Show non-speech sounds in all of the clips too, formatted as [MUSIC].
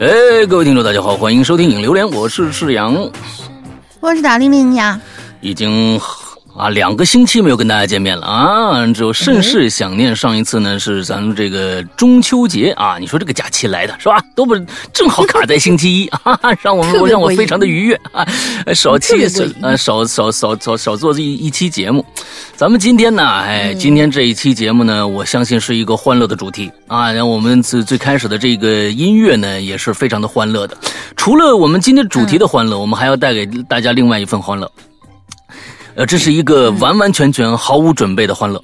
哎，各位听众，大家好，欢迎收听《影榴莲》，我是世阳，我是大玲玲呀，已经。啊，两个星期没有跟大家见面了啊，就甚是想念。上一次呢是咱们这个中秋节啊，你说这个假期来的是吧？都不正好卡在星期一 [LAUGHS] 啊，让我们让我非常的愉悦啊。少期呃少少少少少做这一一期节目。咱们今天呢，哎，今天这一期节目呢，我相信是一个欢乐的主题啊。然后我们最最开始的这个音乐呢，也是非常的欢乐的。除了我们今天主题的欢乐，我们还要带给大家另外一份欢乐。呃，这是一个完完全全毫无准备的欢乐，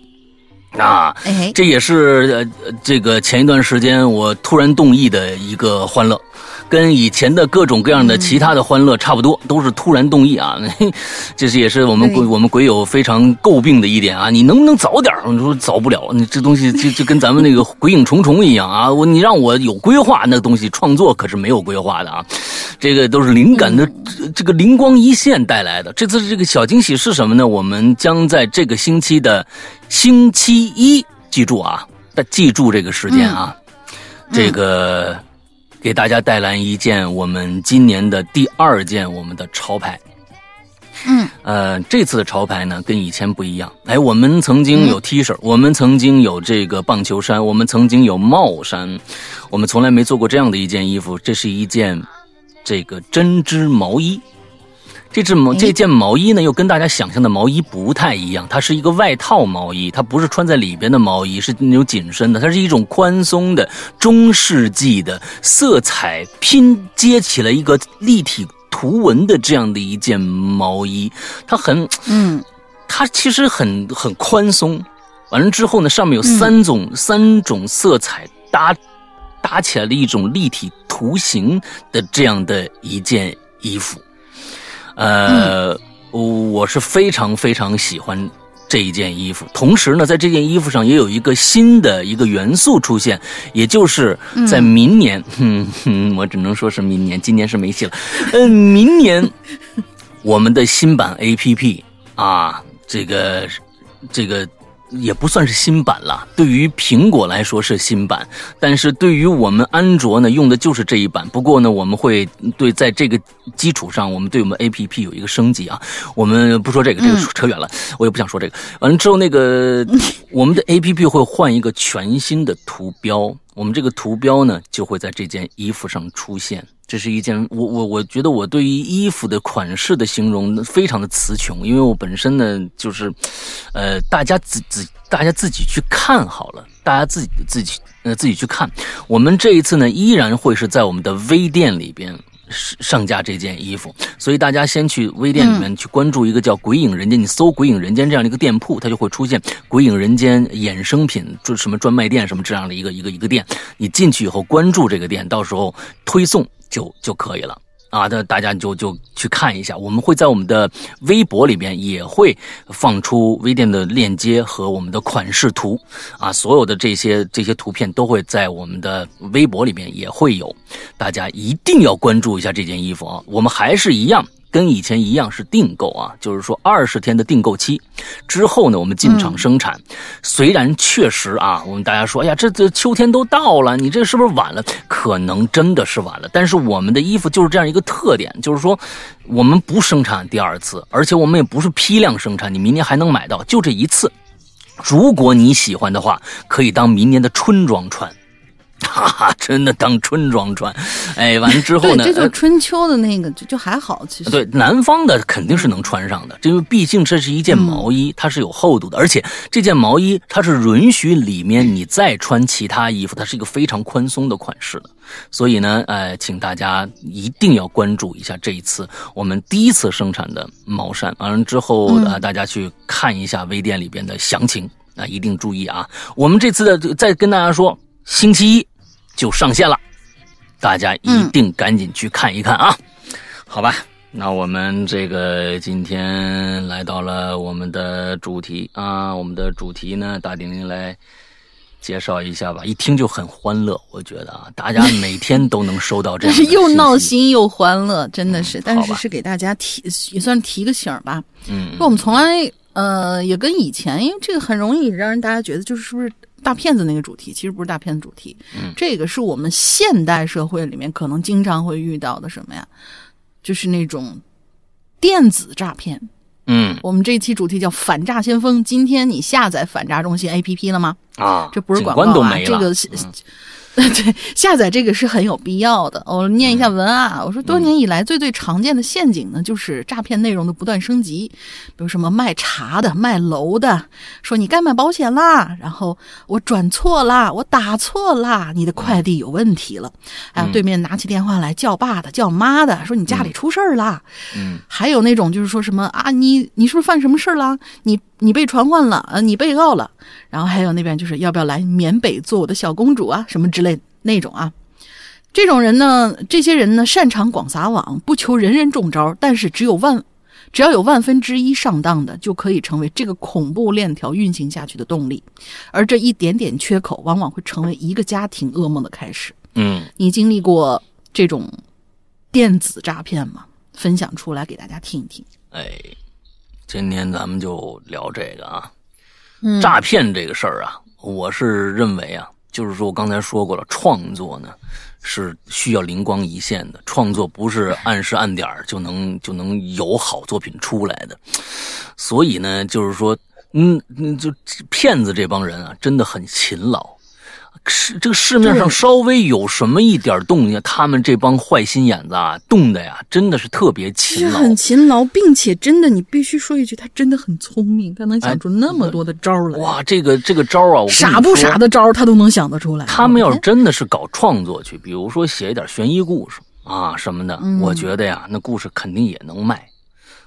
啊，这也是呃这个前一段时间我突然动意的一个欢乐。跟以前的各种各样的其他的欢乐差不多，都是突然动意啊！[LAUGHS] 这是也是我们鬼我们鬼友非常诟病的一点啊！你能不能早点？你说早不了，你这东西就就跟咱们那个鬼影重重一样啊！我你让我有规划，那东西创作可是没有规划的啊！这个都是灵感的这个灵光一现带来的。这次这个小惊喜是什么呢？我们将在这个星期的星期一，记住啊，但记住这个时间啊，这个。给大家带来一件我们今年的第二件我们的潮牌，嗯，呃，这次的潮牌呢跟以前不一样。哎，我们曾经有 T 恤，我们曾经有这个棒球衫，我们曾经有帽衫，我们从来没做过这样的一件衣服。这是一件这个针织毛衣。这只毛这件毛衣呢，又跟大家想象的毛衣不太一样，它是一个外套毛衣，它不是穿在里边的毛衣，是那种紧身的，它是一种宽松的中世纪的色彩拼接起了一个立体图文的这样的一件毛衣，它很嗯，它其实很很宽松，完了之后呢，上面有三种三种色彩搭搭起来的一种立体图形的这样的一件衣服。呃，我是非常非常喜欢这一件衣服。同时呢，在这件衣服上也有一个新的一个元素出现，也就是在明年，哼哼，我只能说是明年，今年是没戏了。嗯，明年 [LAUGHS] 我们的新版 A P P 啊，这个这个。也不算是新版了，对于苹果来说是新版，但是对于我们安卓呢，用的就是这一版。不过呢，我们会对在这个基础上，我们对我们 A P P 有一个升级啊。我们不说这个，这个扯远了，我也不想说这个。完了之后，那个 [LAUGHS] 我们的 A P P 会换一个全新的图标，我们这个图标呢，就会在这件衣服上出现。这是一件我我我觉得我对于衣服的款式的形容非常的词穷，因为我本身呢就是，呃，大家自自大家自己去看好了，大家自己自己呃自己去看。我们这一次呢依然会是在我们的微店里边上架这件衣服，所以大家先去微店里面去关注一个叫“鬼影人间”，你搜“鬼影人间”这样的一个店铺，它就会出现“鬼影人间”衍生品就什么专卖店什么这样的一个一个一个店。你进去以后关注这个店，到时候推送。就就可以了啊！那大家就就去看一下，我们会在我们的微博里边也会放出微店的链接和我们的款式图啊，所有的这些这些图片都会在我们的微博里面也会有，大家一定要关注一下这件衣服啊！我们还是一样。跟以前一样是订购啊，就是说二十天的订购期，之后呢，我们进厂生产。虽然确实啊，我们大家说，哎呀，这这秋天都到了，你这是不是晚了？可能真的是晚了。但是我们的衣服就是这样一个特点，就是说我们不生产第二次，而且我们也不是批量生产，你明年还能买到，就这一次。如果你喜欢的话，可以当明年的春装穿。哈哈，真的当春装穿，哎，完了之后呢？这就春秋的那个，就就还好。其实对南方的肯定是能穿上的，因为毕竟这是一件毛衣，它是有厚度的，而且这件毛衣它是允许里面你再穿其他衣服，它是一个非常宽松的款式的。所以呢，呃，请大家一定要关注一下这一次我们第一次生产的毛衫。完了之后啊，大家去看一下微店里边的详情啊，一定注意啊。我们这次的再跟大家说，星期一。就上线了，大家一定赶紧去看一看啊！好吧，那我们这个今天来到了我们的主题啊，我们的主题呢，大丁丁来介绍一下吧。一听就很欢乐，我觉得啊，大家每天都能收到这样但是 [LAUGHS] 又闹。心又欢乐，真的是。嗯但是是给大家提，也算提个醒吧。嗯我们从来呃也跟以前，因为这个很容易让人大家觉得就是是不是大骗子那个主题，其实不是大骗子主题，嗯这个是我们现代社会里面可能经常会遇到的什么呀？就是那种电子诈骗。嗯我们这一期主题叫反诈先锋。今天你下载反诈中心 APP 了吗？啊，这不是警广告啊，都没了。这个是。[LAUGHS] 对，下载这个是很有必要的。我念一下文案，我说多年以来最最常见的陷阱呢，就是诈骗内容的不断升级，比如什么卖茶的、卖楼的，说你该买保险啦，然后我转错啦，我打错啦，你的快递有问题了，还有对面拿起电话来叫爸的、叫妈的，说你家里出事儿啦，嗯。还有那种就是说什么啊，你你是不是犯什么事儿啦？你你被传唤了，呃，你被告了。然后还有那边就是要不要来缅北做我的小公主啊，什么之类那种啊。这种人呢，这些人呢，擅长广撒网，不求人人中招，但是只有万，只要有万分之一上当的，就可以成为这个恐怖链条运行下去的动力。而这一点点缺口，往往会成为一个家庭噩梦的开始。嗯你经历过这种电子诈骗吗？分享出来给大家听一听。哎，今天咱们就聊这个啊，嗯。诈骗这个事儿啊，我是认为啊，就是说我刚才说过了，创作呢是需要灵光一现的，创作不是按时按点儿就能就能有好作品出来的，所以呢，就是说，嗯，嗯就骗子这帮人啊，真的很勤劳。是这个市面上稍微有什么一点动静，他们这帮坏心眼子啊，动的呀，真的是特别勤是劳。很勤劳，并且真的，你必须说一句，他真的很聪明，他能哎想出那么多的招儿来。哇，这个这个招啊，我傻不傻的招他都能想得出来。他们要是真的是搞创作去，比如说写一点悬疑故事啊什么的，嗯我觉得呀，那故事肯定也能卖。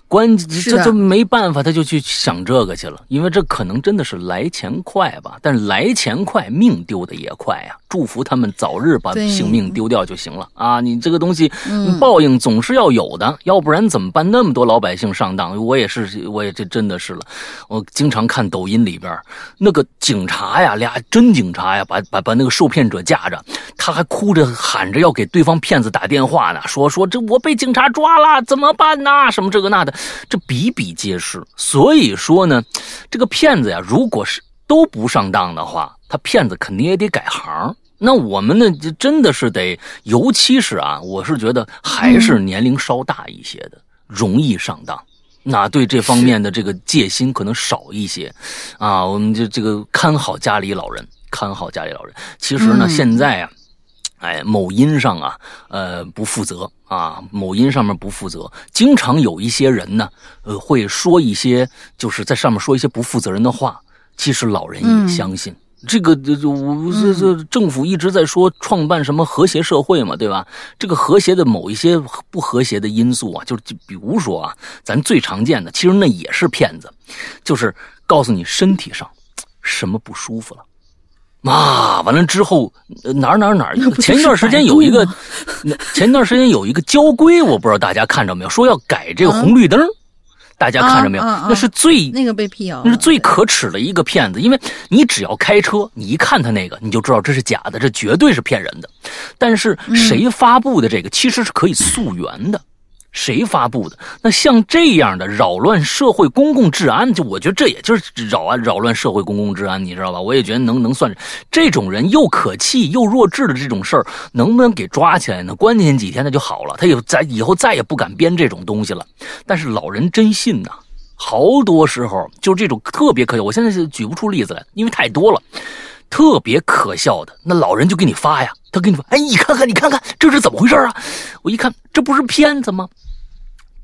关这就没办法，他就去想这个去了，因为这可能真的是来钱快吧。但是来钱快，命丢的也快呀。祝福他们早日把性命丢掉就行了啊！你这个东西，嗯报应总是要有的，要不然怎么办？那么多老百姓上当，我也是，我也这真的是了。我经常看抖音里边那个警察呀，俩真警察呀，把把把那个受骗者架着，他还哭着喊着要给对方骗子打电话呢，说说这我被警察抓了，怎么办呐？什么这个那的，这比比皆是。所以说呢，这个骗子呀，如果是都不上当的话，他骗子肯定也得改行。那我们呢，就真的是得，尤其是啊，我是觉得还是年龄稍大一些的，容易上当。那对这方面的这个戒心可能少一些，啊，我们就这个看好家里老人，看好家里老人。其实呢，嗯现在啊，哎，某音上啊，呃，不负责啊，某音上面不负责，经常有一些人呢，呃，会说一些就是在上面说一些不负责任的话，其实老人也嗯相信。这个这这我这这政府一直在说创办什么和谐社会嘛，对吧？这个和谐的某一些不和谐的因素啊，就就比如说啊，咱最常见的，其实那也是骗子，就是告诉你身体上什么不舒服了。啊，完了之后，呃哪儿哪儿哪前一段时间有一个前一段时间有一个交规，我不知道大家看着没有，说要改这个红绿灯，大家看着没有？啊啊啊。那是最那个被辟谣，那是最可耻的一个骗子，因为你只要开车，你一看他那个，你就知道这是假的，这绝对是骗人的。但是谁发布的这个其实是可以溯源的，谁发布的？那像这样的扰乱社会公共治安，就我觉得这也就是扰啊扰乱社会公共治安，你知道吧？我也觉得能能算这种人又可气又弱智的这种事儿，能不能给抓起来呢？关键几天那就好了，他也再以后再也不敢编这种东西了。但是老人真信呐、好多时候就是这种特别可笑，我现在是举不出例子来，因为太多了。特别可笑的，那老人就给你发呀，他给你发，哎，你看看，你看看，这是怎么回事啊？我一看，这不是骗子吗？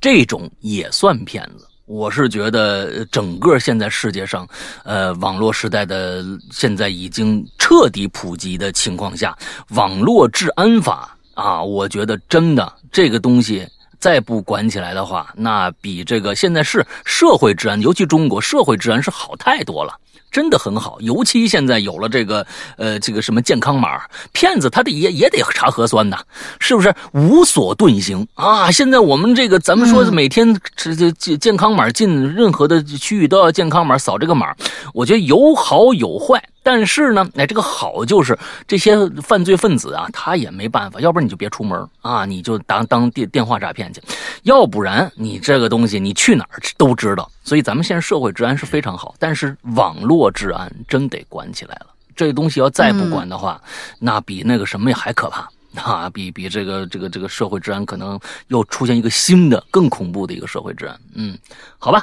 这种也算骗子。我是觉得，整个现在世界上，呃，网络时代的现在已经彻底普及的情况下，网络治安法啊，我觉得真的这个东西再不管起来的话，那比这个现在是社会治安，尤其中国社会治安是好太多了。真的很好。尤其现在有了这个呃这个什么健康码，骗子他得也也得查核酸呐，是不是？无所遁形啊！现在我们这个咱们说每天这这健健康码进任何的区域都要健康码扫这个码，我觉得有好有坏。但是呢，哎，这个好就是这些犯罪分子啊，他也没办法，要不然你就别出门啊，你就当当电电话诈骗去，要不然你这个东西你去哪儿都知道。所以咱们现在社会治安是非常好，但是网络治安真得管起来了。这东西要再不管的话，那比那个什么还可怕啊！比比这个这个这个社会治安可能又出现一个新的更恐怖的一个社会治安。嗯，好吧，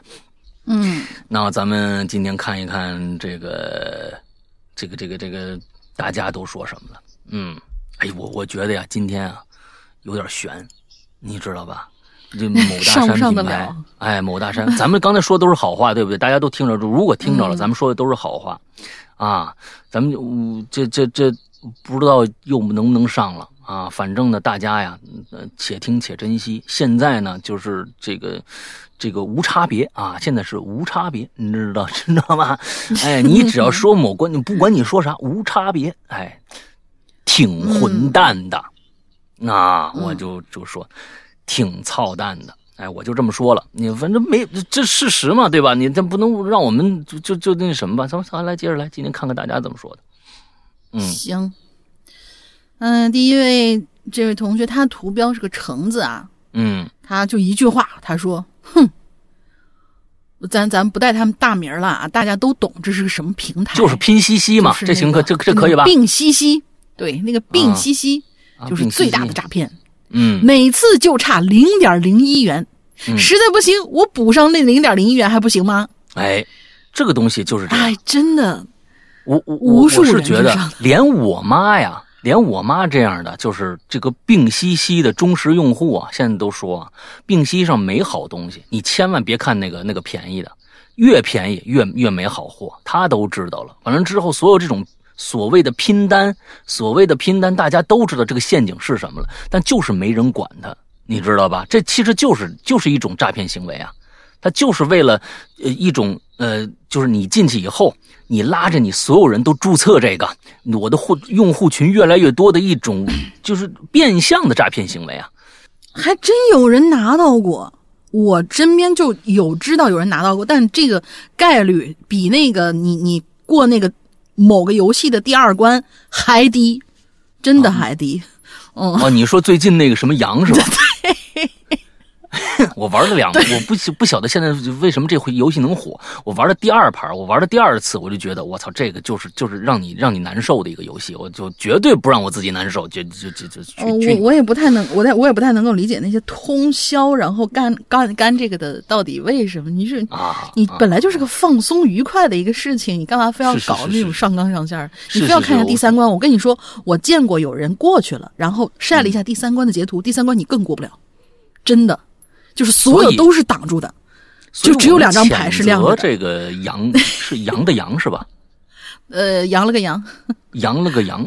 嗯，那咱们今天看一看这个。这个这个这个，大家都说什么了？嗯，哎，我我觉得呀，今天啊，有点悬，你知道吧？这某大山品牌，哎，某大山，咱们刚才说都是好话，对不对？大家都听着，如果听着了，咱们说的都是好话，啊，咱们这这这不知道又能不能上了啊？反正呢，大家呀，呃且听且珍惜。现在呢，就是这个。这个无差别啊，现在是无差别，你知道 [LAUGHS] 知道吗？哎，你只要说某关，你不管你说啥，无差别，哎，挺混蛋的，那我就就说挺操蛋的，哎，我就这么说了，你反正没这事实嘛，对吧？你这不能让我们就就就那什么吧？咱们咱来接着来，今天看看大家怎么说的。嗯，行，嗯，第一位这位同学，他图标是个橙子啊，嗯，他就一句话，他说。哼，咱咱不带他们大名了啊，大家都懂这是个什么平台，就是拼夕夕嘛，这行可这这可以吧？病夕夕，对，那个病夕夕就是最大的诈骗，嗯，每次就差零点零一元，实在不行我补上那零点零一元还不行吗？哎，这个东西就是这样，哎，真的，我我我是觉得连我妈呀。连我妈这样的，就是这个病西西的忠实用户啊，现在都说啊病西上没好东西，你千万别看那个那个便宜的，越便宜越越没好货，他都知道了。完了之后，所有这种所谓的拼单，所谓的拼单，大家都知道这个陷阱是什么了，但就是没人管他，你知道吧？这其实就是就是一种诈骗行为啊，他就是为了呃一种呃，就是你进去以后。你拉着你所有人都注册这个，我的户用户群越来越多的一种，[COUGHS] 就是变相的诈骗行为啊！还真有人拿到过，我身边就有知道有人拿到过，但这个概率比那个你你过那个某个游戏的第二关还低，真的还低。哦，你说最近那个什么羊是吧？[LAUGHS] [LAUGHS] 我玩了两，我不不晓得现在为什么这回游戏能火。我玩了第二盘，我玩了第二次，我就觉得我操，这个就是就是让你让你难受的一个游戏，我就绝对不让我自己难受，就就就就。我我也不太能，我我也不太能够理解那些通宵然后干干干这个的到底为什么？你是啊，你本来就是个放松愉快的一个事情，你干嘛非要搞那种上纲上线？你非要看一下第三关？我跟你说，我见过有人过去了，然后晒了一下第三关的截图，第三关你更过不了，真的。就是所有都是挡住的，就只有两张牌是亮的。这个羊 [LAUGHS] 是羊的羊是吧？[LAUGHS] 呃，羊了个羊，[LAUGHS] 羊了个羊，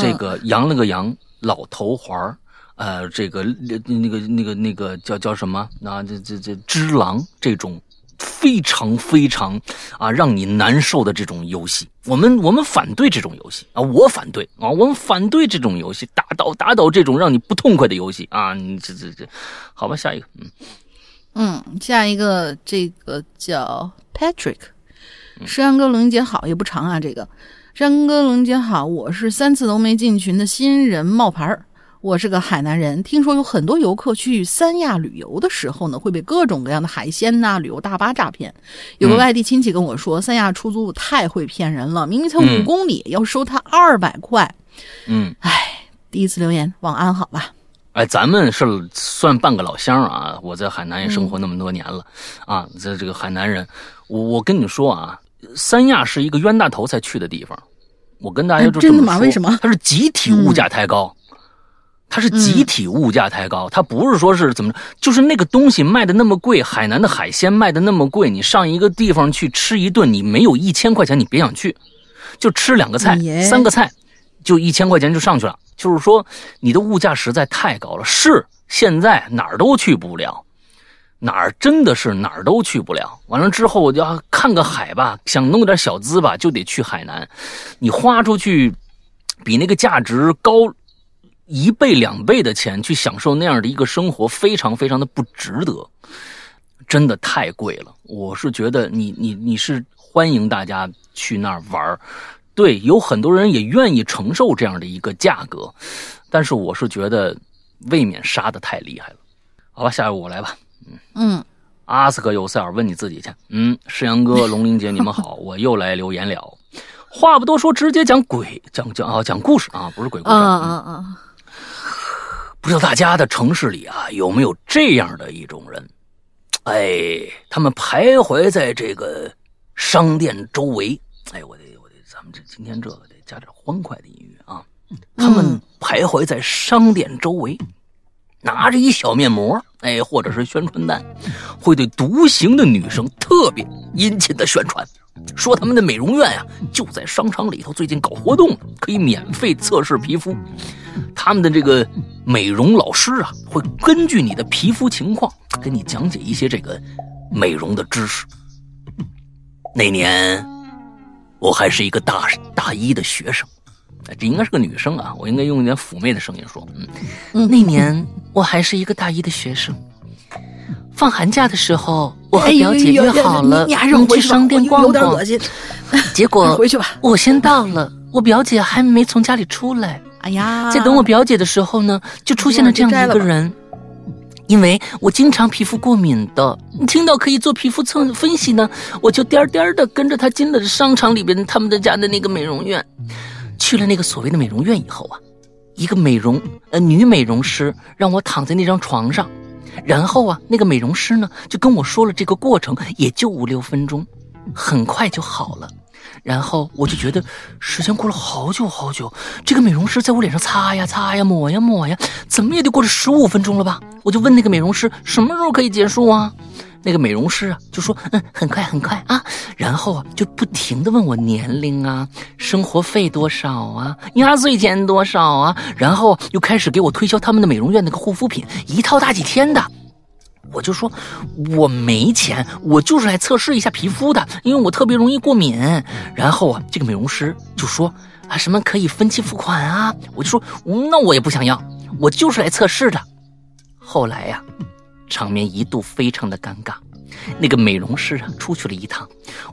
这个羊了个羊，老头环儿呃，这个那个那个那个叫叫什么？啊，这这这只狼这种。非常非常啊，让你难受的这种游戏，我们我们反对这种游戏啊，我反对啊，我们反对这种游戏，打倒打倒这种让你不痛快的游戏啊！你这这这，好吧，下一个，嗯嗯，下一个这个叫 Patrick，石阳哥，龙姐好，也不长啊，这个山哥，龙姐好，我是三次都没进群的新人冒牌儿。我是个海南人，听说有很多游客去三亚旅游的时候呢，会被各种各样的海鲜呐、旅游大巴诈骗。有个外地亲戚跟我说，三亚出租太会骗人了，明明才五公里，要收他二百块。嗯，唉，第一次留言，晚安好吧。哎，咱们是算半个老乡啊，我在海南也生活那么多年了啊，在这个海南人，我我跟你说啊，三亚是一个冤大头才去的地方。我跟大家就真的吗？为什么？它是集体物价太高。它是集体物价太高，它不是说是怎么着，就是那个东西卖的那么贵，海南的海鲜卖的那么贵，你上一个地方去吃一顿，你没有一千块钱，你别想去，就吃两个菜、三个菜，就一千块钱就上去了。就是说，你的物价实在太高了，是现在哪儿都去不了，哪儿真的是哪儿都去不了。完了之后，我就要看个海吧，想弄点小资吧，就得去海南。你花出去比那个价值高一倍两倍的钱去享受那样的一个生活，非常非常的不值得，真的太贵了。我是觉得你你你是欢迎大家去那儿玩儿，对，有很多人也愿意承受这样的一个价格，但是我是觉得未免杀的太厉害了。好吧，下一位我来吧。嗯嗯，阿斯克尤塞尔问你自己去。嗯，世阳哥、龙玲姐，你们好，我又来留言了。话不多说，直接讲鬼，讲讲啊，讲故事啊，不是鬼故事。啊啊啊！不知道大家的城市里啊，有没有这样的一种人？哎，他们徘徊在这个商店周围。哎，我得，我得，咱们这今天这个得加点欢快的音乐啊。他们徘徊在商店周围。拿着一小面膜，哎，或者是宣传单，会对独行的女生特别殷勤的宣传，说他们的美容院呀就在商场里头，最近搞活动，可以免费测试皮肤。他们的这个美容老师啊，会根据你的皮肤情况，给你讲解一些这个美容的知识。那年我还是一个大大一的学生。这应该是个女生啊，我应该用一点妩媚的声音说。嗯，那年我还是一个大一的学生，放寒假的时候，我和表姐约好了去商店逛逛。[LAUGHS] [LAUGHS] 结果回去吧，我先到了，我表姐还没从家里出来。[LAUGHS] 哎呀，在等我表姐的时候呢，就出现了这样一个人。因为我经常皮肤过敏的，听到可以做皮肤测分析呢，我就颠颠的跟着他进了商场里边他们的家的那个美容院。去了那个所谓的美容院以后啊，一个美容呃女美容师让我躺在那张床上，然后啊那个美容师呢就跟我说了这个过程，也就五六分钟，很快就好了。然后我就觉得时间过了好久好久，这个美容师在我脸上擦呀擦呀抹呀抹呀，怎么也得过了十五分钟了吧？我就问那个美容师什么时候可以结束啊？那个美容师啊，就说嗯，很快很快啊，然后啊，就不停的问我年龄啊，生活费多少啊，压岁钱多少啊，然后又开始给我推销他们的美容院那个护肤品，一套大几天的。我就说我没钱，我就是来测试一下皮肤的，因为我特别容易过敏。然后啊，这个美容师就说啊，什么可以分期付款啊？我就说那我也不想要，我就是来测试的。后来呀。场面一度非常的尴尬，那个美容师啊出去了一趟，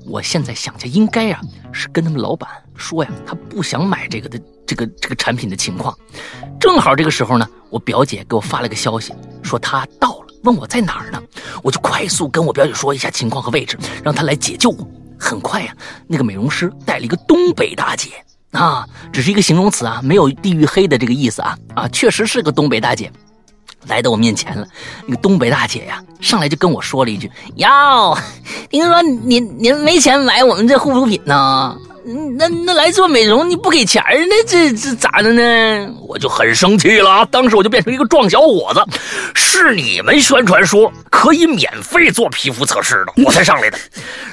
我现在想着应该呀是跟他们老板说呀，他不想买这个的这个这个产品的情况。正好这个时候呢，我表姐给我发了个消息，说她到了，问我在哪儿呢，我就快速跟我表姐说一下情况和位置，让她来解救我。很快呀，那个美容师带了一个东北大姐啊，只是一个形容词啊，没有地域黑的这个意思啊啊，确实是个东北大姐。来到我面前了，那个东北大姐呀，上来就跟我说了一句：“哟，听说您您没钱买我们这护肤品呢？那那来做美容你不给钱那这这咋的呢？”我就很生气了，当时我就变成一个壮小伙子。是你们宣传说可以免费做皮肤测试的，[LAUGHS] 我才上来的。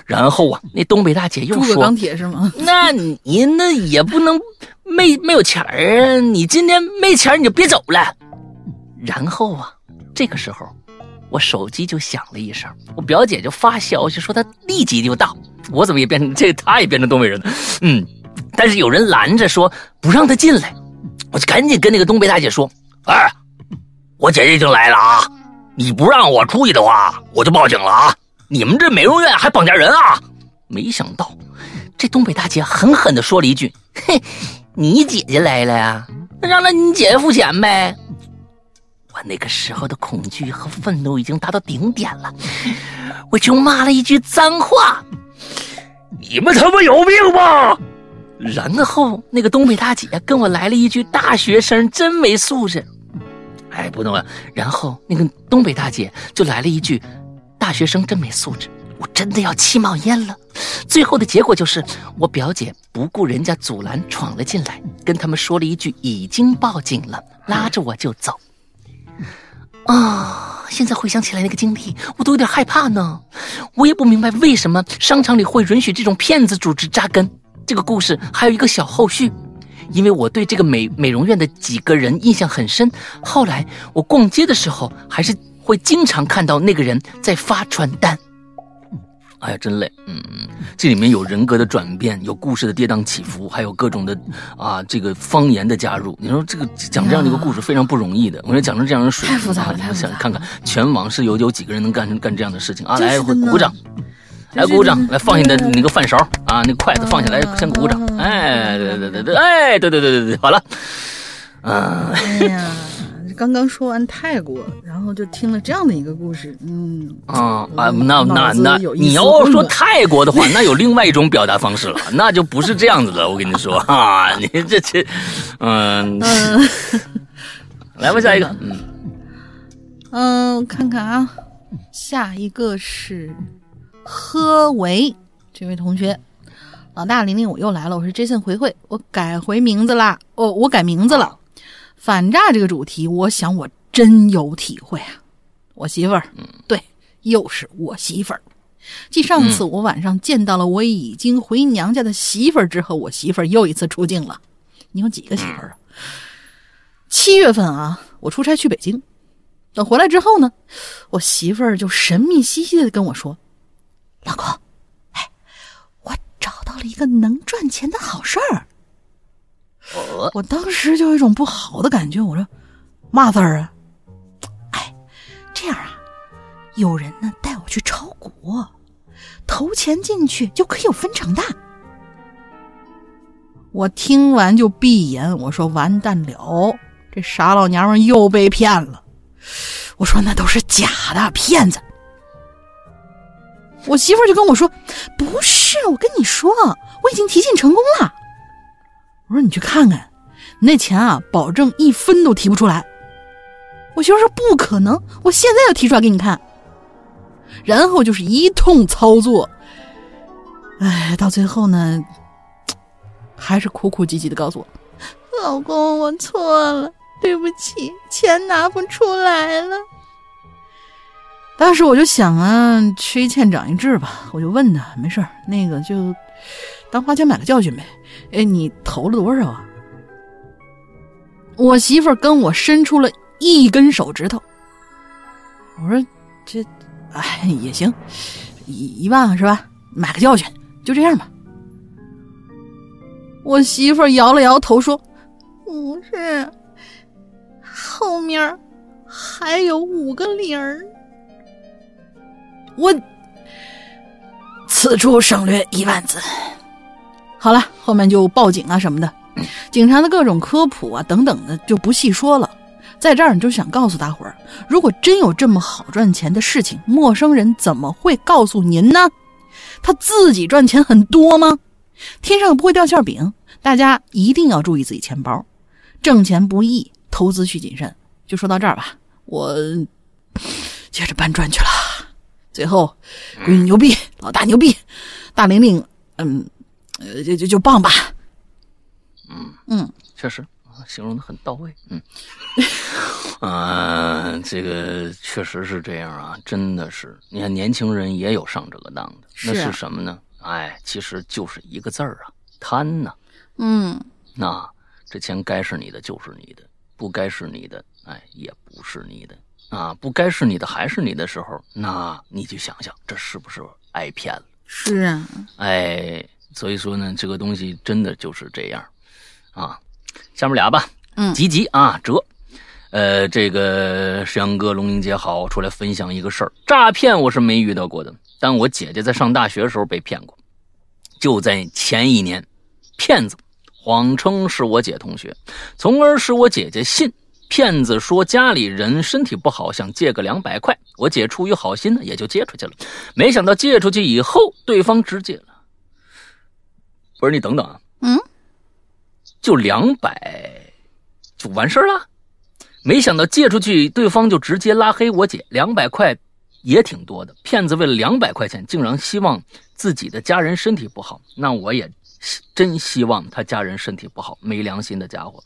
然后啊，那东北大姐又说：“钢铁是吗？那您那也不能没没有钱啊！你今天没钱你就别走了。”然后啊，这个时候，我手机就响了一声，我表姐就发消息说她立即就到。我怎么也变成这，她也变成东北人了。嗯，但是有人拦着说不让她进来，我就赶紧跟那个东北大姐说：“哎，我姐姐已经来了啊，你不让我出去的话，我就报警了啊！你们这美容院还绑架人啊！”没想到，这东北大姐狠狠地说了一句：“嘿，你姐姐来了呀，那让那你姐姐付钱呗。”我那个时候的恐惧和愤怒已经达到顶点了，我就骂了一句脏话：“你们他妈有病吧！”然后那个东北大姐跟我来了一句：“大学生真没素质。”哎，不能了。然后那个东北大姐就来了一句：“大学生真没素质。”我真的要气冒烟了。最后的结果就是，我表姐不顾人家阻拦，闯了进来，跟他们说了一句：“已经报警了。”拉着我就走。啊！现在回想起来那个经历，我都有点害怕呢。我也不明白为什么商场里会允许这种骗子组织扎根。这个故事还有一个小后续，因为我对这个美美容院的几个人印象很深。后来我逛街的时候，还是会经常看到那个人在发传单。哎呀，真累。嗯嗯，这里面有人格的转变，有故事的跌宕起伏，还有各种的啊，这个方言的加入。你说这个讲这样的一个故事非常不容易的。我觉得讲成这样的水太复杂了想看看全网是有有几个人能干干这样的事情啊？来，就是的呢鼓鼓掌。来鼓鼓掌，来放下你的那个饭勺啊，那个筷子放下来，先鼓鼓掌。哎，对对对对，哎，对对对对对，好了，嗯，刚刚说完泰国，然后就听了这样的一个故事，嗯，啊啊，那那那，你丝要说泰国的话，那有另外一种表达方式了，那就不是这样子的。我跟你说啊，你这这，嗯，嗯来吧，下一个，嗯，嗯，我看看啊，下一个是呵维这位同学，老大玲玲，我又来了，我是 Jason 回回，我改回名字啦，哦，我改名字了。反诈这个主题，我想我真有体会啊。我媳妇儿，对，又是我媳妇儿。继上次我晚上见到了我已经回娘家的媳妇儿之后，我媳妇儿又一次出镜了。你有几个媳妇儿啊？七月份啊，我出差去北京，等回来之后呢，我媳妇儿就神秘兮兮的跟我说：“老公，哎，我找到了一个能赚钱的好事儿。”我当时就有一种不好的感觉，我说：“嘛事儿啊？”哎，这样啊，有人呢带我去炒股，投钱进去就可以有分成的。我听完就闭眼，我说：“完蛋了，这傻老娘们又被骗了。”我说：“那都是假的，骗子。”我媳妇就跟我说：“不是，我跟你说，我已经提现成功了。”我说你去看看，那钱啊，保证一分都提不出来。我媳妇说不可能，我现在就提出来给你看。然后就是一通操作，哎，到最后呢，还是哭哭唧唧的告诉我，老公，我错了，对不起，钱拿不出来了。当时我就想啊，吃一堑长一智吧，我就问他，没事儿，那个就当花钱买个教训呗。哎，你投了多少啊？我媳妇儿跟我伸出了一根手指头。我说这，哎也行，一一万是吧？买个教训，就这样吧。我媳妇儿摇了摇头说：“不是，后面还有五个零儿。”我此处省略一万字。好了，后面就报警啊什么的，警察的各种科普啊等等的就不细说了。在这儿，你就想告诉大伙儿，如果真有这么好赚钱的事情，陌生人怎么会告诉您呢？他自己赚钱很多吗？天上不会掉馅饼，大家一定要注意自己钱包，挣钱不易，投资需谨慎。就说到这儿吧，我接着搬砖去了。最后，闺女牛逼，老大牛逼，大玲玲，嗯，呃，就就就棒吧。嗯嗯，确实啊，形容的很到位。嗯，[LAUGHS] 啊，这个确实是这样啊，真的是。你看，年轻人也有上这个当的，那是什么呢？哎，其实就是一个字儿啊，贪呐。嗯，那这钱该是你的就是你的，不该是你的，哎，也不是你的啊。不该是你的还是你的时候，那你就想想，这是不是挨骗了？是啊，哎，所以说呢，这个东西真的就是这样啊。下面俩吧，嗯吉吉啊，哲，呃，这个石阳哥、龙英姐好，出来分享一个事儿，诈骗我是没遇到过的，但我姐姐在上大学的时候被骗过，就在前一年，骗子谎称是我姐同学，从而使我姐姐信。骗子说家里人身体不好，想借个两百块，我姐出于好心呢，也就借出去了。没想到借出去以后，对方直接了。不是你等等啊，嗯，就两百就完事儿了。没想到借出去，对方就直接拉黑我姐，两百块也挺多的。骗子为了两百块钱，竟然希望自己的家人身体不好，那我也真希望他家人身体不好，没良心的家伙。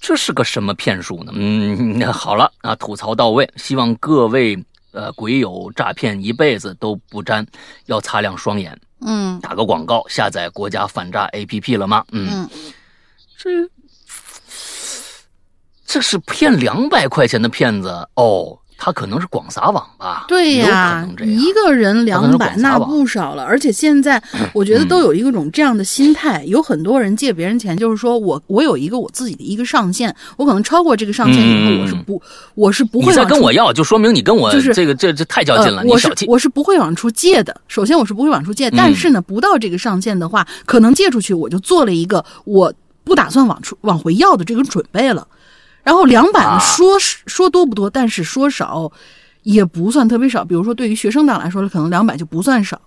这是个什么骗术呢？嗯，那好了啊，吐槽到位，希望各位呃鬼友诈骗一辈子都不沾，要擦亮双眼。嗯。打个广告，下载国家反诈 APP 了吗？嗯，嗯，这这是骗两百块钱的骗子。哦，他可能是广撒网吧？对呀。一个人两百那不少了，而且现在 [CLEARS THROAT] 我觉得都有一个种这样的心态，有很多人借别人钱，就是说我我有一个我自己的一个上限，我可能超过这个上限以后，嗯我是不我是不你再会往出跟我要，就说明你跟我就是这个这这太较劲了，呃、我是。我是不会往出借的。首先我是不会往出借，嗯但是呢，不到这个上限的话，可能借出去我就做了一个我不打算往出往回要的这个准备了。然后两百呢，啊说是说多不多，但是说少。也不算特别少，比如说对于学生党来说，可能两百就不算少，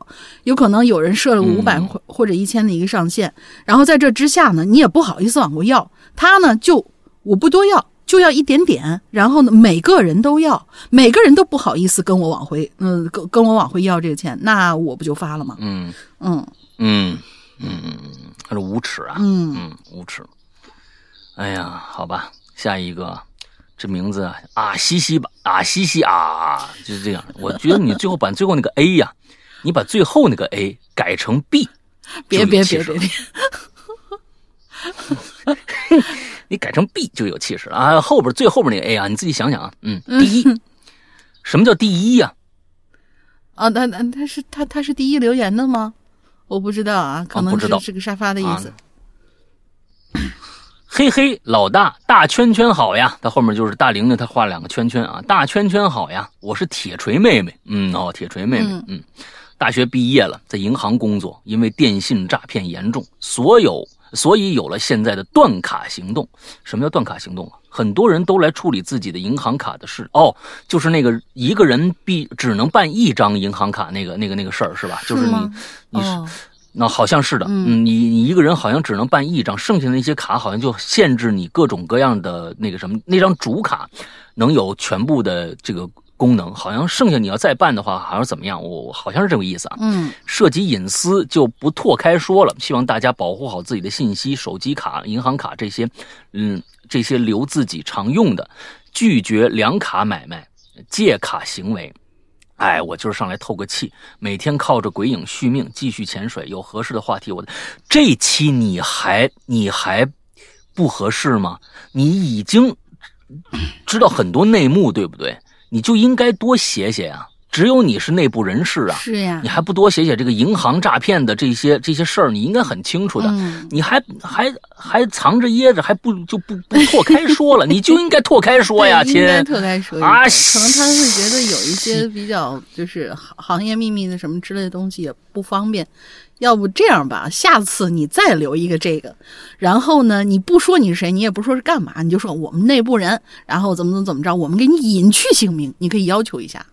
有可能有人设了五百嗯或或者一千的一个上限，然后在这之下呢，你也不好意思往过要，他呢就我不多要，就要一点点，然后呢每个人都要，每个人都不好意思跟我往回，嗯、跟跟我往回要这个钱，那我不就发了吗？嗯嗯嗯嗯嗯，嗯，他是无耻啊，嗯，嗯，无耻。哎呀，好吧，下一个，这名字啊啊西西吧，啊西西啊，就是这样。我觉得你最后把最后那个 A 呀，你把最后那个 A 改成 B，别别别别别，[LAUGHS] 你改成 B 就有气势了啊。后边最后边那个 A 啊，你自己想想啊，嗯，第一，什么叫第一呀、啊，那那他是他他是第一留言的吗？我不知道啊，可能是、不知道是个沙发的意思。嘿嘿，老大，大圈圈好呀！他后面就是大玲玲，他画两个圈圈啊，大圈圈好呀！我是铁锤妹妹，嗯哦，铁锤妹妹，嗯嗯，大学毕业了，在银行工作，因为电信诈骗严重，所有所以有了现在的断卡行动。什么叫断卡行动啊？很多人都来处理自己的银行卡的事哦，就是那个一个人必只能办一张银行卡那个那个那个事儿是吧？就是吗你你是。哦，那好像是的，嗯你你一个人好像只能办一张，剩下的那些卡好像就限制你各种各样的那个什么，那张主卡能有全部的这个功能，好像剩下你要再办的话，好像怎么样？我我好像是这个意思啊。嗯涉及隐私就不拓开说了，希望大家保护好自己的信息，手机卡、银行卡这些，嗯，这些留自己常用的，拒绝两卡买卖、借卡行为。哎，我就是上来透个气，每天靠着鬼影续命，继续潜水。有合适的话题，我这期你还你还不合适吗？你已经知道很多内幕，对不对？你就应该多写写呀、只有你是内部人士啊，是呀你，还不多写写这个银行诈骗的这些这些事儿，你应该很清楚的。嗯你还还还藏着掖着，还不就不不拓开说了？[LAUGHS] 你就应该拓开说呀，亲对应。该特开说一啊可能他会觉得有一些比较就是行行业秘密的什么之类的东西也不方便。要不这样吧，下次你再留一个这个，然后呢，你不说你是谁，你也不说是干嘛，你就说我们内部人，然后怎么怎么怎么着，我们给你隐去姓名，你可以要求一下，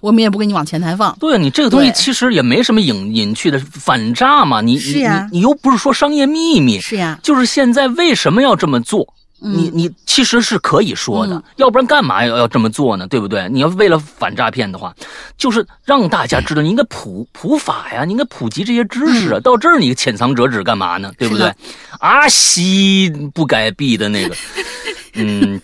我们也不给你往前台放。对你这个东西其实也没什么隐隐去的，反诈嘛。你你你又不是说商业秘密，是呀，就是现在为什么要这么做？嗯你你其实是可以说的，嗯要不然干嘛要要这么做呢？对不对？你要为了反诈骗的话，就是让大家知道，你应该普普法呀，你应该普及这些知识啊。到这儿你浅藏辄止干嘛呢？对不对？阿西不改币的那个，[LAUGHS] 嗯。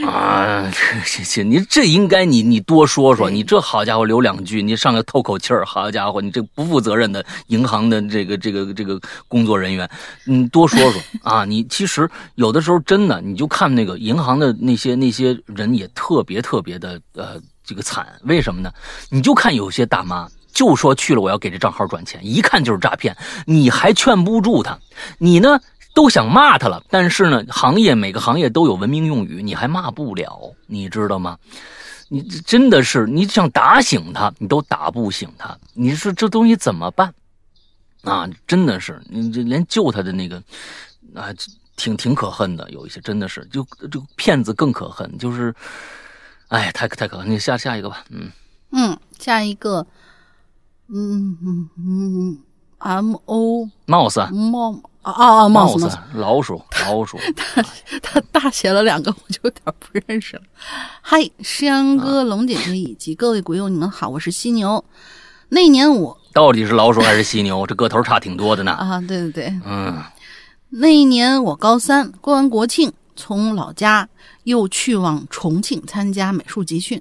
[LAUGHS] 啊，这这你这应该你你多说说，你这好家伙留两句，你上来透口气儿，好家伙，你这不负责任的银行的这个这个这个工作人员，你多说说 [LAUGHS] 啊！你其实有的时候真的，你就看那个银行的那些那些人也特别特别的呃这个惨，为什么呢？你就看有些大妈就说去了我要给这账号转钱，一看就是诈骗，你还劝不住他，你呢？都想骂他了，但是呢，行业每个行业都有文明用语，你还骂不了，你知道吗？你真的是，你想打醒他，你都打不醒他。你说这东西怎么办？啊，真的是，你这连救他的那个啊，挺挺可恨的。有一些真的是，就就骗子更可恨，就是，哎，太太可恨。你下下一个吧，嗯，嗯，下一个，嗯嗯嗯，M O 帽子，帽啊啊啊帽帽子老鼠，[LAUGHS] 老鼠，他大写了两个，我就有点不认识了。嗨，诗阳哥、龙姐姐以及各位鬼友，你们好，我是犀牛。那年我到底是老鼠还是犀牛？这个头差挺多的呢。啊，对对对，嗯，那一年我高三，过完国庆，从老家又去往重庆参加美术集训。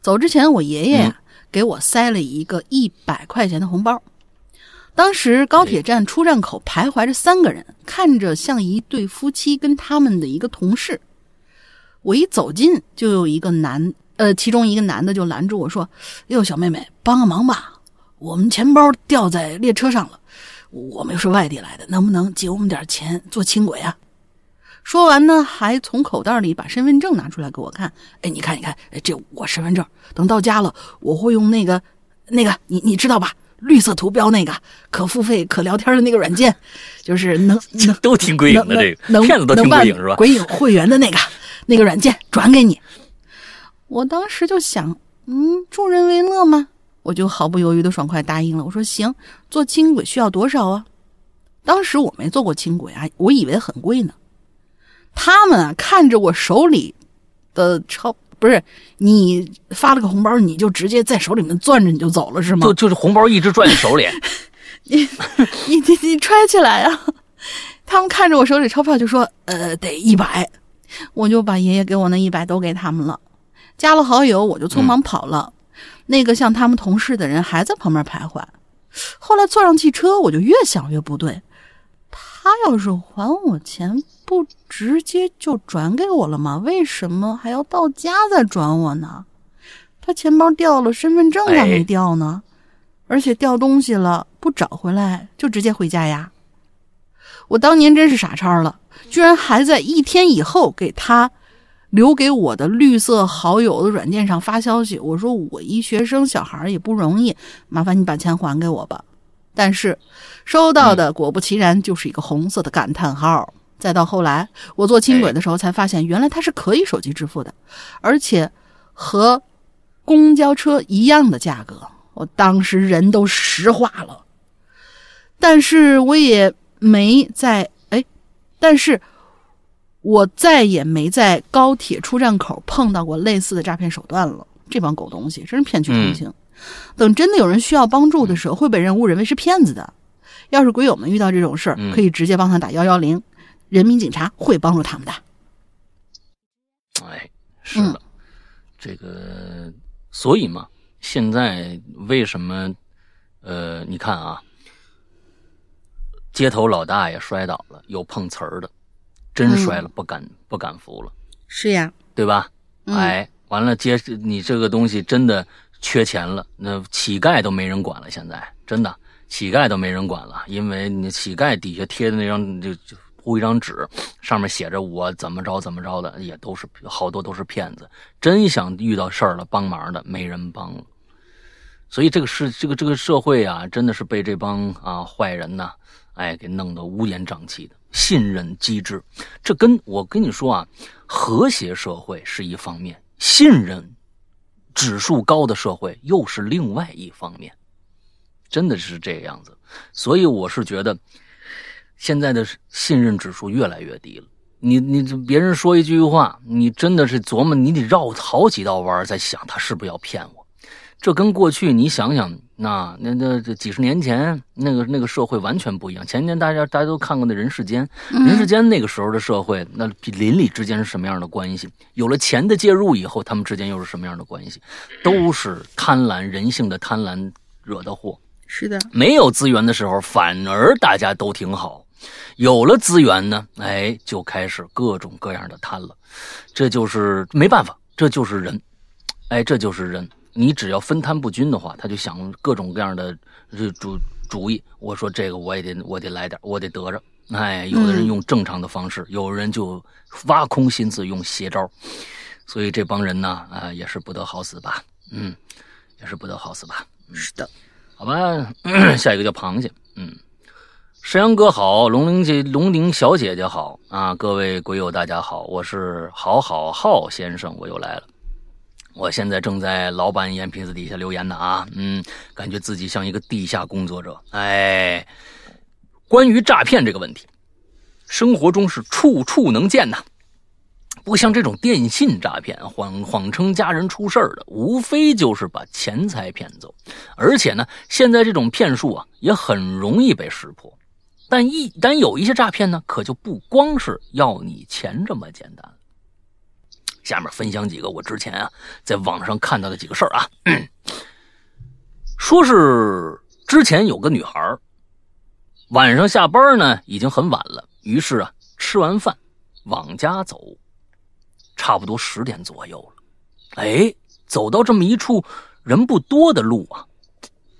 走之前，我爷爷呀、给我塞了一个一百块钱的红包。当时高铁站出站口徘徊着三个人，看着像一对夫妻跟他们的一个同事。我一走近，就有一个男呃，其中一个男的就拦住我说：“哟，小妹妹，帮个忙吧，我们钱包掉在列车上了，我们又是外地来的，能不能借我们点钱做轻轨啊？”说完呢，还从口袋里把身份证拿出来给我看。哎，你看，你看，哎，这我身份证，等到家了，我会用那个，那个，你你知道吧？绿色图标那个可付费、可聊天的那个软件，[LAUGHS] 就是能能都挺鬼影的这个能骗子都挺鬼影是吧？鬼影会员的那个那个软件转给你。我当时就想，嗯，助人为乐嘛，我就毫不犹豫的爽快答应了。我说行，坐轻轨需要多少啊？当时我没坐过轻轨啊，我以为很贵呢。他们啊，看着我手里的钞，不是你发了个红包，你就直接在手里面攥着你就走了是吗？就就是红包一直攥在手里，[LAUGHS] 你你你你揣起来啊！他们看着我手里钞票就说，呃，得一百，我就把爷爷给我那一百都给他们了，加了好友我就匆忙跑了。那个像他们同事的人还在旁边徘徊。后来坐上汽车，我就越想越不对，他要是还我钱。不直接就转给我了吗？为什么还要到家再转我呢？他钱包掉了，身份证咋没掉呢？而且掉东西了不找回来就直接回家呀？我当年真是傻叉了，居然还在一天以后给他留给我的绿色好友的软件上发消息。我说我一学生小孩也不容易，麻烦你把钱还给我吧。但是收到的果不其然就是一个红色的感叹号。再到后来，我坐轻轨的时候才发现，原来它是可以手机支付的，而且和公交车一样的价格。我当时人都石化了，但是我也没在哎，但是我再也没在高铁出站口碰到过类似的诈骗手段了。这帮狗东西真是骗取同情。等真的有人需要帮助的时候，会被人误认为是骗子的。要是鬼友们遇到这种事儿，可以直接帮他打幺幺零。人民警察会帮助他们的。哎，是的，这个，所以嘛，现在为什么，呃，你看啊，街头老大爷摔倒了，有碰瓷儿的，真摔了，不敢不敢扶了，是呀，对吧？哎，完了，街你这个东西真的缺钱了，那乞丐都没人管了，现在真的乞丐都没人管了，因为你乞丐底下贴的那张就就。糊一张纸，上面写着我怎么着怎么着的，也都是好多都是骗子。真想遇到事儿了帮忙的，没人帮了。所以这个是这个这个社会啊，真的是被这帮啊坏人呐，哎，给弄得乌烟瘴气的。信任机制，这跟我跟你说啊，和谐社会是一方面，信任指数高的社会又是另外一方面，真的是这个样子。所以我是觉得。现在的信任指数越来越低了。你你别人说一句话，你真的是琢磨，你得绕好几道弯在想他是不是要骗我。这跟过去你想想，那那那这几十年前那个那个社会完全不一样。前年大家大家都看过那《人世间》，《人世间》那个时候的社会，那邻里之间是什么样的关系？有了钱的介入以后，他们之间又是什么样的关系？都是贪婪，人性的贪婪惹的祸。是的，没有资源的时候，反而大家都挺好。有了资源呢，哎，就开始各种各样的贪了，这就是没办法，这就是人，哎，这就是人。你只要分摊不均的话，他就想各种各样的这主主意。我说这个我也得我得来点，我得得着。哎，有的人用正常的方式，有人就挖空心思用邪招，所以这帮人呢，啊，也是不得好死吧？嗯，也是不得好死吧？是的，好吧，[COUGHS] 下一个叫螃蟹，嗯。山羊哥好，龙玲姐、龙玲小姐姐好啊！各位鬼友大家好，我是好好浩先生，我又来了。我现在正在老板眼皮子底下留言呢啊，嗯，感觉自己像一个地下工作者。哎，关于诈骗这个问题，生活中是处处能见呐。不像这种电信诈骗，谎谎称家人出事儿的，无非就是把钱财骗走。而且呢，现在这种骗术啊，也很容易被识破。但一但有一些诈骗呢，可就不光是要你钱这么简单。下面分享几个我之前啊在网上看到的几个事儿啊，说是之前有个女孩晚上下班呢已经很晚了，于是啊吃完饭往家走，差不多十点左右了，哎，走到这么一处人不多的路啊，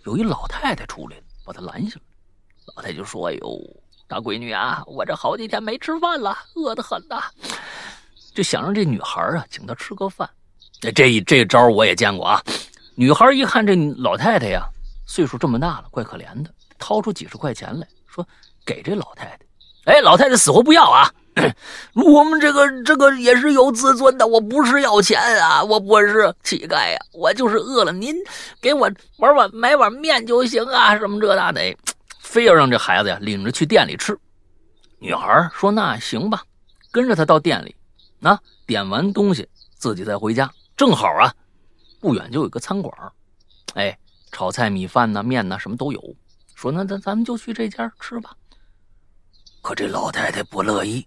有一老太太出来了，把她拦下了。老太太就说：“哎呦，大闺女啊，我这好几天没吃饭了，饿得很呐，就想让这女孩啊请他吃个饭。这这这招我也见过啊。女孩一看这老太太呀，岁数这么大了，怪可怜的，掏出几十块钱来说给这老太太。哎，老太太死活不要啊。[COUGHS] ”我们这个这个也是有自尊的，我不是要钱啊，我不是乞丐呀，我就是饿了，您给我玩碗买碗面就行啊，什么这那的，非要让这孩子呀领着去店里吃。女孩说：“那行吧，跟着他到店里，啊点完东西自己再回家。正好啊，不远就有个餐馆，哎，炒菜、米饭呐、面呐，什么都有。说那咱咱们就去这家吃吧。可这老太太不乐意。”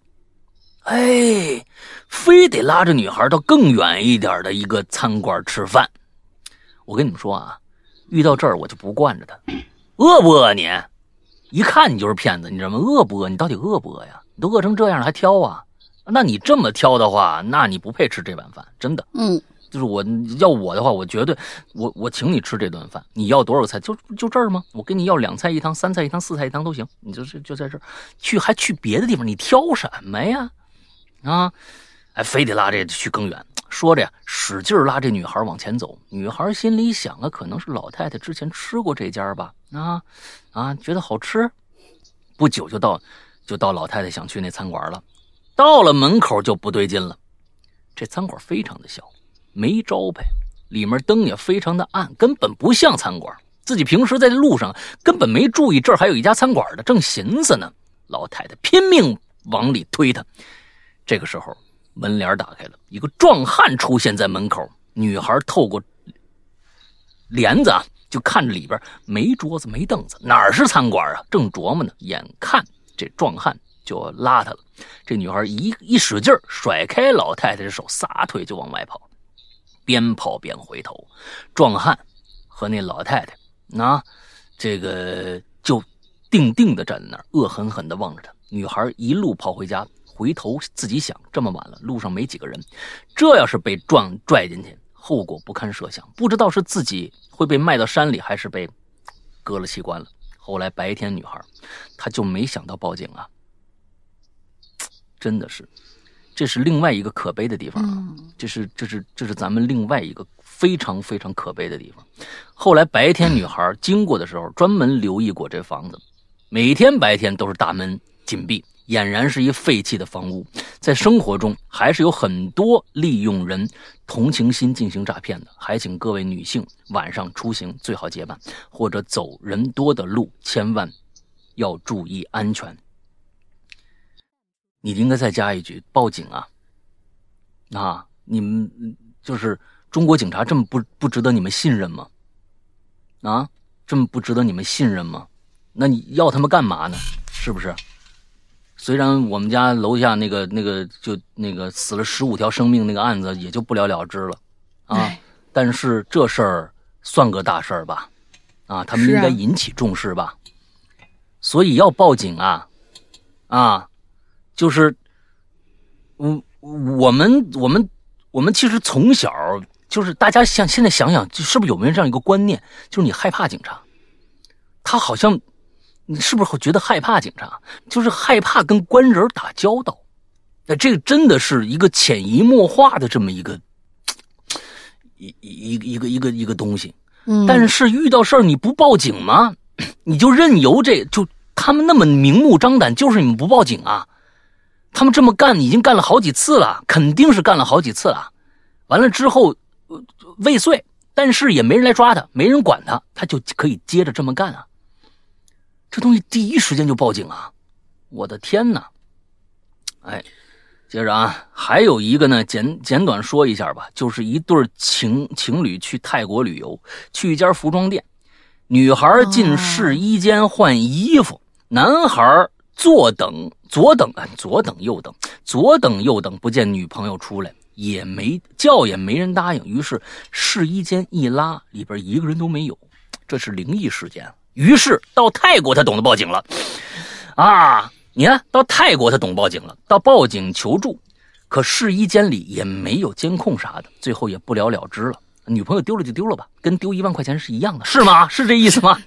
哎，非得拉着女孩到更远一点的一个餐馆吃饭。我跟你们说啊，遇到这儿我就不惯着他。饿不饿你？一看你就是骗子，你知道吗？饿不饿？你到底饿不饿呀？你都饿成这样了还挑啊？那你这么挑的话，那你不配吃这碗饭，真的。嗯，就是我要我的话，我绝对我我请你吃这顿饭。你要多少菜？就就这儿吗？我跟你要两菜一汤、三菜一汤、四菜一汤都行。你就是就在这儿，去还去别的地方？你挑什么呀？啊，哎，非得拉这去更远。说着呀，使劲拉这女孩往前走。女孩心里想啊，可能是老太太之前吃过这家吧？啊啊，觉得好吃。不久就到，就到老太太想去那餐馆了。到了门口就不对劲了。这餐馆非常的小，没招牌，里面灯也非常的暗，根本不像餐馆。自己平时在路上根本没注意这儿还有一家餐馆的，正寻思呢，老太太拼命往里推他。这个时候，门帘打开了，一个壮汉出现在门口。女孩透过帘子啊，就看着里边没桌子、没凳子，哪是餐馆啊？正琢磨呢，眼看这壮汉就拉她了，这女孩一一使劲甩开老太太的手，撒腿就往外跑，边跑边回头。壮汉和那老太太，那这个就定定的站在那儿，恶狠狠地望着她。女孩一路跑回家。回头自己想，这么晚了，路上没几个人，这要是被撞拽进去，后果不堪设想。不知道是自己会被卖到山里，还是被割了器官了。后来白天，女孩她就没想到报警啊，真的是，这是另外一个可悲的地方啊。这是这是这是咱们另外一个非常非常可悲的地方。后来白天，女孩经过的时候，专门留意过这房子，每天白天都是大门紧闭。俨然是一废弃的房屋，在生活中还是有很多利用人同情心进行诈骗的。还请各位女性晚上出行最好结伴，或者走人多的路，千万要注意安全。你应该再加一句：报警啊！啊，你们就是中国警察这么不不值得你们信任吗？啊，这么不值得你们信任吗？那你要他们干嘛呢？是不是？虽然我们家楼下那个那个就那个死了十五条生命那个案子也就不了了之了，啊，但是这事儿算个大事儿吧，啊，他们应该引起重视吧，所以要报警啊，啊，就是，我，我们我们我们其实从小就是大家想现在想想，就是不是有没有这样一个观念，就是你害怕警察，他好像。你是不是会觉得害怕警察？就是害怕跟官人打交道，那这个真的是一个潜移默化的这么一个一一一个一个一个东西。嗯，但是遇到事儿你不报警吗？[COUGHS] 你就任由这就他们那么明目张胆，就是你们不报警啊？他们这么干已经干了好几次了，肯定是干了好几次了。完了之后未遂，但是也没人来抓他，没人管他，他就可以接着这么干啊。这东西第一时间就报警啊！我的天哪！哎，接着啊，还有一个呢，简简短说一下吧，就是一对情情侣去泰国旅游，去一家服装店，女孩进试衣间换衣服，男孩坐等左等左等右等左等右等，不见女朋友出来，也没叫也没人答应，于是试衣间一拉，里边一个人都没有，这是灵异事件。于是到泰国，他懂得报警了，啊，你看到泰国他懂报警了，到报警求助，可试衣间里也没有监控啥的，最后也不了了之了。女朋友丢了就丢了吧，跟丢一万块钱是一样的，是吗？是这意思吗？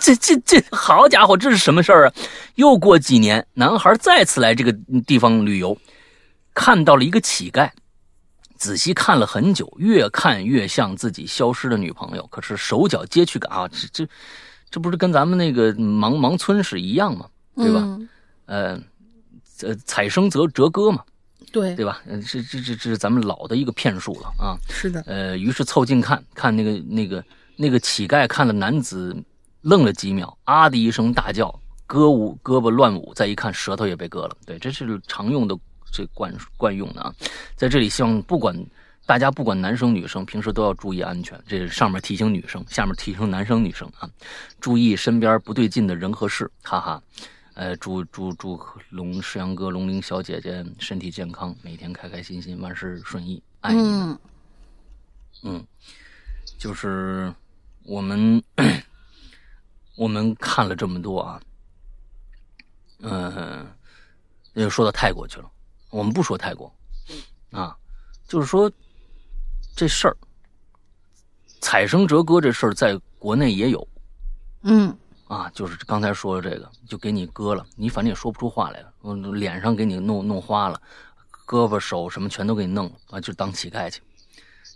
这这这这，好家伙，这是什么事儿啊？又过几年，男孩再次来这个地方旅游，看到了一个乞丐，仔细看了很久，越看越像自己消失的女朋友。可是手脚皆去感啊，这这这不是跟咱们那个盲盲村是一样吗？对吧？呃，呃，采生则折歌嘛。对对吧？嗯，这这这这是咱们老的一个骗术了啊。是的。呃，于是凑近看看那个那个那个乞丐，看了男子愣了几秒，啊的一声大叫，胳舞胳膊乱舞，再一看舌头也被割了。对，这是常用的这惯惯用的啊。在这里，希望不管大家不管男生女生，平时都要注意安全。这是上面提醒女生，下面提醒男生女生啊，注意身边不对劲的人和事，哈哈。呃，祝祝祝龙世阳哥、龙玲小姐姐身体健康，每天开开心心，万事顺意，爱你们。嗯，就是我们 [CLEARS THROAT] 我们看了这么多啊，嗯，又说到泰国去了。我们不说泰国啊，就是说这事儿，采生折歌这事儿在国内也有。嗯。啊，就是刚才说的这个，就给你割了，你反正也说不出话来了，嗯，脸上给你弄弄花了，胳膊手什么全都给你弄了啊，就当乞丐去。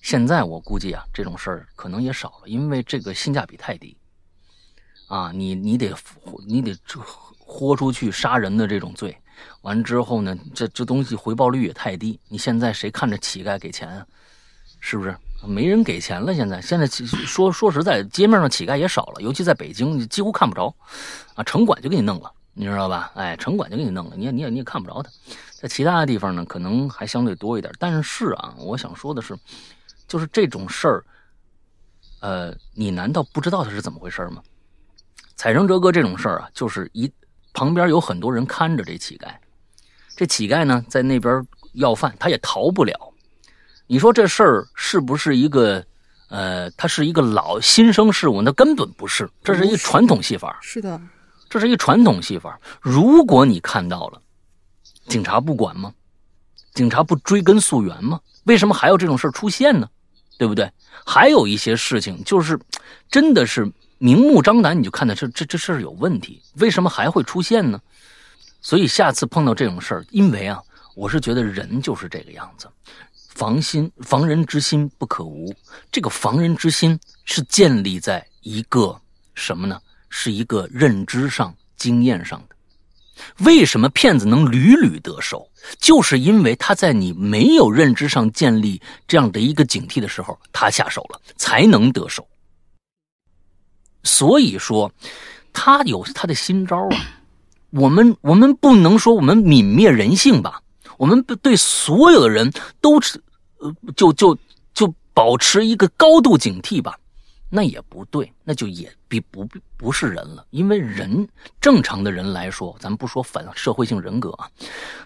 现在我估计啊，这种事儿可能也少了，因为这个性价比太低。啊，你你得你得豁出去杀人的这种罪，完之后呢，这这东西回报率也太低。你现在谁看着乞丐给钱啊？是不是？没人给钱了，现在现在说说实在，街面上乞丐也少了，尤其在北京，你几乎看不着，啊，城管就给你弄了，你知道吧？哎，城管就给你弄了，你也你也你也看不着他。在其他的地方呢，可能还相对多一点。但是啊，我想说的是，就是这种事儿，呃，你难道不知道他是怎么回事吗？采绳折割这种事儿啊，就是一旁边有很多人看着这乞丐，这乞丐呢在那边要饭，他也逃不了。你说这事儿是不是一个，呃，它是一个老新生事物？那根本不是，这是一传统戏法。是的，这是一传统戏法。如果你看到了，警察不管吗？警察不追根溯源吗？为什么还有这种事儿出现呢？对不对？还有一些事情，就是真的是明目张胆，你就看到这这这事儿有问题。为什么还会出现呢？所以下次碰到这种事儿，因为啊，我是觉得人就是这个样子。防心防人之心不可无，这个防人之心是建立在一个什么呢？是一个认知上、经验上的。为什么骗子能屡屡得手？就是因为他在你没有认知上建立这样的一个警惕的时候，他下手了，才能得手。所以说，他有他的新招啊。我们我们不能说我们泯灭人性吧？我们对所有的人都是，呃，就就就保持一个高度警惕吧，那也不对，那就也比不不是人了。因为人正常的人来说，咱们不说反社会性人格啊，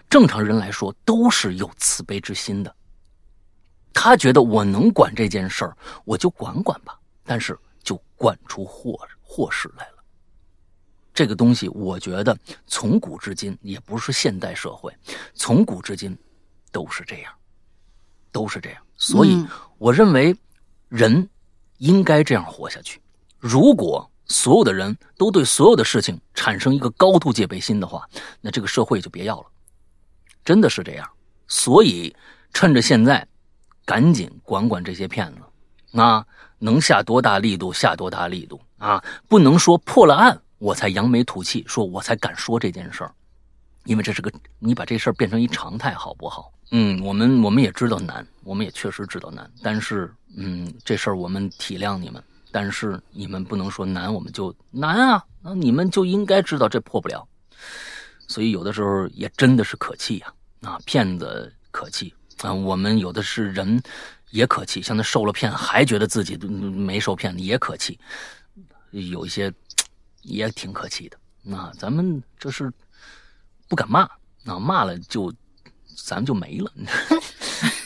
正常人来说都是有慈悲之心的。他觉得我能管这件事儿，我就管管吧，但是就管出祸祸事来了。这个东西，我觉得从古至今也不是现代社会，从古至今都是这样，都是这样。所以，我认为人应该这样活下去。如果所有的人都对所有的事情产生一个高度戒备心的话，那这个社会就别要了。真的是这样。所以，趁着现在，赶紧管管这些骗子啊！能下多大力度下多大力度啊！不能说破了案。我才扬眉吐气，说我才敢说这件事儿，因为这是个你把这事儿变成一常态，好不好？嗯，我们我们也知道难，我们也确实知道难，但是嗯，这事儿我们体谅你们，但是你们不能说难我们就难啊，那你们就应该知道这破不了，所以有的时候也真的是可气呀，啊，骗子可气。啊，我们有的是人也可气，像那受了骗还觉得自己没受骗的也可气，有一些。也挺可气的，那咱们这是不敢骂，那骂了就咱们就没了。[LAUGHS]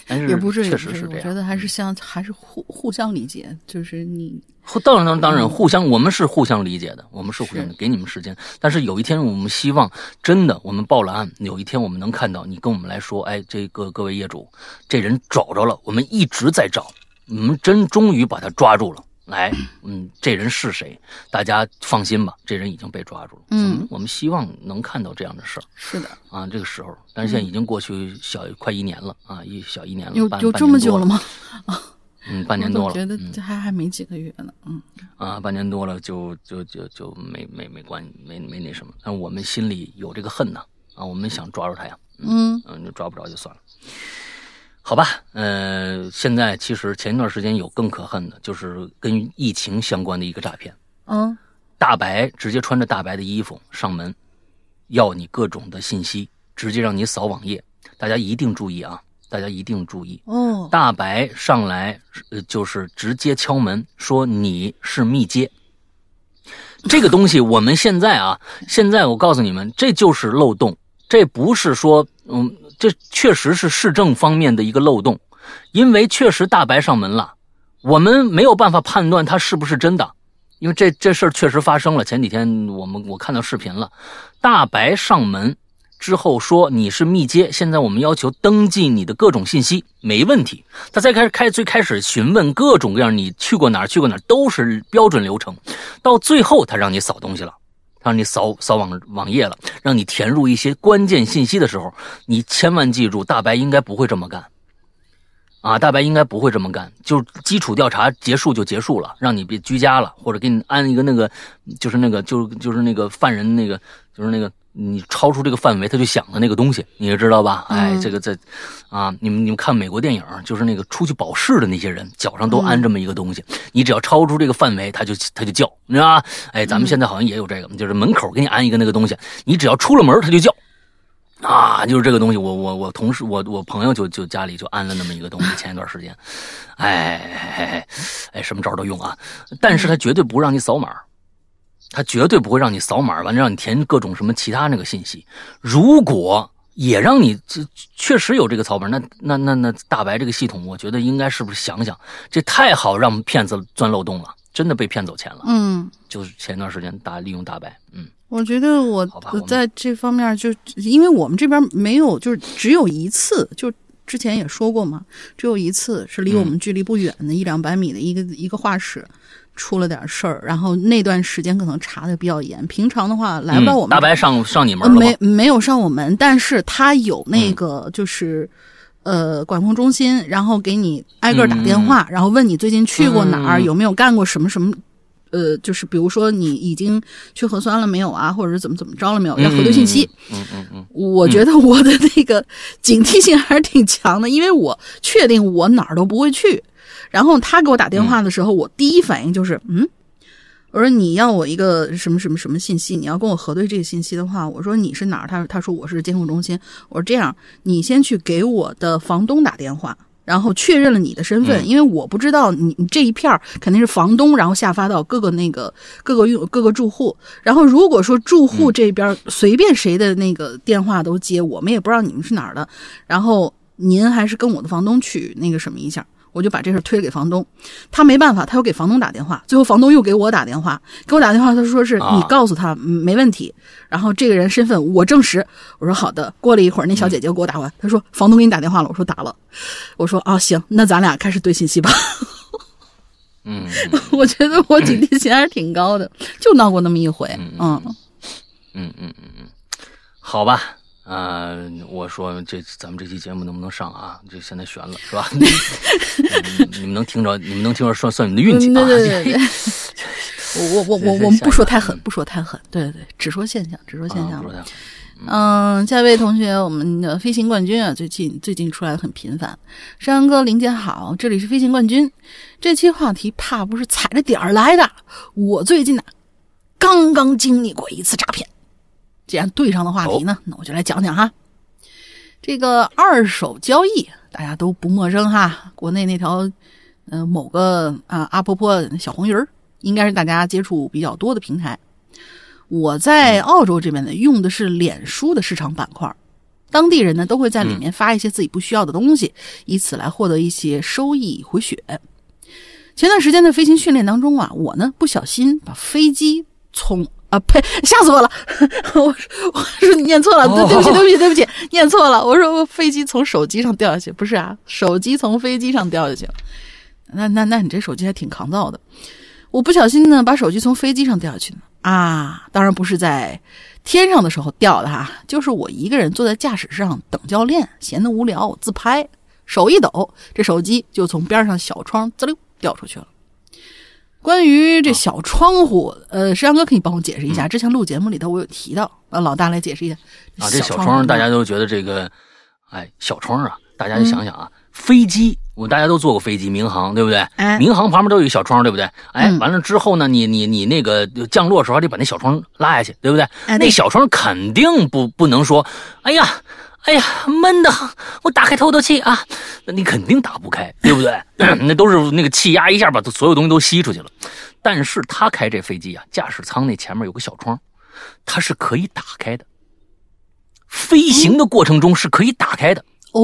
但是也不是，确实是这样。我觉得还是相还是互互相理解，就是你当然当然互相，我们是互相理解的，我们是互相给你们时间。但是有一天，我们希望真的，我们报了案，有一天我们能看到你跟我们来说，哎，这个各位业主，这人找着了，我们一直在找，我们真终于把他抓住了。来，嗯，这人是谁？大家放心吧，这人已经被抓住了。嗯，我们希望能看到这样的事儿。是的，啊，这个时候，但是现在已经过去小快一年了啊，一小一年了，有半有这么久了？吗？半嗯，半年多了。我觉得嗯这还还没几个月呢。嗯啊，半年多了就就就就没没没关没没那什么，但我们心里有这个恨呐啊，我们想抓住他呀，嗯嗯，就抓不着就算了，好吧，呃，现在其实前一段时间有更可恨的，就是跟疫情相关的一个诈骗，嗯。大白直接穿着大白的衣服上门，要你各种的信息，直接让你扫网页，大家一定注意啊，大家一定注意，哦。大白上来，呃，就是直接敲门说你是密接。这个东西我们现在啊，现在我告诉你们，这就是漏洞，这不是说，嗯，这确实是市政方面的一个漏洞，因为确实大白上门了，我们没有办法判断他是不是真的，因为这这事儿确实发生了。前几天我们我看到视频了，大白上门之后说你是密接，现在我们要求登记你的各种信息，没问题。他再开始开最开始询问各种各样你去过哪儿去过哪儿都是标准流程，到最后他让你扫东西了。让你扫扫网网页了，让你填入一些关键信息的时候，你千万记住，大白应该不会这么干，啊，大白应该不会这么干，就基础调查结束就结束了，让你别居家了，或者给你安一个那个，就是那个就就是那个犯人那个就是那个你超出这个范围他就想的那个东西，你也知道吧？哎，嗯这个在啊，你们你们看美国电影，就是那个出去保释的那些人脚上都安这么一个东西，你只要超出这个范围，他就他就叫，你知道吧？哎，咱们现在好像也有这个，就是门口给你安一个那个东西，你只要出了门他就叫。啊，就是这个东西，我我我同事，我我朋友就就家里就安了那么一个东西，前一段时间，哎哎哎哎，什么招都用啊，但是他绝对不让你扫码，他绝对不会让你扫码，完了让你填各种什么其他那个信息。如果也让你这确实有这个草本，那那那那大白这个系统，我觉得应该是不是想想，这太好让骗子钻漏洞了，真的被骗走钱了。嗯，就是前段时间大利用大白，嗯我觉得我我在这方面就因为我们这边没有，就是只有一次，就之前也说过嘛，只有一次是离我们距离不远的一两百米的一个一个画室。出了点事儿，然后那段时间可能查的比较严。平常的话来不到我们、嗯大白上上你门？没没有上我们，但是他有那个就是、呃管控中心，然后给你挨个打电话，然后问你最近去过哪儿，嗯有没有干过什么什么。呃，就是比如说你已经去核酸了没有啊，或者是怎么怎么着了没有，要核对信息。嗯嗯嗯我觉得我的那个警惕性还是挺强的，因为我确定我哪儿都不会去。然后他给我打电话的时候，我第一反应就是，嗯，我说你要我一个什么什么什么信息，你要跟我核对这个信息的话，我说你是哪儿？他他说我是监控中心。我说这样，你先去给我的房东打电话。然后确认了你的身份，嗯因为我不知道你你这一片儿肯定是房东，然后下发到各个那个各个用各个住户。然后如果说住户这边随便谁的那个电话都接，我们也不知道你们是哪儿的，然后您还是跟我的房东去那个什么一下。我就把这事推给房东，他没办法，他又给房东打电话，最后房东又给我打电话，给我打电话，他说是啊你告诉他、嗯没问题，然后这个人身份我证实，我说好的。过了一会儿，那小姐姐给我打完，她说房东给你打电话了，我说打了，我说啊行，那咱俩开始对信息吧。嗯，[LAUGHS] 我觉得我警惕性还是挺高的，就闹过那么一回，嗯嗯。嗯嗯嗯嗯，好吧，啊、我说这咱们这期节目能不能上啊？这现在悬了是吧？[LAUGHS] 你你们能听着，你们能听着算算你们的运气嗯啊！对对对对 [LAUGHS] 我我我我我们不说太狠嗯，不说太狠，对对对，只说现象，只说现象嗯，下一位同学，我们的飞行冠军啊，最近最近出来的很频繁。山羊哥，林姐好，这里是飞行冠军。这期话题怕不是踩着点儿来的。我最近呢、刚刚经历过一次诈骗。既然对上的话题呢，那我就来讲讲哈。这个二手交易大家都不陌生哈，国内那条呃某个啊阿婆婆小红鱼儿，应该是大家接触比较多的平台。我在澳洲这边呢，用的是脸书的市场板块，当地人呢都会在里面发一些自己不需要的东西，以此来获得一些收益回血。前段时间的飞行训练当中啊，我呢不小心把飞机从啊呸，吓死我了！[LAUGHS] 我说我是念错了，对对不起对不起对不起，念错了。我说我飞机从手机上掉下去，不是啊，手机从飞机上掉下去了。那那那你这手机还挺抗造的。我不小心呢，把手机从飞机上掉下去啊！当然不是在天上的时候掉的哈，就是我一个人坐在驾驶上等教练，闲得无聊，自拍，手一抖，这手机就从边上小窗滋溜掉出去了。关于这小窗户，呃，石阳哥可以帮我解释一下。之前录节目里头我有提到，呃，老大来解释一下。啊，这小窗大家都觉得这个，哎，小窗啊，大家就想想啊，飞机，我大家都坐过飞机，民航对不对？哎，民航旁边都有一个小窗，对不对？哎，完了之后呢，你你你那个降落的时候还得把那小窗拉下去，对不对？那小窗肯定不不能说，哎呀。哎呀，闷的很，我打开透透气啊，那你肯定打不开，对不对？[CLEARS THROAT] 那都是那个气压一下把所有东西都吸出去了。但是他开这飞机啊，驾驶舱那前面有个小窗，它是可以打开的，飞行的过程中是可以打开的哦。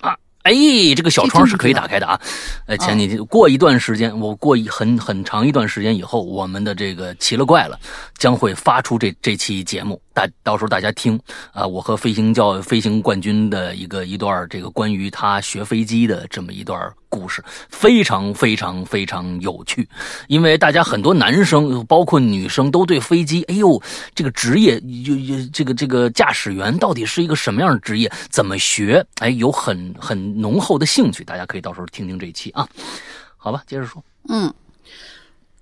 啊哎，这个小窗是可以打开的啊！呃，前几天过一段时间，我过一很很长一段时间以后，我们的这个奇了怪了将会发出这这期节目，大到时候大家听啊，我和飞行教飞行冠军的一个一段这个关于他学飞机的这么一段故事，非常非常非常有趣，因为大家很多男生包括女生都对飞机，哎呦，这个职业有有这个这个驾驶员到底是一个什么样的职业，怎么学？哎，有很很。浓厚的兴趣，大家可以到时候听听这一期啊。好吧，接着说。嗯，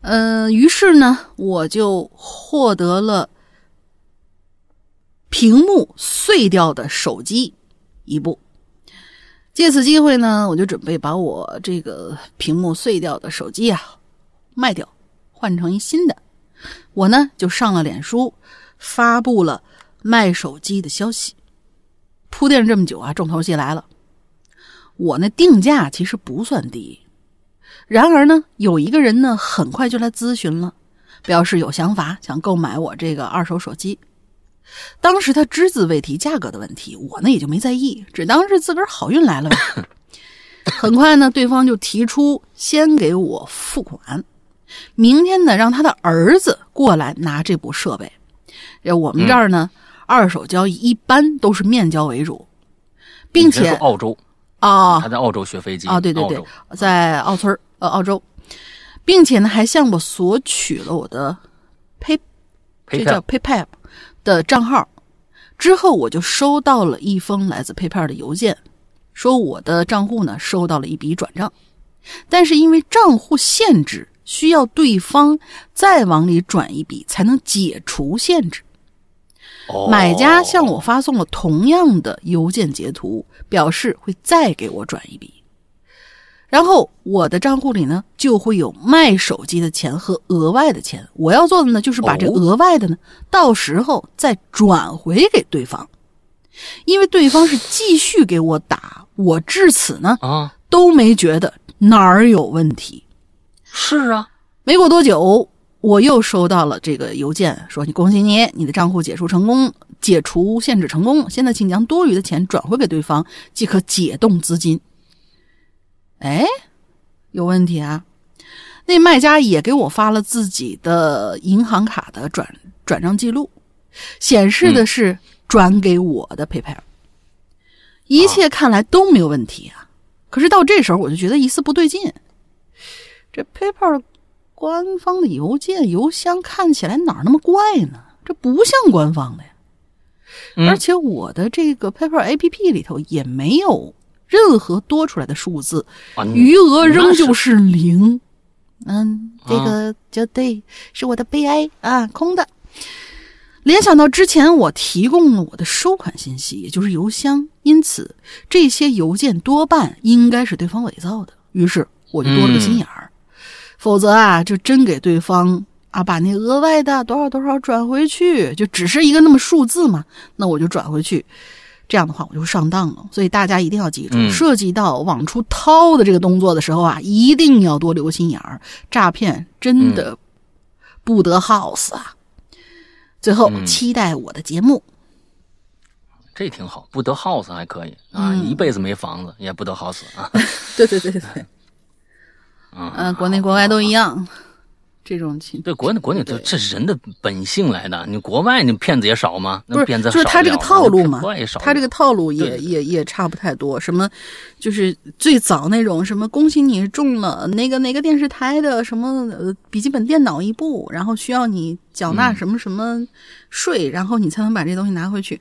呃，于是呢，我就获得了屏幕碎掉的手机一部。借此机会呢，我就准备把我这个屏幕碎掉的手机啊卖掉，换成一新的。我呢就上了脸书，发布了卖手机的消息。铺垫这么久啊，重头戏来了。我那定价其实不算低，然而呢，有一个人呢很快就来咨询了，表示有想法想购买我这个二手手机。当时他只字未提价格的问题，我呢也就没在意，只当是自个儿好运来了。[LAUGHS] 很快呢，对方就提出先给我付款，明天呢让他的儿子过来拿这部设备。我们这儿呢，二手交易一般都是面交为主，并且澳洲。啊，他在澳洲学飞机啊，对对对，在澳村呃澳洲，并且呢还向我索取了我的 Pay，这叫 PayPal 的账号。之后我就收到了一封来自 PayPal 的邮件，说我的账户呢收到了一笔转账，但是因为账户限制，需要对方再往里转一笔才能解除限制。买家向我发送了同样的邮件截图，表示会再给我转一笔，然后我的账户里呢就会有卖手机的钱和额外的钱。我要做的呢就是把这额外的呢，到时候再转回给对方，因为对方是继续给我打，我至此呢啊都没觉得哪儿有问题。是啊，没过多久。我又收到了这个邮件，说你恭喜你，你的账户解除成功，解除限制成功。现在请将多余的钱转回给对方，即可解冻资金。哎，有问题啊！那卖家也给我发了自己的银行卡的转转账记录，显示的是转给我的 PayPal，一切看来都没有问题啊。可是到这时候我就觉得一丝不对劲，这 PayPal。官方的邮件邮箱看起来哪儿那么怪呢？这不像官方的呀！而且我的这个 PayPal APP 里头也没有任何多出来的数字，余额仍旧是零。嗯，这个就对，是我的悲哀啊，空的。联想到之前我提供了我的收款信息，也就是邮箱，因此这些邮件多半应该是对方伪造的。于是我就多了个心眼儿。否则啊，就真给对方啊把那额外的多少多少转回去，就只是一个那么数字嘛，那我就转回去，这样的话我就上当了。所以大家一定要记住，涉及到往出掏的这个动作的时候啊，一定要多留心眼儿，诈骗真的不得好死啊！最后期待我的节目，这挺好，不得好死还可以啊，一辈子没房子也不得好死啊！[LAUGHS] 对对对对。嗯，国内国外都一样，这种情对，国内国内这这是人的本性来的。你国外你骗子也少吗？不是，那骗子就是他这个套路嘛国外也少。他这个套路也也也差不太多。什么，就是最早那种什么，恭喜你中了那个哪个电视台的什么呃笔记本电脑一部，然后需要你缴纳嗯什么什么税，然后你才能把这东西拿回去，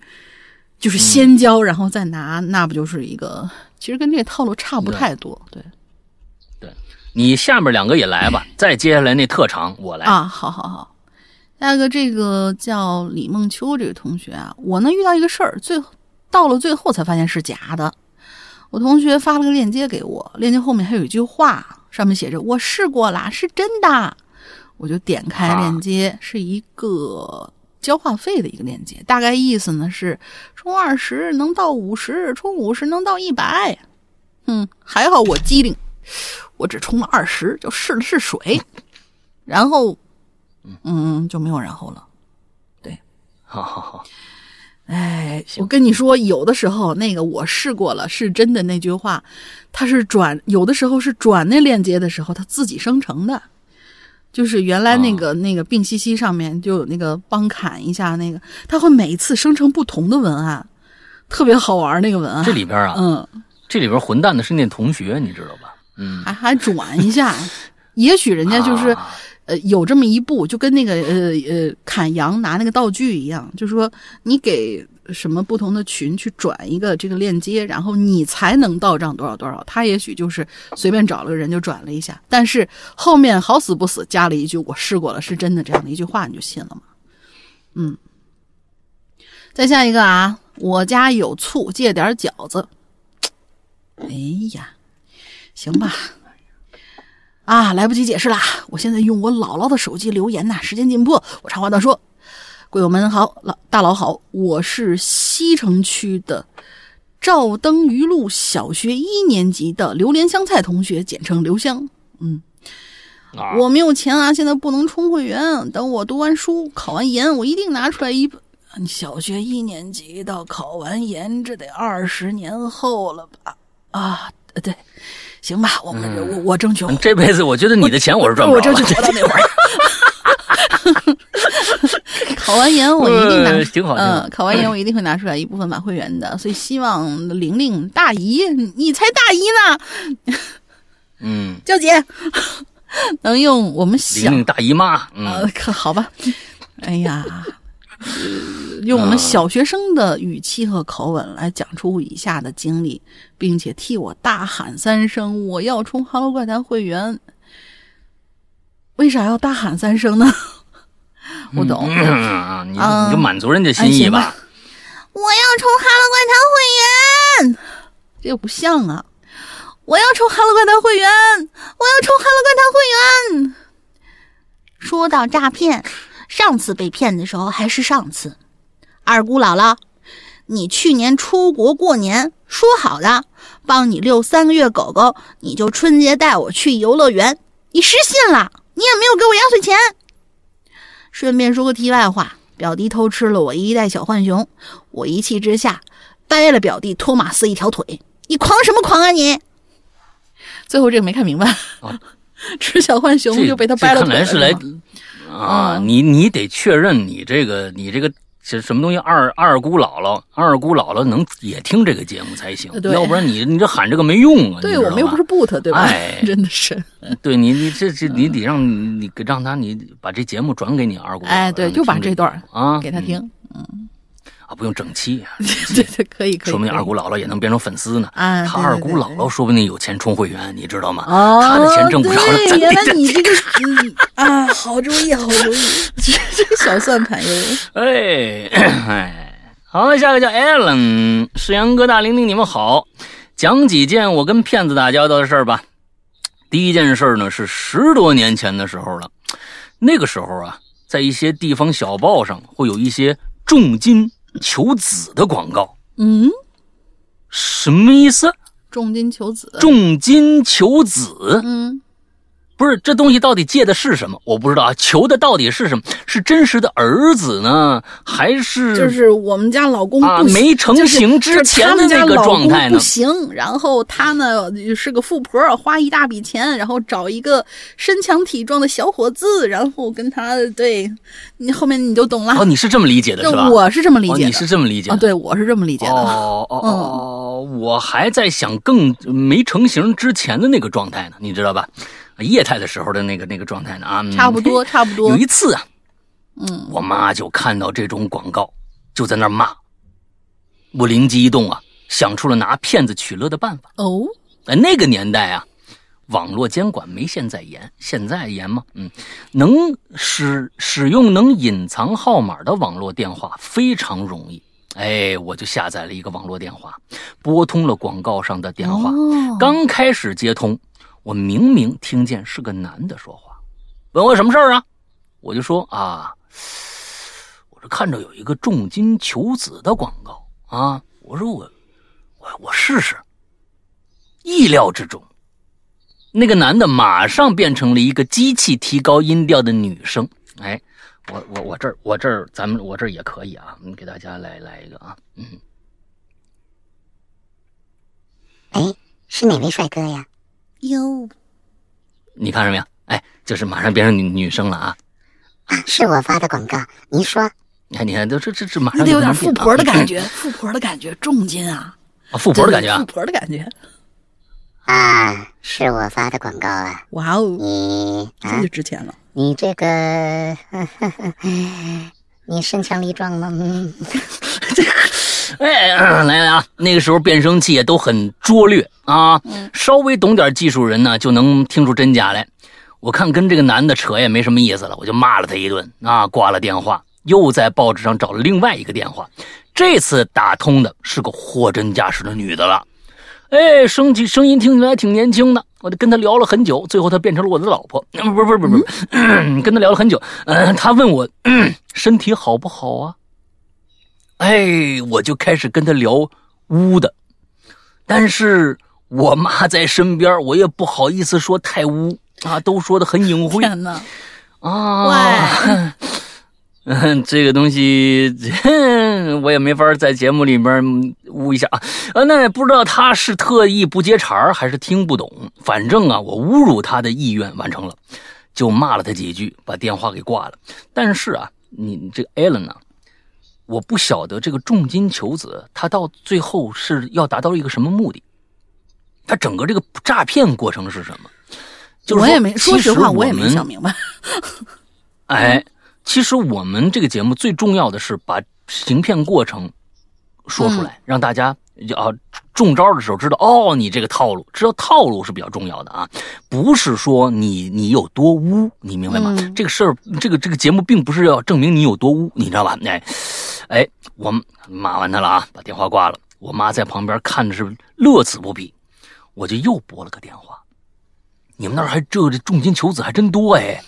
就是嗯先交然后再拿，那不就是一个，其实跟这个套路差不太多，对你下面两个也来吧，再接下来那特长我来。啊，好好好。下一个这个叫李梦秋这个同学啊，我呢遇到一个事儿，最到了最后才发现是假的。我同学发了个链接给我，链接后面还有一句话，上面写着“我试过啦，是真的”。我就点开链接，是一个交话费的一个链接，大概意思呢是充二十能到五十，充五十能到一百。嗯，还好我机灵，我只充了二十，就试了试水，然后，嗯，就没有然后了。对 [LAUGHS] 好好好，哎，我跟你说，有的时候那个我试过了，是真的那句话，它是转，有的时候是转那链接的时候，它自己生成的。就是原来那个、那个病西西上面就有那个帮砍一下那个，它会每一次生成不同的文案，特别好玩那个文案。这里边啊，嗯，这里边混蛋的是那同学，你知道吧？嗯，还 [LAUGHS] 还转一下，也许人家就是、啊呃有这么一步，就跟那个呃呃砍羊拿那个道具一样，就是说你给什么不同的群去转一个这个链接，然后你才能到账多少多少。他也许就是随便找了个人就转了一下，但是后面好死不死加了一句“我试过了，是真的”这样的一句话，你就信了吗？嗯。再下一个啊，我家有醋，借点饺子。哎呀，行吧。啊，来不及解释啦！我现在用我姥姥的手机留言呐，时间紧迫，我长话短说。贵友们好，老大佬好，我是西城区的赵登余路小学一年级的榴莲香菜同学，简称刘香。嗯，啊我没有钱啊，现在不能充会员。等我读完书、考完研，我一定拿出来一本。小学一年级到考完研，这得二十年后了吧？啊，对，行吧，我们、我我争取嗯这辈子我觉得你的钱我是赚不我着了。争取活到那会儿。[LAUGHS] 考完研我一定拿，呃挺好嗯，考完研我一定会拿出来一部分买会员的，所以希望玲玲大姨，你你才大姨呢，嗯，[LAUGHS] 娇姐能用我们小玲玲大姨妈，嗯，呃，可好吧？哎呀，呃用我们小学生的语气和口吻来讲出以下的经历，并且替我大喊三声：“我要充《哈喽怪谈》会员。”为啥要大喊三声呢？[LAUGHS] 我懂，嗯你就满足人家心意吧。我要充《哈喽怪谈》会员，这又不像啊！我要充《哈喽怪谈》会员，我要充《哈喽怪谈》会员。说到诈骗，上次被骗的时候还是上次。二姑姥姥，你去年出国过年，说好的帮你遛三个月狗狗，你就春节带我去游乐园，你失信了，你也没有给我压岁钱。顺便说个题外话，表弟偷吃了我一袋小浣熊，我一气之下掰了表弟托马斯一条腿。你狂什么狂啊你！最后这个没看明白，啊 [LAUGHS] 吃小浣熊这就被他掰了腿了。看来是来啊，嗯你你得确认你这个你这个是什么东西？二二姑姥姥，二姑姥姥能也听这个节目才行，要不然你你这喊这个没用啊。对我们又不是 boot，对吧？哎 [LAUGHS] 真的是，对你你这这你得让你给让他你把这节目转给你二姑哎，对，就把这段啊给他听。啊，不用整期啊，[LAUGHS] 对对，可以可以。说明二姑姥姥也能变成粉丝呢。啊他二姑姥姥说不定有钱充会员，你知道吗？哦，他的钱挣不着了，原来你这个嗯 [LAUGHS] 啊，好主意，好主意，这这个小算盘又 [LAUGHS] 哎哎，好，下个叫 Allen，世阳哥大玲玲，你们好，讲几件我跟骗子打交道的事儿吧。第一件事呢是十多年前的时候了，那个时候啊，在一些地方小报上会有一些重金求子的广告，嗯，什么意思？重金求子，重金求子，嗯不是这东西到底借的是什么？我不知道啊，求的到底是什么？是真实的儿子呢，还是就是我们家老公没成型之前的那个状态呢不？行，然后他呢是个富婆，花一大笔钱，然后找一个身强体壮的小伙子，然后跟他对你后面你就懂了。哦，你是这么理解的是吧？我是这么理哦，解的，你是这么理解的？啊，对，我是这么理解的。哦哦哦，我还在想更没成型之前的那个状态呢，你知道吧？液态的时候的那个那个状态呢啊，嗯差不多，[LAUGHS] 差不多有。一次啊，嗯，我妈就看到这种广告，就在那儿骂。我灵机一动啊，想出了拿骗子取乐的办法。哦，哎，那个年代啊，网络监管没现在严，现在严吗？嗯，能使使用能隐藏号码的网络电话非常容易。哎，我就下载了一个网络电话，拨通了广告上的电话。哦刚开始接通，我明明听见是个男的说话，问我什么事儿啊？我就说啊，我这看着有一个重金求子的广告啊，我说我我我试试。意料之中，那个男的马上变成了一个机器提高音调的女生。哎，我我我这儿我这儿咱们我这儿也可以啊，嗯，给大家来来一个啊，嗯，哎，是哪位帅哥呀？哟，你看什么呀？哎，就是马上变成女女生了啊！啊，是我发的广告。您说，你看，你看，都这这这马上得有上就能变点富婆的啊感觉，富婆的感觉，重金啊，啊，富婆的感觉啊富！婆的感觉。啊，是我发的广告啊。哇哦，你啊这就，值钱了。你这个，[LAUGHS] 你身强力壮吗？嗯，[LAUGHS] 哎，[CLEARS THROAT] 来来啊！那个时候变声器也都很拙劣啊，稍微懂点技术人呢就能听出真假来。我看跟这个男的扯也没什么意思了，我就骂了他一顿啊，挂了电话，又在报纸上找了另外一个电话，这次打通的是个货真价实的女的了。哎，声起声音听起来挺年轻的，我就跟他聊了很久，最后她变成了我的老婆。嗯不是不是不是不，跟他聊了很久。嗯、她问我、嗯身体好不好啊？哎，我就开始跟他聊污的，但是我妈在身边，我也不好意思说太污啊，都说的很隐晦天哪，啊。嗯，[LAUGHS] 这个东西 [LAUGHS] 我也没法在节目里面污一下啊。啊，那也不知道他是特意不接茬儿还是听不懂。反正啊，我侮辱他的意愿完成了，就骂了他几句，把电话给挂了。但是啊，你这个 Alan 呢、我不晓得这个重金求子，他到最后是要达到一个什么目的？他整个这个诈骗过程是什么？就是我也没，说其实实话，我也没想明白。[LAUGHS] 哎，其实我们这个节目最重要的是把行骗过程说出来，让大家就啊中招的时候知道哦，你这个套路，知道套路是比较重要的啊，不是说你你有多污，你明白吗？嗯这个事儿，这个这个节目并不是要证明你有多污，你知道吧？哎，哎，我骂完他了啊，把电话挂了。我妈在旁边看着是乐此不疲，我就又拨了个电话。你们那儿还这这重金求子还真多哎！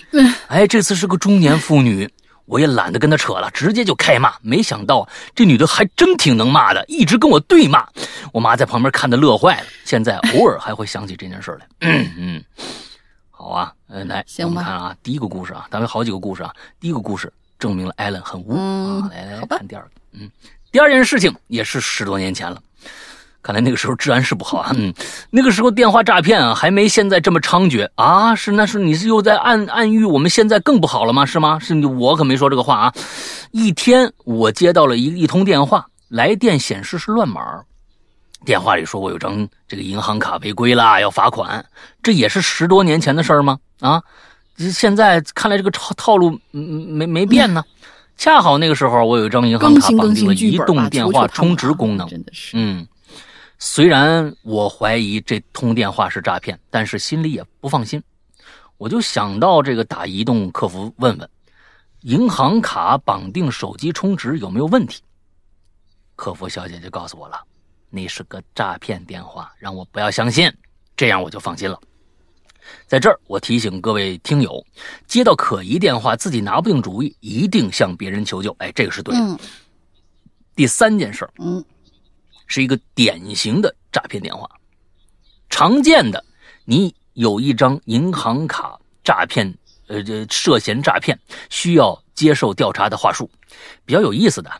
哎，这次是个中年妇女，我也懒得跟她扯了，直接就开骂。没想到这女的还真挺能骂的，一直跟我对骂。我妈在旁边看的乐坏了，现在偶尔还会想起这件事来。嗯嗯，好啊，呃，来，行吧我们看啊，第一个故事啊，咱们好几个故事啊。第一个故事证明了艾伦很污、嗯啊，来来来看第二个，嗯，第二件事情也是十多年前了。看来那个时候治安是不好啊，嗯，那个时候电话诈骗啊还没现在这么猖獗啊，是那是你是又在暗暗喻我们现在更不好了吗？是吗？是你我可没说这个话啊。一天我接到了一一通电话，来电显示是乱码，电话里说我有张这个银行卡违规啦，要罚款，这也是十多年前的事儿吗？啊，这现在看来这个套套路嗯没没变呢。恰好那个时候我有一张银行卡绑定了移，动电话充值功能，真的是。嗯，虽然我怀疑这通电话是诈骗，但是心里也不放心。我就想到这个打移动客服问问，银行卡绑定手机充值有没有问题。客服小姐就告诉我了，那是个诈骗电话，让我不要相信，这样我就放心了。在这儿，我提醒各位听友，接到可疑电话，自己拿不定主意，一定向别人求救。哎，这个是对的。嗯第三件事儿，嗯是一个典型的诈骗电话。常见的，你有一张银行卡诈骗，呃，这涉嫌诈骗，需要接受调查的话术。比较有意思的，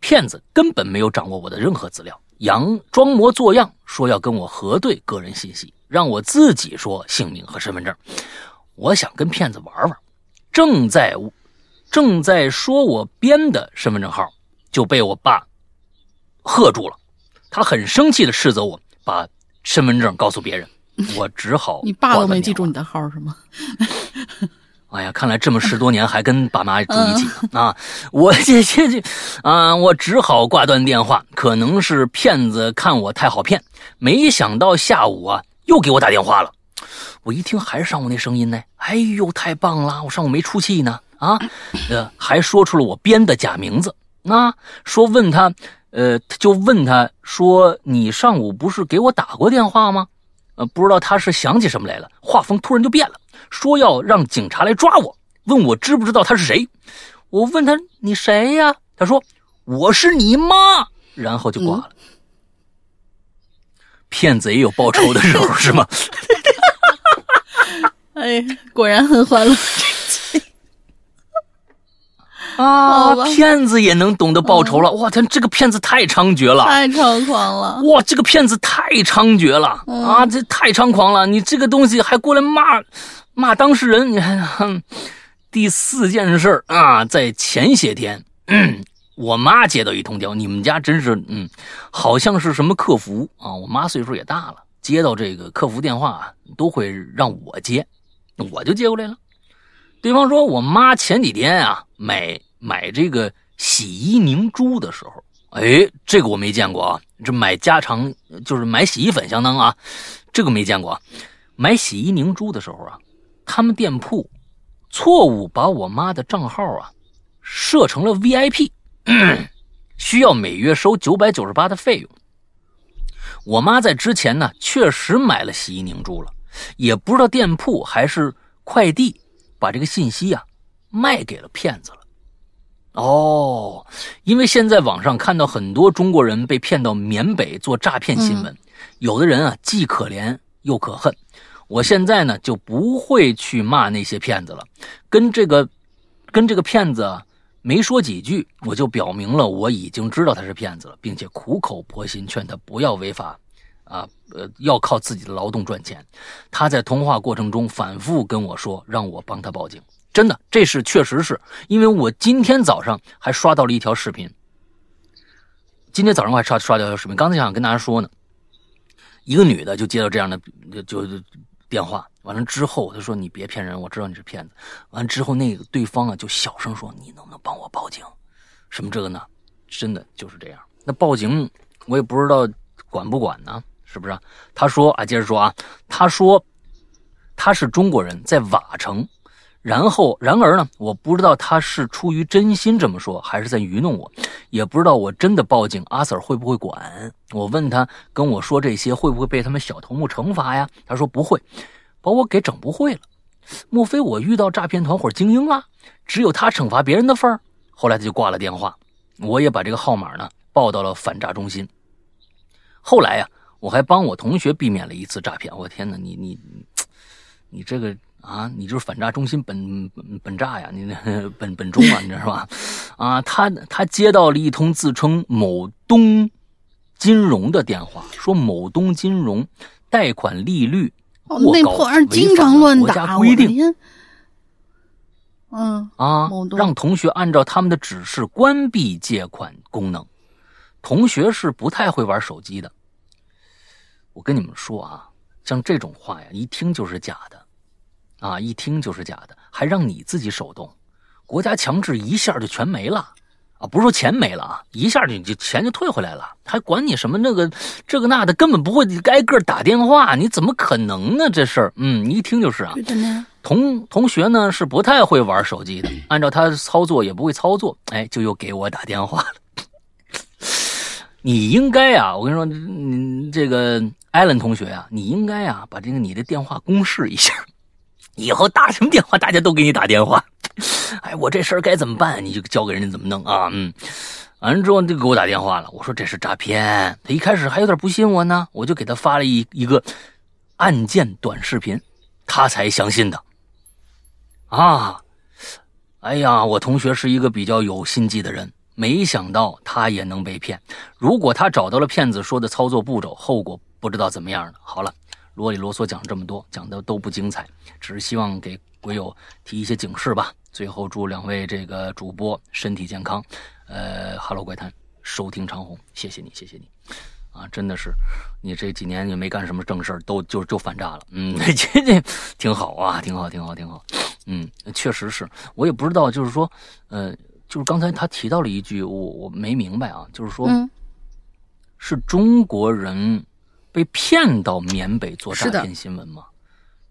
骗子根本没有掌握我的任何资料，佯装模作样说要跟我核对个人信息，让我自己说姓名和身份证。我想跟骗子玩玩，正在正在说我编的身份证号，就被我爸喝住了。他很生气的斥责我把身份证告诉别人，我只好 [LAUGHS] 你爸都没记住你的号是吗？哎呀，看来这么十多年还跟爸妈 [LAUGHS] 住一起呢啊！我这这这啊，我只好挂断电话。可能是骗子看我太好骗，没想到下午啊又给我打电话了。我一听还是上午那声音呢，哎呦，太棒了！我上午没出气呢啊，呃，还说出了我编的假名字，那说问他，呃，就问他说你上午不是给我打过电话吗？呃，不知道他是想起什么来了，画风突然就变了，说要让警察来抓我，问我知不知道他是谁。我问他你谁呀？他说我是你妈，然后就挂了。骗子也有报仇的时候，是吗？[LAUGHS] 哎，果然很欢乐。[LAUGHS] 啊，骗子也能懂得报仇了！哇，天这个骗子太猖獗了，太猖狂了！哇，这个骗子太猖獗了啊！这太猖狂了！你这个东西还过来骂骂当事人，你看。第四件事啊，在前些天，我妈接到一通电话，你们家真是嗯，好像是什么客服啊？我妈岁数也大了，接到这个客服电话都会让我接。我就接过来了，对方说我妈前几天啊买买这个洗衣凝珠的时候，哎，这个我没见过啊，这买家常就是买洗衣粉相当啊，这个没见过。买洗衣凝珠的时候啊，他们店铺错误把我妈的账号啊设成了 VIP，需要每月收九百九十八的费用。我妈在之前呢确实买了洗衣凝珠了。也不知道店铺还是快递把这个信息啊卖给了骗子了。哦，因为现在网上看到很多中国人被骗到缅北做诈骗新闻，有的人啊既可怜又可恨。我现在呢就不会去骂那些骗子了，跟这个跟这个骗子没说几句，我就表明了我已经知道他是骗子了，并且苦口婆心劝他不要违法。啊，呃，要靠自己的劳动赚钱。他在通话过程中反复跟我说，让我帮他报警。真的，这是确实是因为我今天早上还刷到了一条视频。今天早上我还刷刷到一条视频，刚才想跟大家说呢。一个女的就接到这样的就就电话，完了之后他说：“你别骗人，我知道你是骗子。”完了之后，那个对方啊就小声说：“你能不能帮我报警？什么这个呢？真的就是这样。那报警我也不知道管不管呢。”是不是？他说啊，接着说啊，他说他是中国人，在瓦城。然后，然而呢，我不知道他是出于真心这么说，还是在愚弄我。也不知道我真的报警，阿 Sir 会不会管？我问他跟我说这些，会不会被他们小头目惩罚呀？他说不会，把我给整不会了。莫非我遇到诈骗团伙精英了？只有他惩罚别人的份儿？后来他就挂了电话，我也把这个号码呢报到了反诈中心。后来呀。我还帮我同学避免了一次诈骗。我天哪，你你你这个啊，你就是反诈中心本本诈呀，你那本本中啊，你知道吧？[LAUGHS] 啊，他他接到了一通自称某东金融的电话，说某东金融贷款利率过高，经常乱国家规定。嗯啊，让同学按照他们的指示关闭借款功能。同学是不太会玩手机的。我跟你们说啊，像这种话呀，一听就是假的，啊，一听就是假的，还让你自己手动，国家强制一下就全没了，啊，不是说钱没了啊，一下就就钱就退回来了，还管你什么那个这个那的，根本不会挨个打电话，你怎么可能呢？这事儿，嗯，你一听就是啊。同同学呢是不太会玩手机的，按照他操作也不会操作，哎，就又给我打电话了。你应该啊，我跟你说，你这个。艾伦同学啊，你应该啊把这个你的电话公示一下，以后打什么电话大家都给你打电话。哎，我这事儿该怎么办？你就教给人家怎么弄啊？嗯，完了之后就给我打电话了，我说这是诈骗。他一开始还有点不信我呢，我就给他发了一一个案件短视频，他才相信的。啊，哎呀，我同学是一个比较有心机的人，没想到他也能被骗。如果他找到了骗子说的操作步骤，后果不知道怎么样呢。好了，啰里啰嗦讲这么多，讲的都不精彩，只是希望给鬼友提一些警示吧。最后祝两位这个主播身体健康。呃哈喽怪谈收听长虹，谢谢你，谢谢你。啊，真的是，你这几年也没干什么正事儿，都就就反诈了。嗯，[LAUGHS] 这这挺好啊，挺好，挺好，挺好。嗯，确实是我也不知道，就是说，呃，就是刚才他提到了一句，我我没明白啊，就是说，嗯，是中国人被骗到缅北做诈骗新闻吗？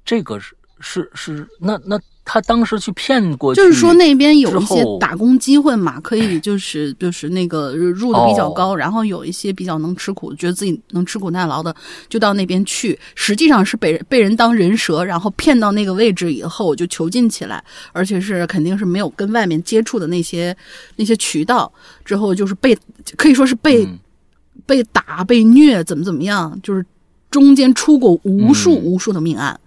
这个是是是，那那。他当时去骗过去，就是说那边有一些打工机会嘛，可以就是就是那个入的比较高，然后有一些比较能吃苦，觉得自己能吃苦耐劳的，就到那边去。实际上是被被人当人蛇，然后骗到那个位置以后就囚禁起来，而且是肯定是没有跟外面接触的那些那些渠道，之后就是被可以说是被被打被虐，怎么怎么样，就是中间出过无数无数的命案。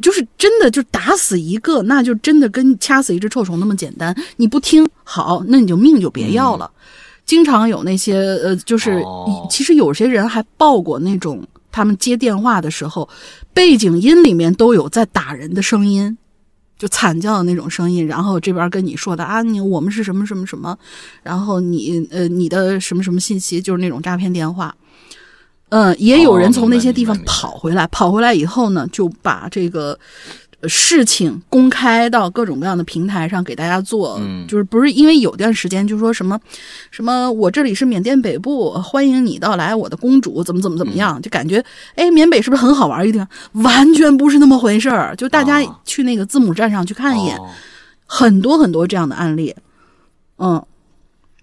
就是真的，就打死一个，那就真的跟掐死一只臭虫那么简单。你不听好，那你就命就别要了。经常有那些呃，就是其实有些人还报过那种，他们接电话的时候，背景音里面都有在打人的声音，就惨叫的那种声音。然后这边跟你说的啊，你我们是什么什么什么，然后你呃你的什么什么信息，就是那种诈骗电话。嗯，也有人从那些地方跑回来，跑回来以后呢，就把这个事情公开到各种各样的平台上给大家做。嗯，就是不是因为有段时间就说什么什么，我这里是缅甸北部，欢迎你到来，我的公主怎么怎么怎么样，就感觉哎，缅北是不是很好玩一点？完全不是那么回事儿。就大家去那个字母站上去看一眼，很多很多这样的案例。嗯，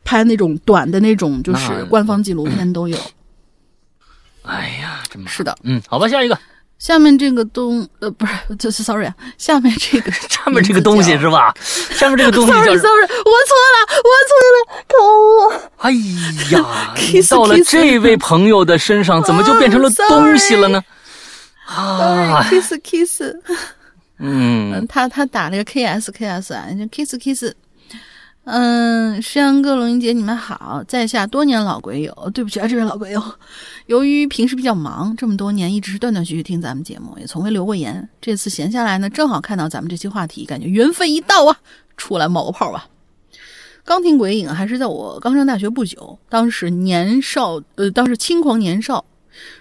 拍那种短的那种，就是官方纪录片都有。哎呀，真是的，嗯，好吧，下一个，下面这个东呃不是，[LAUGHS] 就是 sorry 啊，下面这个 [LAUGHS] 下面这个东西是吧？下面这个东西，[LAUGHS] sorry sorry，我错了，我错了，可恶！哎呀，到了这位朋友的身上，怎么就变成了东西了呢？啊，kiss kiss，嗯，他他打了个 ks ks 啊，就 kiss kiss。嗯，山羊哥、龙英姐，你们好，在下多年老鬼友，对不起啊，这位老鬼友，由于平时比较忙，这么多年一直是断断续续听咱们节目，也从未留过言。这次闲下来呢，正好看到咱们这期话题，感觉缘分一到啊，出来冒个泡吧。刚听鬼影还是在我刚上大学不久，当时年少，呃，当时轻狂年少，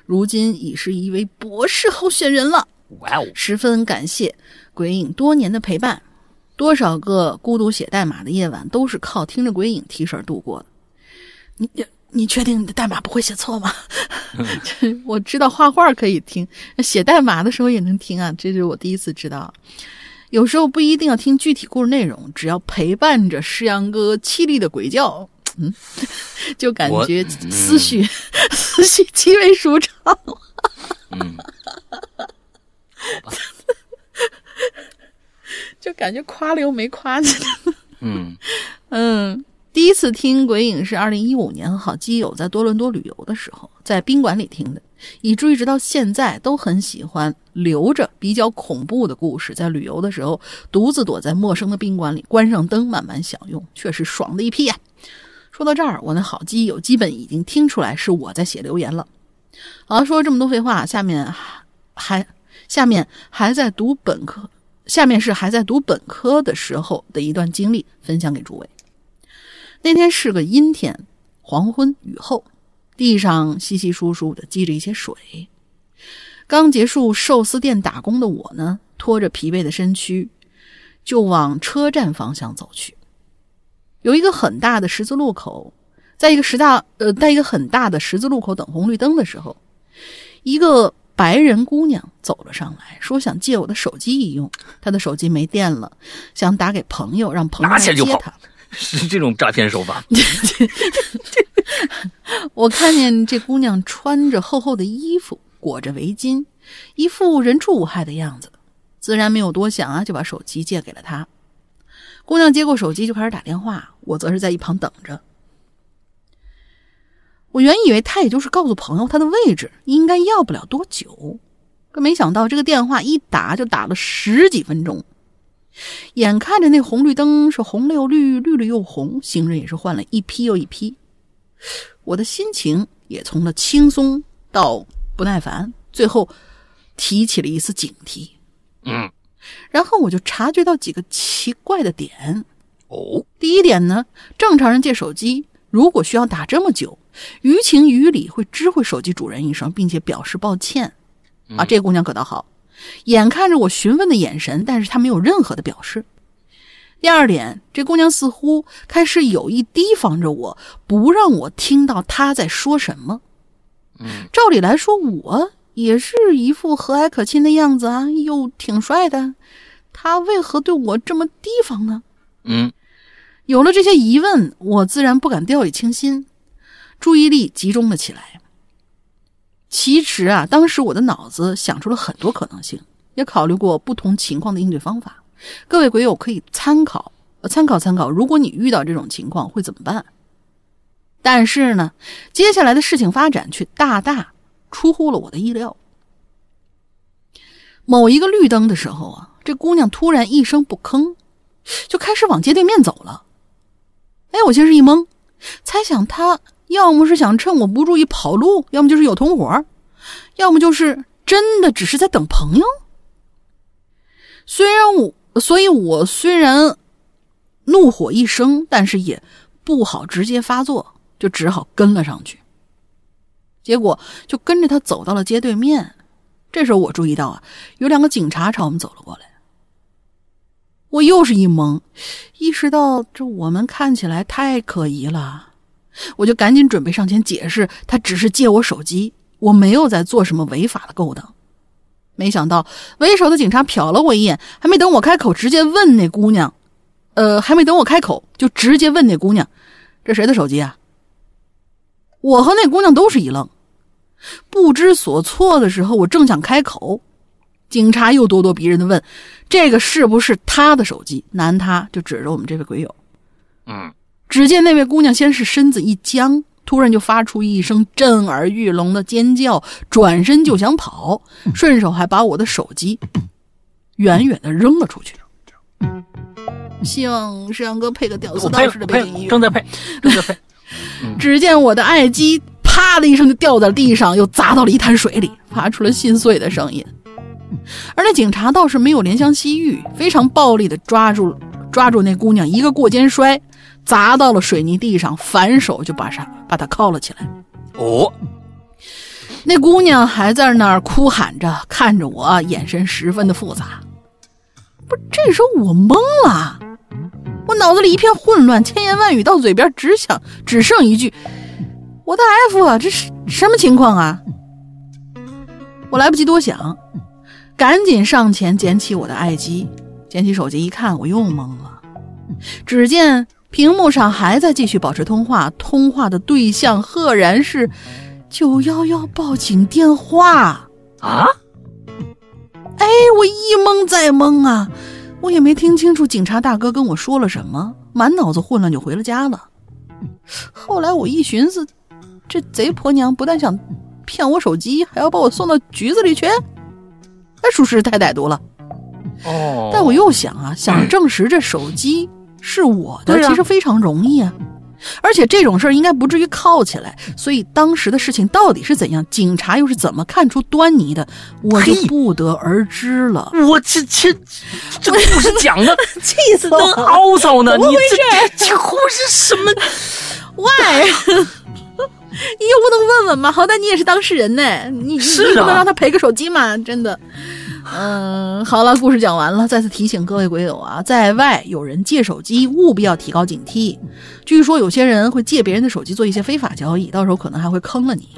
如今已是一位博士候选人了。哇哦，十分感谢鬼影多年的陪伴。多少个孤独写代码的夜晚，都是靠听着鬼影提神度过的。你你你确定你的代码不会写错吗？[LAUGHS] 我知道画画可以听，写代码的时候也能听啊，这是我第一次知道。有时候不一定要听具体故事内容，只要陪伴着诗阳哥凄厉的鬼叫，[LAUGHS] 嗯，就感觉思绪思绪极为舒畅。嗯，好吧。就感觉夸了又没夸你。[LAUGHS] 嗯嗯，第一次听鬼影是二零一五年，和好基友在多伦多旅游的时候，在宾馆里听的，以至于直到现在都很喜欢留着比较恐怖的故事，在旅游的时候独自躲在陌生的宾馆里，关上灯慢慢享用，确实爽的一批呀。说到这儿，我那好基友基本已经听出来是我在写留言了。好，说了这么多废话，下面还下面还在读本科。下面是还在读本科的时候的一段经历，分享给诸位。那天是个阴天，黄昏雨后，地上稀稀疏疏的积着一些水。刚结束寿司店打工的我呢，拖着疲惫的身躯，就往车站方向走去。有一个很大的十字路口，在一个十大呃，在一个很大的十字路口等红绿灯的时候，一个。白人姑娘走了上来，说想借我的手机一用。她的手机没电了，想打给朋友，让朋友来接她。是这种诈骗手法。[LAUGHS] 我看见这姑娘穿着厚厚的衣服，裹着围巾，一副人畜无害的样子，自然没有多想啊，就把手机借给了她。姑娘接过手机就开始打电话，我则是在一旁等着。我原以为他也就是告诉朋友他的位置，应该要不了多久，可没想到这个电话一打就打了十几分钟。眼看着那红绿灯是红了又绿，绿了又红，行人也是换了一批又一批，我的心情也从了轻松到不耐烦，最后提起了一丝警惕。嗯，然后我就察觉到几个奇怪的点。哦，第一点呢，正常人借手机如果需要打这么久，于情于理会知会手机主人一声，并且表示抱歉。啊，这姑娘可倒好，眼看着我询问的眼神，但是她没有任何的表示。第二点，这姑娘似乎开始有意提防着我，不让我听到她在说什么。嗯，照理来说，我也是一副和蔼可亲的样子啊，又挺帅的，她为何对我这么提防呢？嗯，有了这些疑问，我自然不敢掉以轻心，注意力集中了起来。其实啊，当时我的脑子想出了很多可能性，也考虑过不同情况的应对方法。各位鬼友可以参考，参考参考。如果你遇到这种情况会怎么办？但是呢，接下来的事情发展却大大出乎了我的意料。某一个绿灯的时候啊，这姑娘突然一声不吭，就开始往街对面走了。哎，我先是一懵，猜想她要么是想趁我不注意跑路，要么就是有同伙，要么就是真的只是在等朋友。虽然我，所以我虽然怒火一生，但是也不好直接发作，就只好跟了上去。结果就跟着他走到了街对面。这时候我注意到啊，有两个警察朝我们走了过来。我又是一懵，意识到这我们看起来太可疑了，我就赶紧准备上前解释，他只是借我手机，我没有在做什么违法的勾当。没想到为首的警察瞟了我一眼，还没等我开口，直接问那姑娘：“呃，还没等我开口，就直接问那姑娘，这谁的手机啊？”我和那姑娘都是一愣，不知所措的时候，我正想开口，警察又咄咄逼人的问：“这个是不是他的手机？”男他就指着我们这位鬼友。嗯，只见那位姑娘先是身子一僵，突然就发出一声震耳欲聋的尖叫，转身就想跑，顺手还把我的手机 [COUGHS] 远远的扔了出去。希望石阳哥配个屌丝道士的背景音乐正。在配，正在配。[LAUGHS] 只见我的爱机啪的一声就掉在地上，又砸到了一滩水里，发出了心碎的声音。而那警察倒是没有怜香惜玉，非常暴力的抓住抓住那姑娘，一个过肩摔，砸到了水泥地上，反手就把她把他铐了起来。哦，那姑娘还在那儿哭喊着，看着我，眼神十分的复杂。不是，这时候我懵了，我脑子里一片混乱，千言万语到嘴边只想只剩一句：“我的 F 啊，这是什么情况啊？”我来不及多想，赶紧上前捡起我的爱机，捡起手机一看，我又懵了。只见屏幕上还在继续保持通话，通话的对象赫然是九幺幺报警电话。啊，哎，我一懵再懵啊！我也没听清楚警察大哥跟我说了什么，满脑子混乱就回了家了。后来我一寻思，这贼婆娘不但想骗我手机，还要把我送到局子里去，那属实太歹毒了。哦，但我又想啊，想证实这手机是我的，其实非常容易啊。而且这种事儿应该不至于铐起来，所以当时的事情到底是怎样，警察又是怎么看出端倪的，我就不得而知了。我这这这故事讲的气死真我了！凹槽呢，你这这这故事什么？？Why？，你又不能问问吗？好歹你也是当事人呢，你你是啊你不能让他赔个手机吗？真的。嗯，好了，故事讲完了。再次提醒各位鬼友啊，在外有人借手机，务必要提高警惕。据说有些人会借别人的手机做一些非法交易，到时候可能还会坑了你。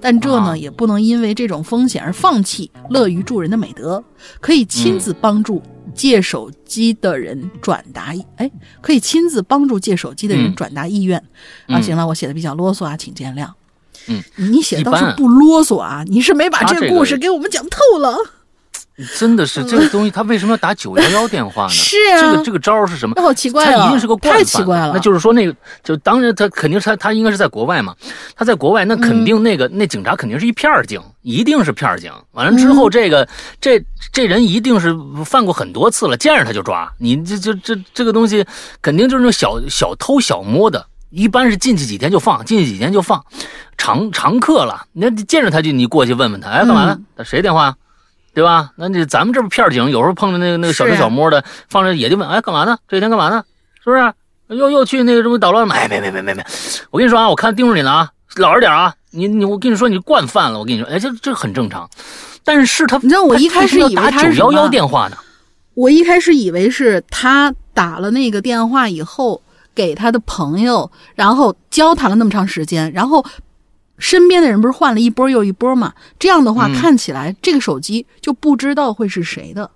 但这呢，啊也不能因为这种风险而放弃乐于助人的美德。可以亲自帮助借手机的人转达，哎，可以亲自帮助借手机的人嗯转达意愿。啊，嗯行了，我写的比较啰嗦啊，请见谅。嗯，你写的倒是不啰嗦啊，你是没把这个故事给我们讲透了。真的是这个东西，他为什么要打九幺幺电话呢？是啊这个这个招是什么？好奇怪啊他一定是个惯太犯奇怪了那就是说，那个就当然他肯定是他他应该是在国外嘛，他在国外那肯定那个、那警察肯定是一片儿警，一定是片儿警。完了之后，这个、这这人一定是犯过很多次了，见着他就抓你。这这这这个东西肯定就是那种小小偷小摸的，一般是进去几天就放，进去几天就放，常常客了。那见着他就你过去问问他，哎，干嘛呢？他谁电话啊？对吧？那你咱们这不片儿警，有时候碰着那个那个小偷小摸的，放着也就问，哎，干嘛呢？这几天干嘛呢？是不是？又又去那个什么捣乱吗？哎，没没没没没，我跟你说啊，我看盯着你呢啊，老实点啊！你你，我跟你说，你惯犯了，我跟你说，哎，这这很正常。但是他，你知道我一开始以为他是九幺幺电话呢？我一开始以为是他打了那个电话以后给他的朋友，然后交谈了那么长时间，然后身边的人不是换了一波又一波嘛？这样的话，嗯看起来这个手机就不知道会是谁的。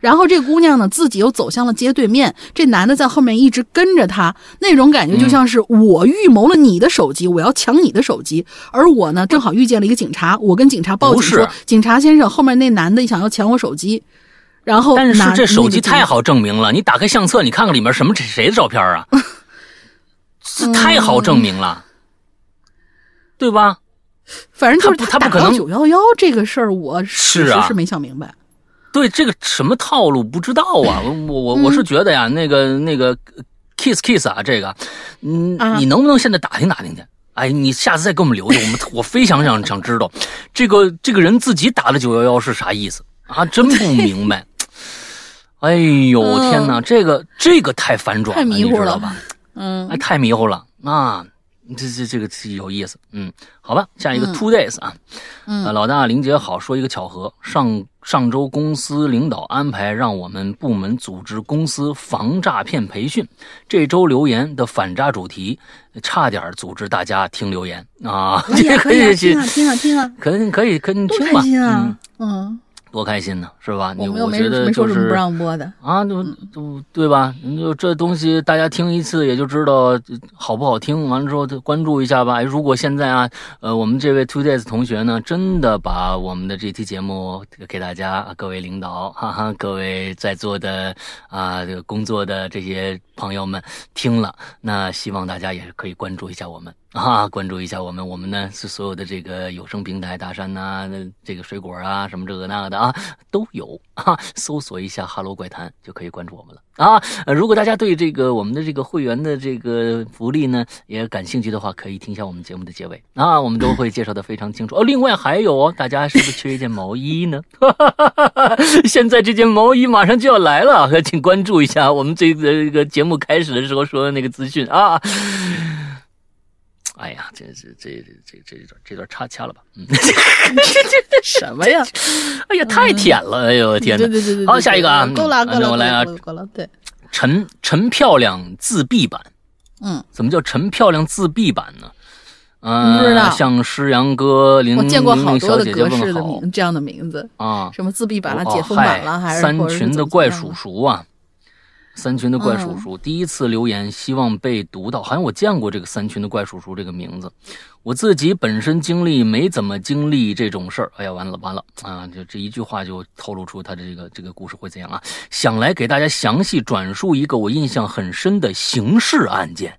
然后这姑娘呢，自己又走向了街对面，这男的在后面一直跟着她，那种感觉就像是我预谋了你的手机，我要抢你的手机，而我呢正好遇见了一个警察，我跟警察报警说，警察先生，后面那男的想要抢我手机，然后但是拿这手机太好证明了，你打开相册，你看看里面什么谁的照片啊？[LAUGHS] 这太好证明了，对吧？反正就是他不他不可能九幺幺这个事儿，我是啊确实是没想明白。对这个什么套路不知道啊，我我我我是觉得呀，那个那个 kiss kiss 啊，这个，嗯，啊你能不能现在打听打听去？哎，你下次再给我们留下，我们我非常想想知道，这个这个人自己打了九幺幺是啥意思啊？真不明白。哎呦嗯天哪，这个这个太反转了，你知道吧？嗯哎，太迷糊了啊！这这这个有意思，嗯，好吧，下一个嗯。Two days 啊，嗯。呃，老大林姐好，说一个巧合，上上周公司领导安排让我们部门组织公司防诈骗培训，这周留言的反诈主题，差点组织大家听留言啊，[LAUGHS] 可以听啊，听啊，听啊，可以可以可以多听吧，开心啊嗯，！嗯，多开心呢，是吧？你我觉得就是什么不让播的。啊，就就对吧？你就这东西，大家听一次也就知道呃好不好听。完了之后，就关注一下吧。哎，如果现在啊，呃，我们这位 Two Days 同学呢，真的把我们的这期节目给大家各位领导，哈哈，各位在座的啊，这个工作的这些朋友们听了，那希望大家也是可以关注一下我们啊，关注一下我们。我们呢是所有的这个有声平台，大山呐、这个水果啊，什么这个那个的啊，都有啊，搜索一下“哈喽怪谈”就可以关注我们了啊。呃，如果大家对这个我们的这个会员的这个福利呢也感兴趣的话，可以听一下我们节目的结尾啊，我们都会介绍的非常清楚哦。另外还有哦，大家是不是缺一件毛衣呢？[LAUGHS] 现在这件毛衣马上就要来了，请关注一下我们这个这个节目开始的时候说的那个资讯啊。哎呀，这这这这这这段这段掐掐了吧？嗯，[LAUGHS] 什么呀？哎呀，太舔了！哎呦天哪！对对对对，好下一个啊够了，嗯够了，那我来啊够了。对，陈陈漂亮自闭版，嗯，怎么叫陈漂亮自闭版呢？不知道呃，向诗阳哥、林我见过好玲小姐姐格式的问好名这样的名字，啊。什么自闭版了、哦解封版了，还是三群的怪叔叔？叔啊，三群的怪叔嗯叔，第一次留言，希望被读到。好像我见过这个三群的怪叔叔这个名字，我自己本身经历没怎么经历这种事儿。哎呀，完了完了啊！就这一句话就透露出他的这个这个故事会怎样啊？想来给大家详细转述一个我印象很深的刑事案件。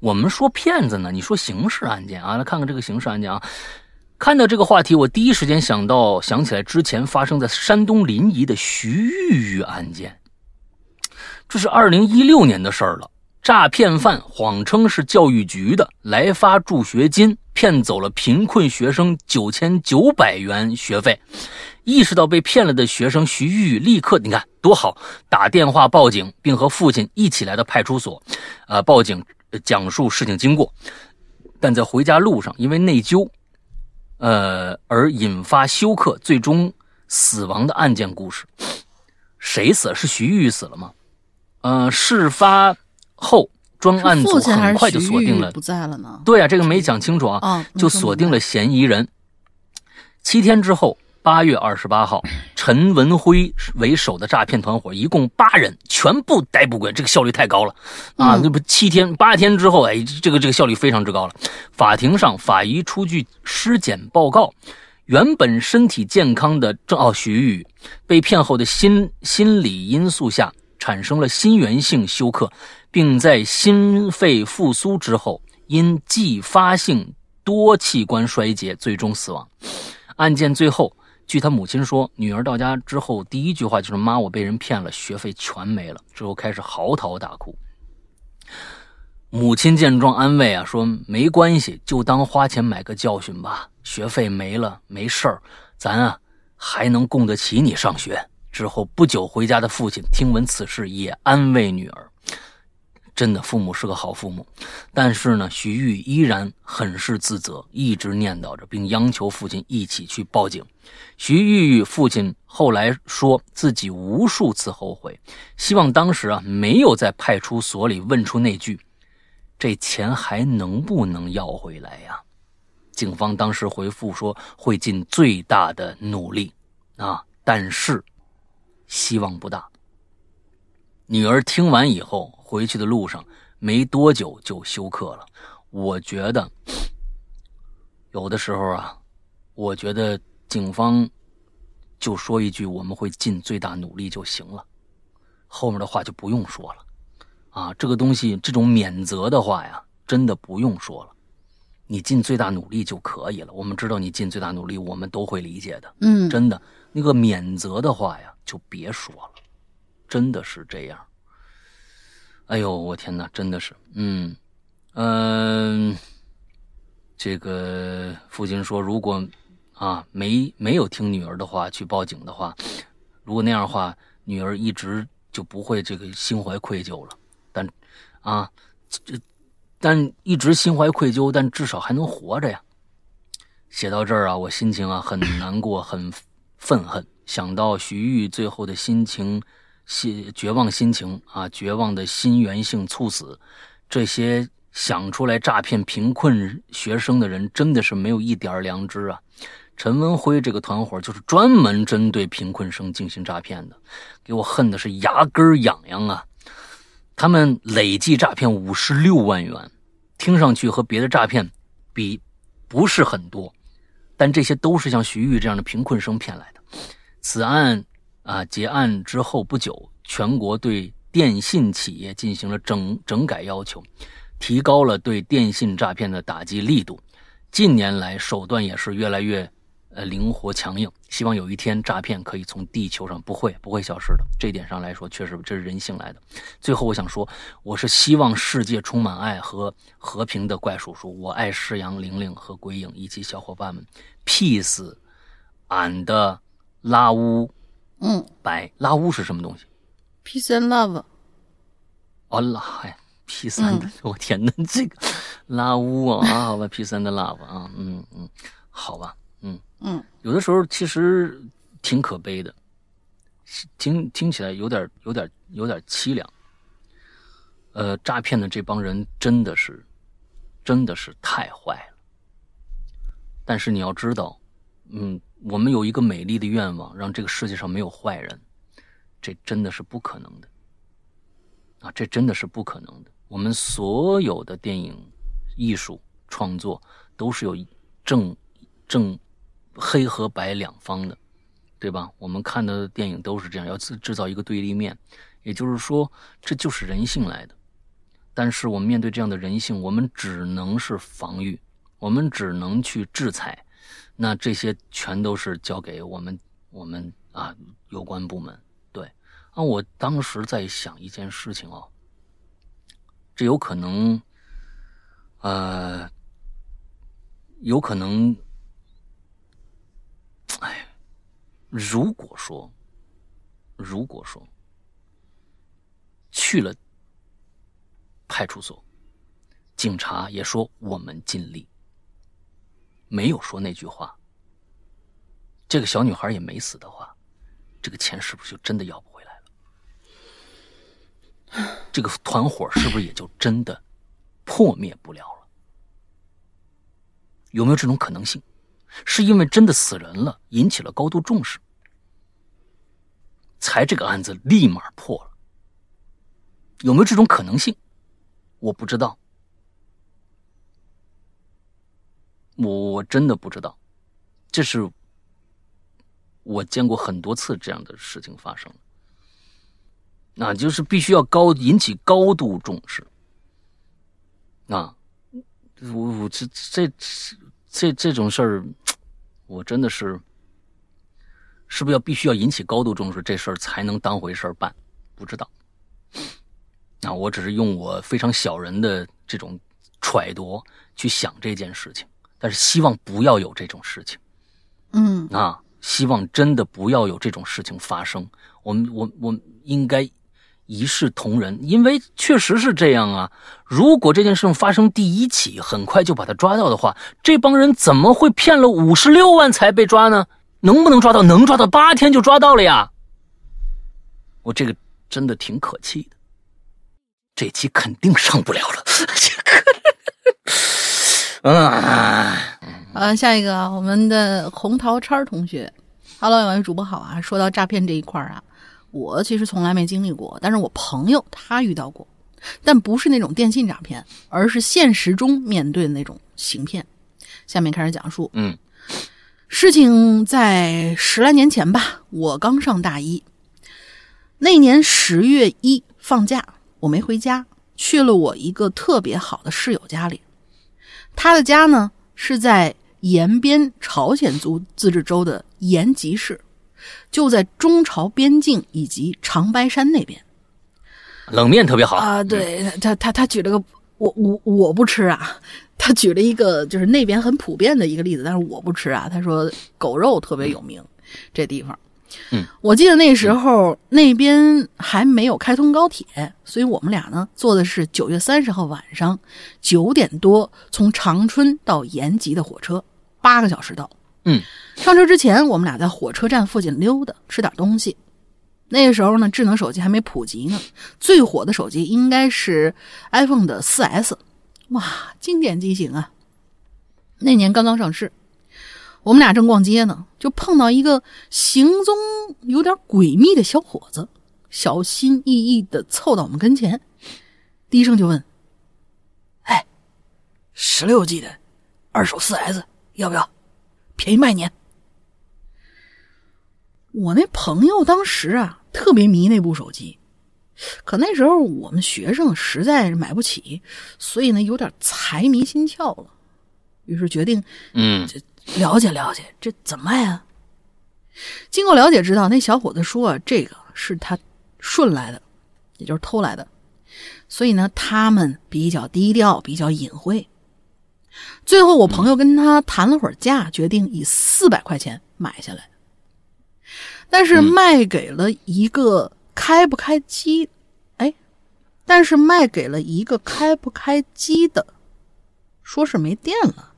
我们说骗子呢，你说刑事案件啊？来看看这个刑事案件啊。看到这个话题，我第一时间想到想起来之前发生在山东临沂的徐玉玉案件。这是二零一六年的事儿了。诈骗犯谎称是教育局的，来发助学金，骗走了贫困学生九千九百元学费。意识到被骗了的学生徐玉立刻，你看多好，打电话报警，并和父亲一起来到派出所，呃，报警讲述事情经过。但在回家路上，因为内疚，呃，而引发休克，最终死亡的案件故事。谁死？是徐玉死了吗？呃，事发后，专案组很快就锁定了不在了呢？对啊，这个没讲清楚啊，啊，就锁定了嫌疑人。七天之后，八月二十八号，陈文辉为首的诈骗团伙一共八人全部逮捕归案，这个效率太高了啊！嗯这不七天八天之后，哎，这个这个效率非常之高了。法庭上，法医出具尸检报告，原本身体健康的郑哦徐玉被骗后的心心理因素下产生了心源性休克，并在心肺复苏之后因继发性多器官衰竭最终死亡。案件最后，据他母亲说，女儿到家之后第一句话就是“妈，我被人骗了，学费全没了”，之后开始嚎啕大哭。母亲见状安慰啊，说没关系，就当花钱买个教训吧。学费没了没事儿，咱啊还能供得起你上学。之后不久回家的父亲听闻此事，也安慰女儿。真的，父母是个好父母，但是呢，徐玉依然很是自责，一直念叨着，并央求父亲一起去报警。徐玉父亲后来说自己无数次后悔，希望当时啊没有在派出所里问出那句。这钱还能不能要回来呀？警方当时回复说会尽最大的努力啊，但是希望不大。女儿听完以后，回去的路上没多久就休克了。我觉得有的时候啊，我觉得警方就说一句“我们会尽最大努力”就行了，后面的话就不用说了。啊，这个东西，这种免责的话呀，真的不用说了，你尽最大努力就可以了。我们知道你尽最大努力，我们都会理解的。嗯，真的，那个免责的话呀，就别说了，真的是这样。哎呦，我天哪，真的是，嗯嗯，这个父亲说，如果啊没没有听女儿的话去报警的话，如果那样的话，女儿一直就不会这个心怀愧疚了。但，啊，这，但一直心怀愧疚，但至少还能活着呀。写到这儿啊，我心情啊很难过，很愤恨。想到徐玉最后的心情，心绝望心情啊，绝望的心源性猝死，这些想出来诈骗贫困学生的人，真的是没有一点良知啊。陈文辉这个团伙就是专门针对贫困生进行诈骗的，给我恨的是牙根痒痒啊。他们累计诈骗五十六万元，听上去和别的诈骗比不是很多，但这些都是像徐玉这样的贫困生骗来的。此案啊结案之后不久，全国对电信企业进行了整整改要求，提高了对电信诈骗的打击力度。近年来手段也是越来越。呃，灵活强硬，希望有一天诈骗可以从地球上不会不会消失的。这一点上来说，确实这是人性来的。最后，我想说，我是希望世界充满爱和和平的怪叔叔。我爱世阳、玲玲和鬼影以及小伙伴们。Peace and 拉乌，嗯，白拉乌是什么东西？Peace and love。哦，拉呀，Peace and，[LAUGHS] 我天哪，这个拉乌啊，好吧，Peace and love 啊，嗯嗯，好吧。嗯嗯，有的时候其实挺可悲的，听听起来有点有点有点凄凉。呃，诈骗的这帮人真的是真的是太坏了。但是你要知道，嗯，我们有一个美丽的愿望，让这个世界上没有坏人，这真的是不可能的。啊，这真的是不可能的。我们所有的电影艺术创作都是有正。正黑和白两方的，对吧？我们看的电影都是这样，要制制造一个对立面，也就是说，这就是人性来的。但是我们面对这样的人性，我们只能是防御，我们只能去制裁。那这些全都是交给我们我们啊有关部门。对啊，我当时在想一件事情哦，这有可能，呃，有可能。哎，如果说，如果说去了派出所，警察也说我们尽力，没有说那句话，这个小女孩也没死的话，这个钱是不是就真的要不回来了？这个团伙是不是也就真的破灭不了了？有没有这种可能性？是因为真的死人了，引起了高度重视，才这个案子立马破了。有没有这种可能性？我不知道，我我真的不知道。这是我见过很多次这样的事情发生。那就是必须要高引起高度重视。啊，我我这这这这种事儿，我真的是，是不是要必须要引起高度重视，这事儿才能当回事儿办？不知道。那我只是用我非常小人的这种揣度去想这件事情，但是希望不要有这种事情。嗯啊，希望真的不要有这种事情发生。我们我我应该。一视同仁，因为确实是这样啊。如果这件事情发生第一起，很快就把他抓到的话，这帮人怎么会骗了五十六万才被抓呢？能不能抓到？能抓到，八天就抓到了呀。我这个真的挺可气的，这期肯定上不了了。啊，呃，下一个我们的红桃叉同学，Hello，两位主播好啊。说到诈骗这一块儿啊。我其实从来没经历过，但是我朋友他遇到过，但不是那种电信诈骗，而是现实中面对的那种行骗。下面开始讲述，嗯，事情在十来年前吧，我刚上大一，那年十月一放假，我没回家，去了我一个特别好的室友家里，他的家呢是在延边朝鲜族自治州的延吉市。就在中朝边境以及长白山那边，冷面特别好啊！对他，他他举了个我我我不吃啊，他举了一个就是那边很普遍的一个例子，但是我不吃啊。他说狗肉特别有名，这地方。嗯，我记得那时候那边还没有开通高铁，所以我们俩呢坐的是九月三十号晚上九点多从长春到延吉的火车，八个小时到。嗯，上车之前，我们俩在火车站附近溜达，吃点东西。那个时候呢，智能手机还没普及呢，最火的手机应该是 iPhone 的 4S，哇，经典机型啊！那年刚刚上市，我们俩正逛街呢，就碰到一个行踪有点诡秘的小伙子，小心翼翼的凑到我们跟前，低声就问：“哎，十六 G 的二手四 S 要不要？”便宜卖你。我那朋友当时啊，特别迷那部手机，可那时候我们学生实在是买不起，所以呢有点财迷心窍了，于是决定，嗯，了解了解这怎么卖啊？经过了解，知道那小伙子说啊这个是他顺来的，也就是偷来的，所以呢他们比较低调，比较隐晦。最后，我朋友跟他谈了会儿价，决定以四百块钱买下来，但是卖给了一个开不开机，哎，但是卖给了一个开不开机的，说是没电了，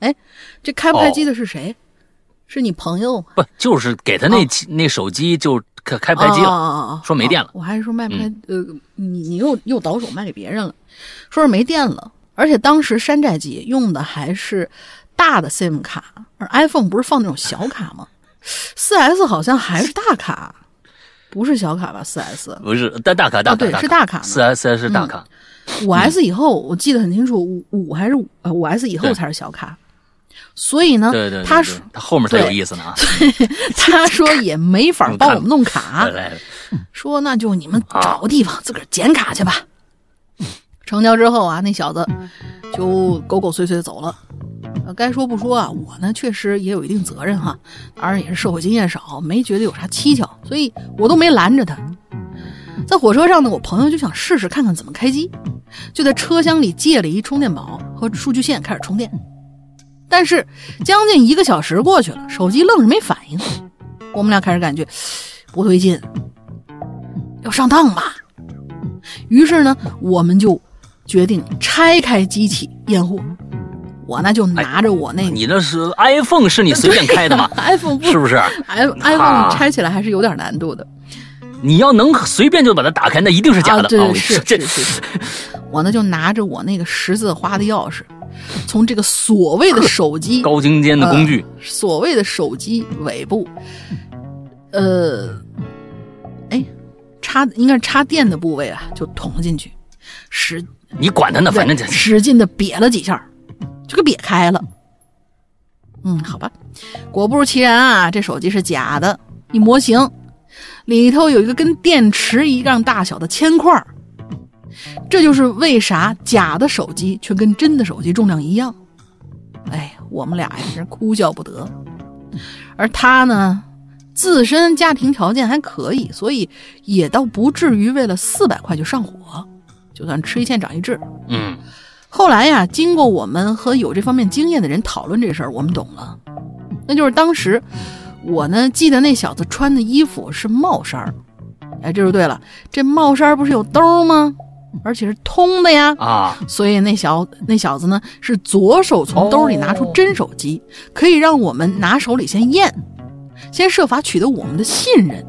哎，这开不开机的是谁？是你朋友？不，就是给他那那手机就开开不开机了，说没电了。我还是说卖不开？呃，你你又又倒手卖给别人了，说是没电了。而且当时山寨机用的还是大的 SIM 卡，而 iPhone 不是放那种小卡吗？四 S 好像还是大卡，不是小卡吧？四 S 不是大大卡大卡对是大卡，四 S 是大卡。五 S 以后我记得很清楚，五五还是呃五 S 以后才是小卡。所以呢，对对，他说他后面才有意思呢啊。[LAUGHS] 他说也没法帮我们弄卡，[LAUGHS] 来说那就你们找个地方自个儿捡卡去吧。成交之后啊，那小子就狗狗碎碎的走了。该说不说啊，我呢确实也有一定责任哈，当然也是社会经验少，没觉得有啥蹊跷，所以我都没拦着他。在火车上呢，我朋友就想试试看看怎么开机，就在车厢里借了一充电宝和数据线开始充电。但是将近一个小时过去了，手机愣是没反应。我们俩开始感觉不对劲，要上当吧？于是呢，我们就。决定拆开机器验货，我呢就拿着我那，你那是 iPhone 是你随便开的吗？[LAUGHS] iPhone 是不是？iPhone 拆起来还是有点难度的。你要能随便就把它打开，那一定是假的。对，是是是。我呢就拿着我那个十字花的钥匙，从这个所谓的手机 [LAUGHS] 高精尖的工具，所谓的手机尾部，呃，哎，插应该是插电的部位啊，就捅了进去，使。你管他呢，反正就使劲的瘪了几下，就给瘪开了。嗯，好吧，果不其然啊，这手机是假的，一模型，里头有一个跟电池一样大小的铅块儿。这就是为啥假的手机却跟真的手机重量一样。哎，我们俩呀是哭笑不得。而他呢，自身家庭条件还可以，所以也倒不至于为了四百块就上火，就算吃一堑长一智。嗯后来呀，经过我们和有这方面经验的人讨论这事儿，我们懂了，那就是当时我呢记得那小子穿的衣服是帽衫儿，哎，这就对了，这帽衫儿不是有兜吗？而且是通的呀，啊，所以那小那小子呢是左手从兜里拿出真手机，可以让我们拿手里先验，先设法取得我们的信任。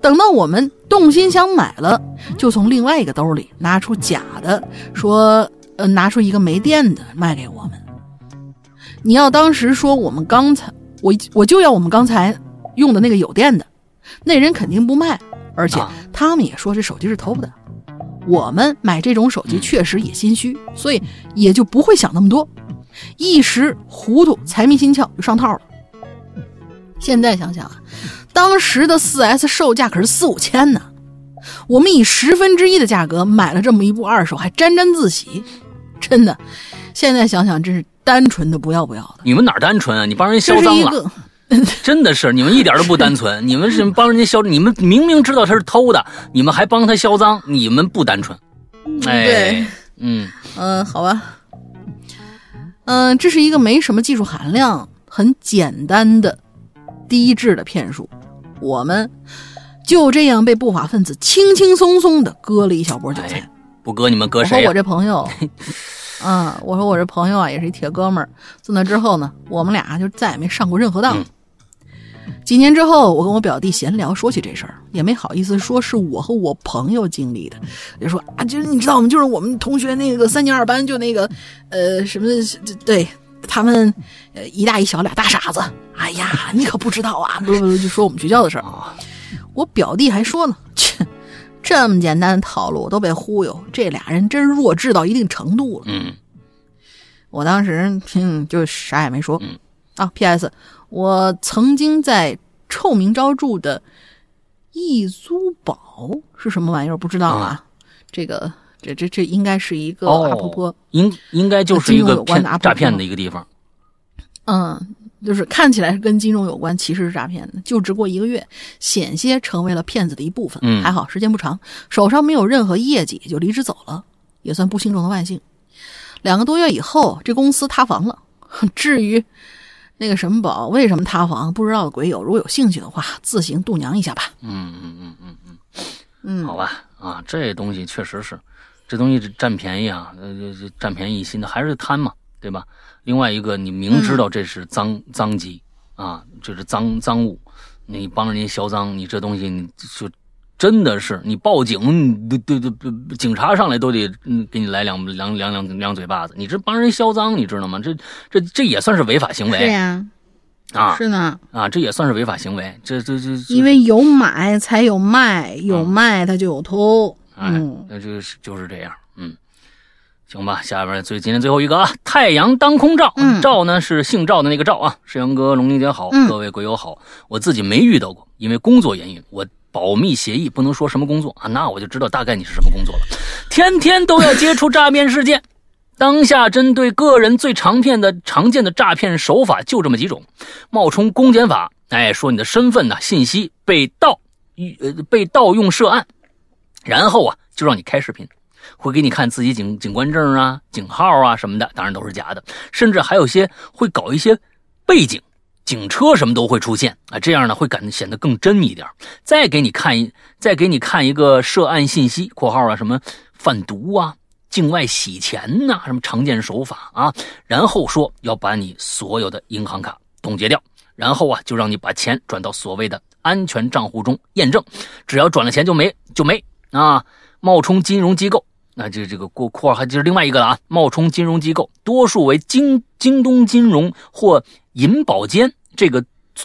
等到我们动心想买了，就从另外一个兜里拿出假的，说呃拿出一个没电的卖给我们。你要当时说我们刚才我我就要我们刚才用的那个有电的，那人肯定不卖，而且啊他们也说这手机是偷的。我们买这种手机确实也心虚，所以也就不会想那么多，一时糊涂，财迷心窍就上套了。现在想想啊，当时的 4S 售价可是四五千呢，我们以十分之一的价格买了这么一部二手，还沾沾自喜，真的，现在想想真是单纯的不要不要的。你们哪单纯啊？你帮人这销赃了，[LAUGHS] 真的是你们一点都不单纯。[LAUGHS] 你们是帮人家销，你们明明知道他是偷的，你们还帮他销赃，你们不单纯。哎，对，嗯嗯，好吧，嗯，这是一个没什么技术含量、很简单的低质的骗术，我们就这样被不法分子轻轻松松的割了一小波韭菜。哎不割你们割我和谁呀、我这朋友，[LAUGHS] 嗯，我说我这朋友啊，也是一铁哥们儿。自那之后呢，我们俩就再也没上过任何当。嗯几年之后，我跟我表弟闲聊，说起这事儿，也没好意思说是我和我朋友经历的，就说啊，就是你知道吗？就是我们同学那个三年二班，就那个呃什么，对他们呃一大一小俩大傻子。哎呀，你可不知道啊！不不不，就说我们学校的事儿。啊我表弟还说呢，切，这么简单的套路都被忽悠，这俩人真弱智到一定程度了。嗯我当时嗯，就啥也没说。嗯啊，P.S. 我曾经在臭名昭著的易租宝是什么玩意儿？不知道啊。这个这这这应该是一个哦阿婆婆，应应该就是一金融个骗有关的诈骗的一个地方。嗯，就是看起来是跟金融有关，其实是诈骗的。就职过一个月，险些成为了骗子的一部分。嗯还好时间不长，手上没有任何业绩，就离职走了，也算不幸中的万幸。两个多月以后，这公司塌房了。[LAUGHS] 至于那个什么宝为什么塌房，不知道的鬼友，如果有兴趣的话，自行度娘一下吧。嗯嗯嗯嗯嗯，嗯，好吧啊，这东西确实是，这东西是占便宜啊，呃，占便宜一心的还是贪嘛，对吧？另外一个，你明知道这是赃、赃机啊，就是脏脏物，你帮人家销赃，你这东西你就真的是你报警，你都都警察上来都得嗯给你来两两两两两嘴巴子，你这帮人销赃，你知道吗？这这这也算是违法行为。呀，啊。是呢，啊，这也算是违法行为，这这这这。因为有买才有卖，有嗯。卖它就有偷。哎嗯，那就是就是这样，嗯，行吧，下边最今天最后一个啊，太阳当空照，嗯。照呢是姓赵的那个赵啊，世阳哥、龙玲姐好，嗯。各位鬼友好，我自己没遇到过，因为工作原因，我保密协议不能说什么工作啊，那我就知道大概你是什么工作了，天天都要接触诈骗事件。当下针对个人最常见的常见的诈骗手法就这么几种，冒充公检法，哎，说你的身份呢信息被盗，呃被盗用涉案，然后啊就让你开视频，会给你看自己警警官证啊、警号啊什么的，当然都是假的，甚至还有些会搞一些背景。警车什么都会出现啊，这样呢会感显得更真一点。再给你看一，再给你看一个涉案信息（括号啊什么贩毒啊、境外洗钱呐、什么常见手法啊），然后说要把你所有的银行卡冻结掉，然后啊就让你把钱转到所谓的安全账户中验证，只要转了钱就没就没啊。冒充金融机构，那这这个括括号还就是另外一个了啊，冒充金融机构，多数为京京东金融或银保监，这个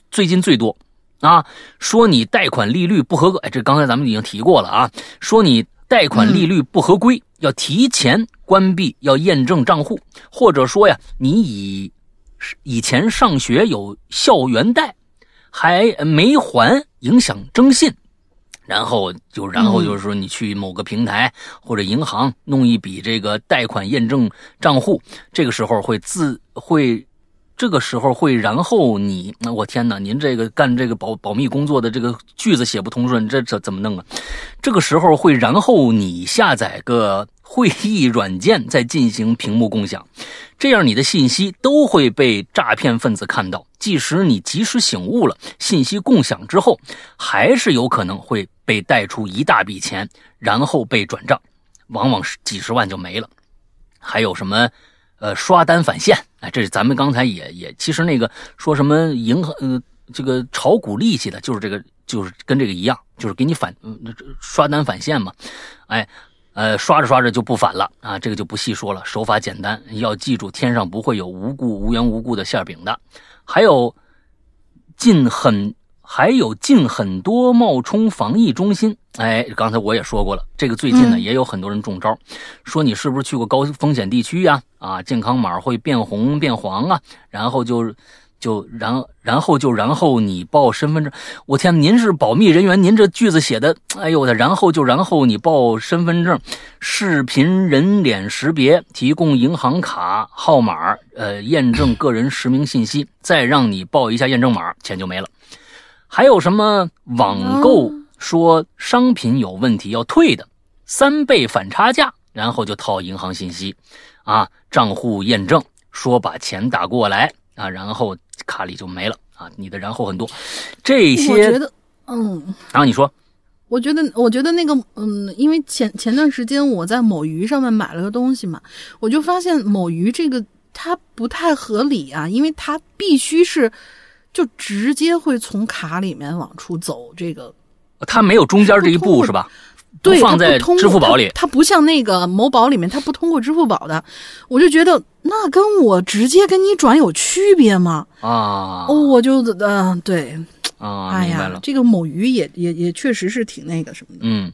最近最多啊。说你贷款利率不合格，哎，这刚才咱们已经提过了啊。说你贷款利率不合规，要提前关闭，要验证账户，或者说呀，你以以前上学有校园贷，还没还，影响征信。然后就，然后就是说，你去某个平台或者银行弄一笔这个贷款验证账户，这个时候会自会。这个时候会，然后你，我天哪，您这个干这个保保密工作的这个句子写不通顺，这这怎么弄啊？这个时候会，然后你下载个会议软件再进行屏幕共享，这样你的信息都会被诈骗分子看到。即使你及时醒悟了，信息共享之后，还是有可能会被带出一大笔钱，然后被转账，往往是几十万就没了。还有什么？呃，刷单返现，哎，这是咱们刚才也也，其实那个说什么银行，呃，这个炒股利息的，就是这个，就是跟这个一样，就是给你返，嗯，刷单返现嘛，哎，呃，刷着刷着就不返了啊，这个就不细说了，手法简单，要记住，天上不会有无故无缘无故的馅饼的，还有进很。还有进很多冒充防疫中心，哎，刚才我也说过了，这个最近呢也有很多人中招，说你是不是去过高风险地区呀？啊，健康码会变红变黄啊，然后就就然然后就然后你报身份证，我天，您是保密人员，您这句子写的，哎呦我的，然后就然后你报身份证，视频人脸识别，提供银行卡号码，呃，验证个人实名信息，再让你报一下验证码，钱就没了。还有什么网购说商品有问题要退的，三倍反差价，然后就套银行信息，啊，账户验证说把钱打过来啊，然后卡里就没了啊，你的然后很多，这些，我觉得，嗯，然后你说，我觉得，我觉得那个，嗯，因为前前段时间我在某鱼上面买了个东西嘛，我就发现某鱼这个它不太合理啊，因为它必须是。就直接会从卡里面往出走，这个它没有中间这一步是吧？对，放在支付宝里，它不像那个某宝里面，它不通过支付宝的。我就觉得那跟我直接跟你转有区别吗？啊，我就嗯对啊，哎呀。这个某鱼也也也确实是挺那个什么的。嗯，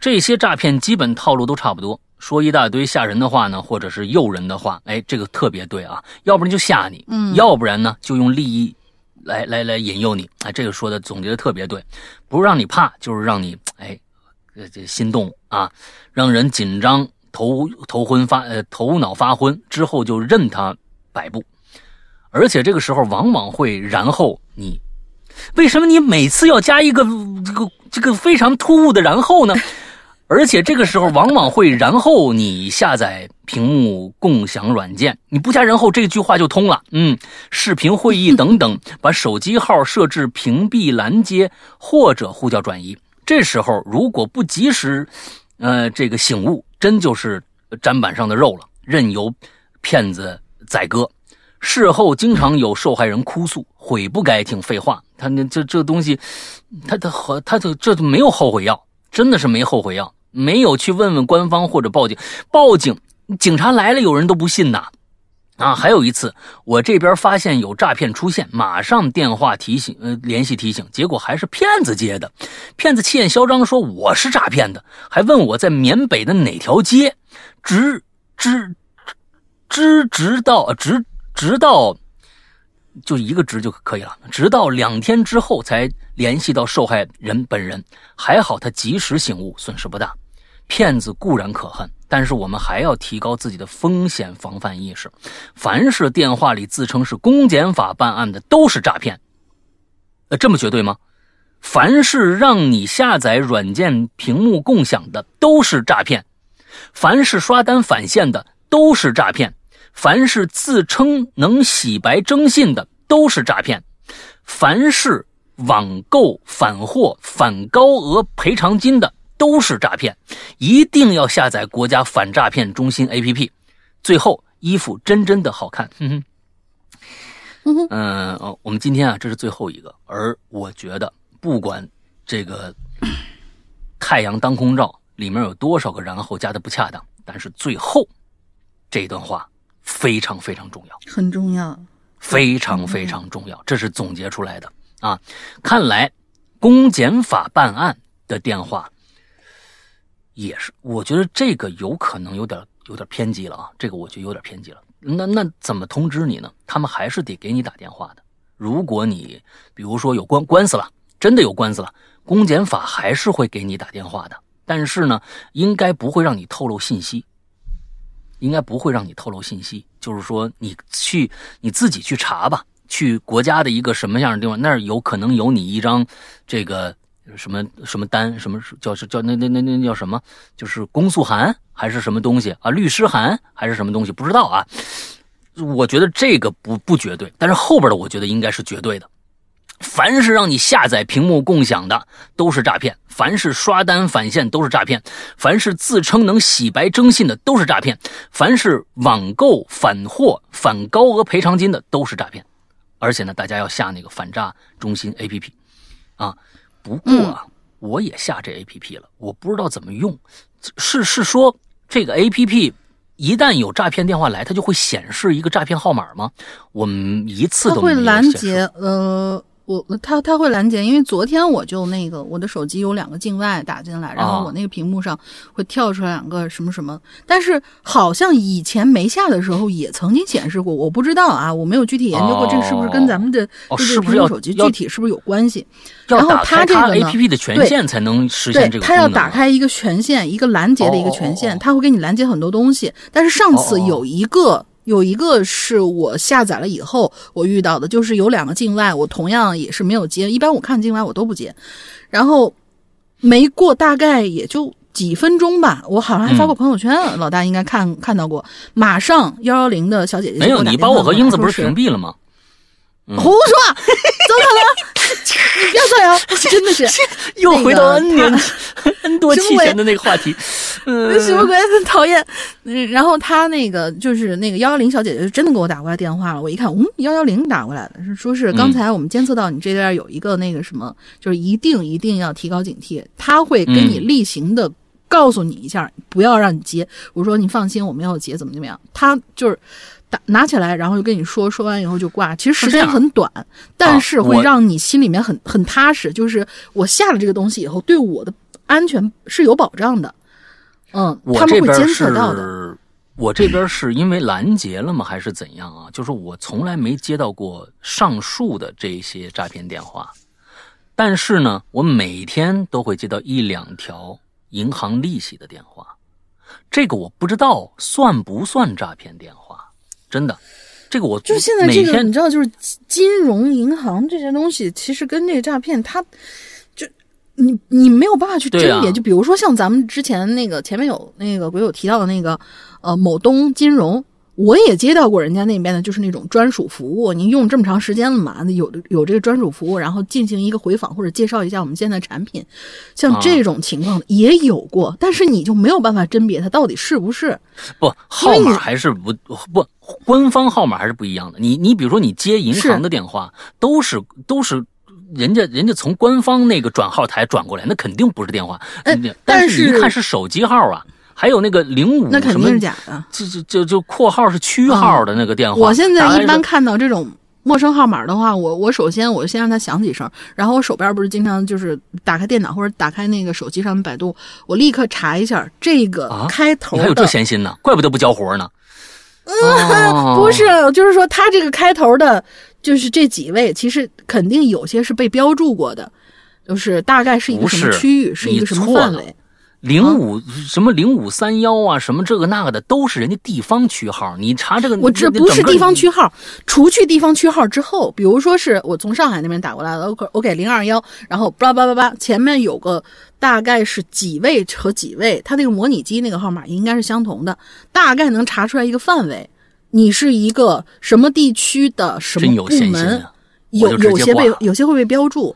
这些诈骗基本套路都差不多，说一大堆吓人的话呢，或者是诱人的话，哎，这个特别对啊。要不然就吓你，嗯，要不然呢就用利益。来来来，引诱你啊！这个说的总结的特别对，不是让你怕，就是让你哎，这，这心动啊，让人紧张、头头昏发呃头脑发昏之后就任他摆布，而且这个时候往往会然后你，为什么你每次要加一个这个这个非常突兀的然后呢？而且这个时候往往会，然后你下载屏幕共享软件，你不加然后这句话就通了。嗯，视频会议等等，[LAUGHS] 把手机号设置屏蔽拦截或者呼叫转移。这时候如果不及时，呃，这个醒悟，真就是砧板上的肉了，任由骗子宰割。事后经常有受害人哭诉，悔不该听废话。他那这这东西，他他和他这这没有后悔药，真的是没后悔药。没有去问问官方或者报警，报警警察来了，有人都不信呐。啊，还有一次，我这边发现有诈骗出现，马上电话提醒，呃，联系提醒，结果还是骗子接的。骗子气焰嚣张说我是诈骗的，还问我在缅北的哪条街，直直直直到直直到，就一个直就可以了。直到两天之后才联系到受害人本人，还好他及时醒悟，损失不大。骗子固然可恨，但是我们还要提高自己的风险防范意识。凡是电话里自称是公检法办案的，都是诈骗。呃，这么绝对吗？凡是让你下载软件屏幕共享的，都是诈骗；凡是刷单返现的，都是诈骗；凡是自称能洗白征信的，都是诈骗；凡是网购返货返高额赔偿金的。都是诈骗，一定要下载国家反诈骗中心 APP。最后，衣服真真的好看。嗯哼，嗯哦，我们今天啊，这是最后一个。而我觉得，不管这个太阳当空照里面有多少个然后加的不恰当，但是最后这段话非常非常重要，很重要，非常非常重要。这是总结出来的啊。看来公检法办案的电话。也是，我觉得这个有可能有点有点偏激了啊，这个我就有点偏激了。那那怎么通知你呢？他们还是得给你打电话的。如果你比如说有官官司了，真的有官司了，公检法还是会给你打电话的。但是呢，应该不会让你透露信息，应该不会让你透露信息。就是说，你去你自己去查吧，去国家的一个什么样的地方，那儿有可能有你一张这个什么什么单，什么叫叫那那那那叫什么？就是公诉函还是什么东西啊？律师函还是什么东西？不知道啊。我觉得这个不不绝对，但是后边的我觉得应该是绝对的。凡是让你下载、屏幕共享的都是诈骗；凡是刷单返现都是诈骗；凡是自称能洗白征信的都是诈骗；凡是网购返货返高额赔偿金的都是诈骗。而且呢，大家要下那个反诈中心 APP 啊。不过啊，我也下这 APP 了，我不知道怎么用。是是说这个 APP。一旦有诈骗电话来，它就会显示一个诈骗号码吗？我们一次都没有会拦截，呃。我他他会拦截，因为昨天我就那个我的手机有两个境外打进来，然后我那个屏幕上会跳出来两个什么什么，但是好像以前没下的时候也曾经显示过，我不知道啊，我没有具体研究过这个是不是跟咱们的这个苹果手机具体是不是有关系。然后他这个 A P P 的权限才能实现这个。他要打开一个权限，一个拦截的一个权限，他会给你拦截很多东西。但是上次有一个。有一个是我下载了以后我遇到的，就是有两个境外，我同样也是没有接。一般我看境外我都不接，然后没过大概也就几分钟吧，我好像还发过朋友圈，老大应该看看到过。马上幺幺零的小姐姐没有，你把我和英子不是屏蔽了吗？胡说，怎么可能？你不要造谣，[LAUGHS] 真的是 [LAUGHS] 又回到 N 年 N [LAUGHS] 多期前的那个话题。嗯，什么鬼？很讨厌。嗯，然后他那个就是那个幺幺零小姐姐，就真的给我打过来电话了。我一看，嗯，幺幺零打过来的，是说是刚才我们监测到你这边有一个那个什么，就是一定一定要提高警惕。他会跟你例行的告诉你一下，不要让你接。我说你放心，我没有接，怎么怎么样？他就是。打拿起来，然后就跟你说，说完以后就挂。其实时间很短，但是会让你心里面很很踏实。就是我下了这个东西以后，对我的安全是有保障的。嗯，他们会监测到的。我这边是因为拦截了吗，还是怎样啊？就是我从来没接到过上述的这些诈骗电话，但是呢，我每天都会接到一两条银行利息的电话。这个我不知道算不算诈骗电话。真的，这个我就现在这个你知道，就是金融银行这些东西，其实跟这个诈骗，它就你你没有办法去甄别。就比如说像咱们之前那个前面有那个鬼友提到的那个呃某东金融。我也接到过人家那边的，就是那种专属服务。您用这么长时间了嘛？有的有这个专属服务，然后进行一个回访或者介绍一下我们现在产品，像这种情况也有过。但是你就没有办法甄别它到底是不是？不，号码还是不不，官方号码还是不一样的。你你比如说你接银行的电话，都是都是人家人家从官方那个转号台转过来，那肯定不是电话。但是一看是手机号啊。还有那个零五，那肯定是假的。就就就就括号是区号的那个电话。我现在一般看到这种陌生号码的话，我我首先我先让他响几声，然后我手边不是经常就是打开电脑或者打开那个手机上的百度，我立刻查一下这个开头。你还有这闲心呢？怪不得不交活呢。嗯，不是，就是说他这个开头的，就是这几位，其实肯定有些是被标注过的，就是大概是一个什么区域，是一个什么范围。零五什么零五三幺啊，什么这个那个的，都是人家地方区号。你查这个，我这不是地方区号。除去地方区号之后，比如说是我从上海那边打过来的，OK OK 零二幺，然后叭叭叭叭，前面有个大概是几位和几位，它那个模拟机那个号码应该是相同的，大概能查出来一个范围。你是一个什么地区的什么部门？有有些被有些会被标注，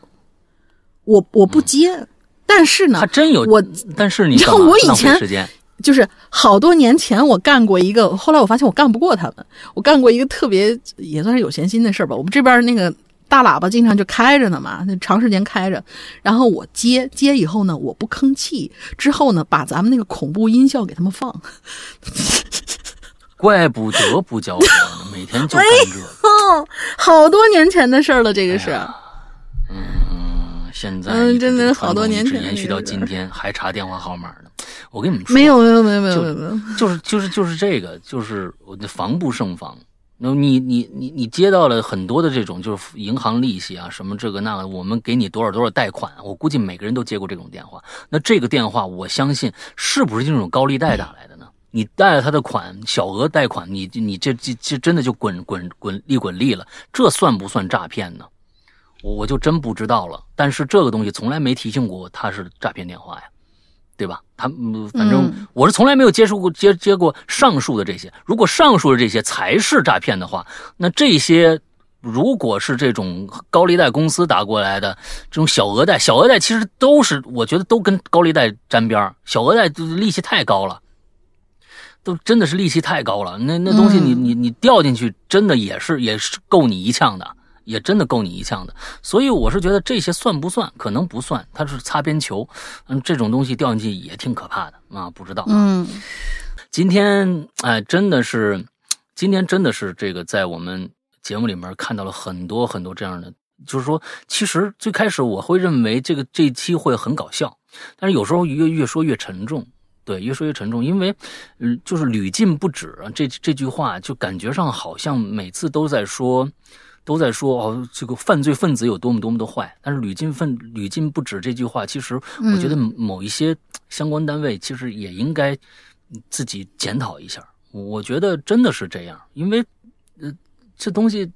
我我不接。但是呢，他真有我，但是你知道我以前就是好多年前我干过一个，后来我发现我干不过他们，我干过一个特别也算是有闲心的事儿吧。我们这边那个大喇叭经常就开着呢嘛，那长时间开着，然后我接接以后呢，我不吭气，之后呢把咱们那个恐怖音效给他们放，[LAUGHS] 怪不得不交活呢，每天就干这，[LAUGHS] 好多年前的事儿了，这个是，嗯。现在嗯真的好多年前延续到今天还查电话号码呢。我跟你们说，没有没有没有没有没有就是就是就是这个，就是我的防不胜防。那你你你你接到了很多的这种就是银行利息啊，什么这个那个，我们给你多少多少贷款，我估计每个人都接过这种电话。那这个电话，我相信是不是这种高利贷打来的呢？你贷了他的款，小额贷款，你你这这这真的就滚滚滚利滚利了，这算不算诈骗呢？我我就真不知道了。但是这个东西从来没提醒过他是诈骗电话呀。对吧？他嗯，反正我是从来没有接触过接接过上述的这些。如果上述的这些才是诈骗的话，那这些如果是这种高利贷公司打过来的这种小额贷，小额贷其实都是我觉得都跟高利贷沾边小额贷利息太高了，都真的是利息太高了。那那东西你你你掉进去，真的也是也是够你一呛的。也真的够你一呛的，所以我是觉得这些算不算？可能不算，它是擦边球。嗯，这种东西掉进去也挺可怕的啊，不知道。嗯，今天哎，真的是，今天真的是这个，在我们节目里面看到了很多很多这样的，就是说，其实最开始我会认为这个这一期会很搞笑，但是有时候越越说越沉重，对，越说越沉重，因为嗯，就是屡禁不止啊，这这句话就感觉上好像每次都在说。都在说哦，这个犯罪分子有多么多么的坏，但是屡禁分屡禁不止这句话，其实我觉得某一些相关单位其实也应该自己检讨一下。我觉得真的是这样，因为呃，这东西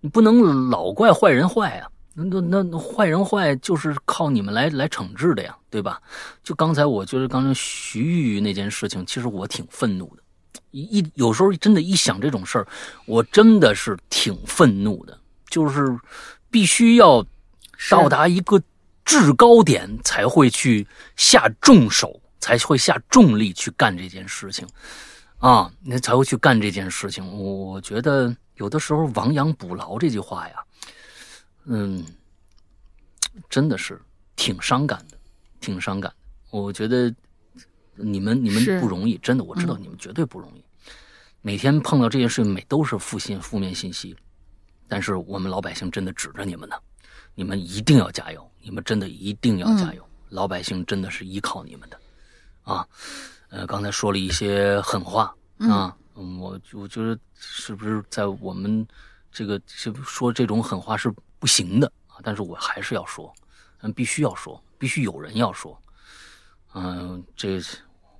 你不能老怪坏人坏啊，那那那坏人坏就是靠你们来来惩治的呀，对吧？就刚才我觉得刚才徐玉那件事情，其实我挺愤怒的。一有时候真的，一想这种事儿，我真的是挺愤怒的。就是必须要到达一个制高点，才会去下重手，才会下重力去干这件事情啊，那才会去干这件事情。我觉得有的时候亡羊补牢这句话呀，嗯，真的是挺伤感的，挺伤感的。我觉得。你们你们不容易，真的，我知道你们绝对不容易。每天碰到这些事情，每都是负信负面信息，但是我们老百姓真的指着你们呢，你们一定要加油，你们真的一定要加油，老百姓真的是依靠你们的，啊，呃，刚才说了一些狠话啊，我我觉得是不是在我们这个说这种狠话是不行的啊？但是我还是要说，嗯，必须要说，必须有人要说，嗯，这。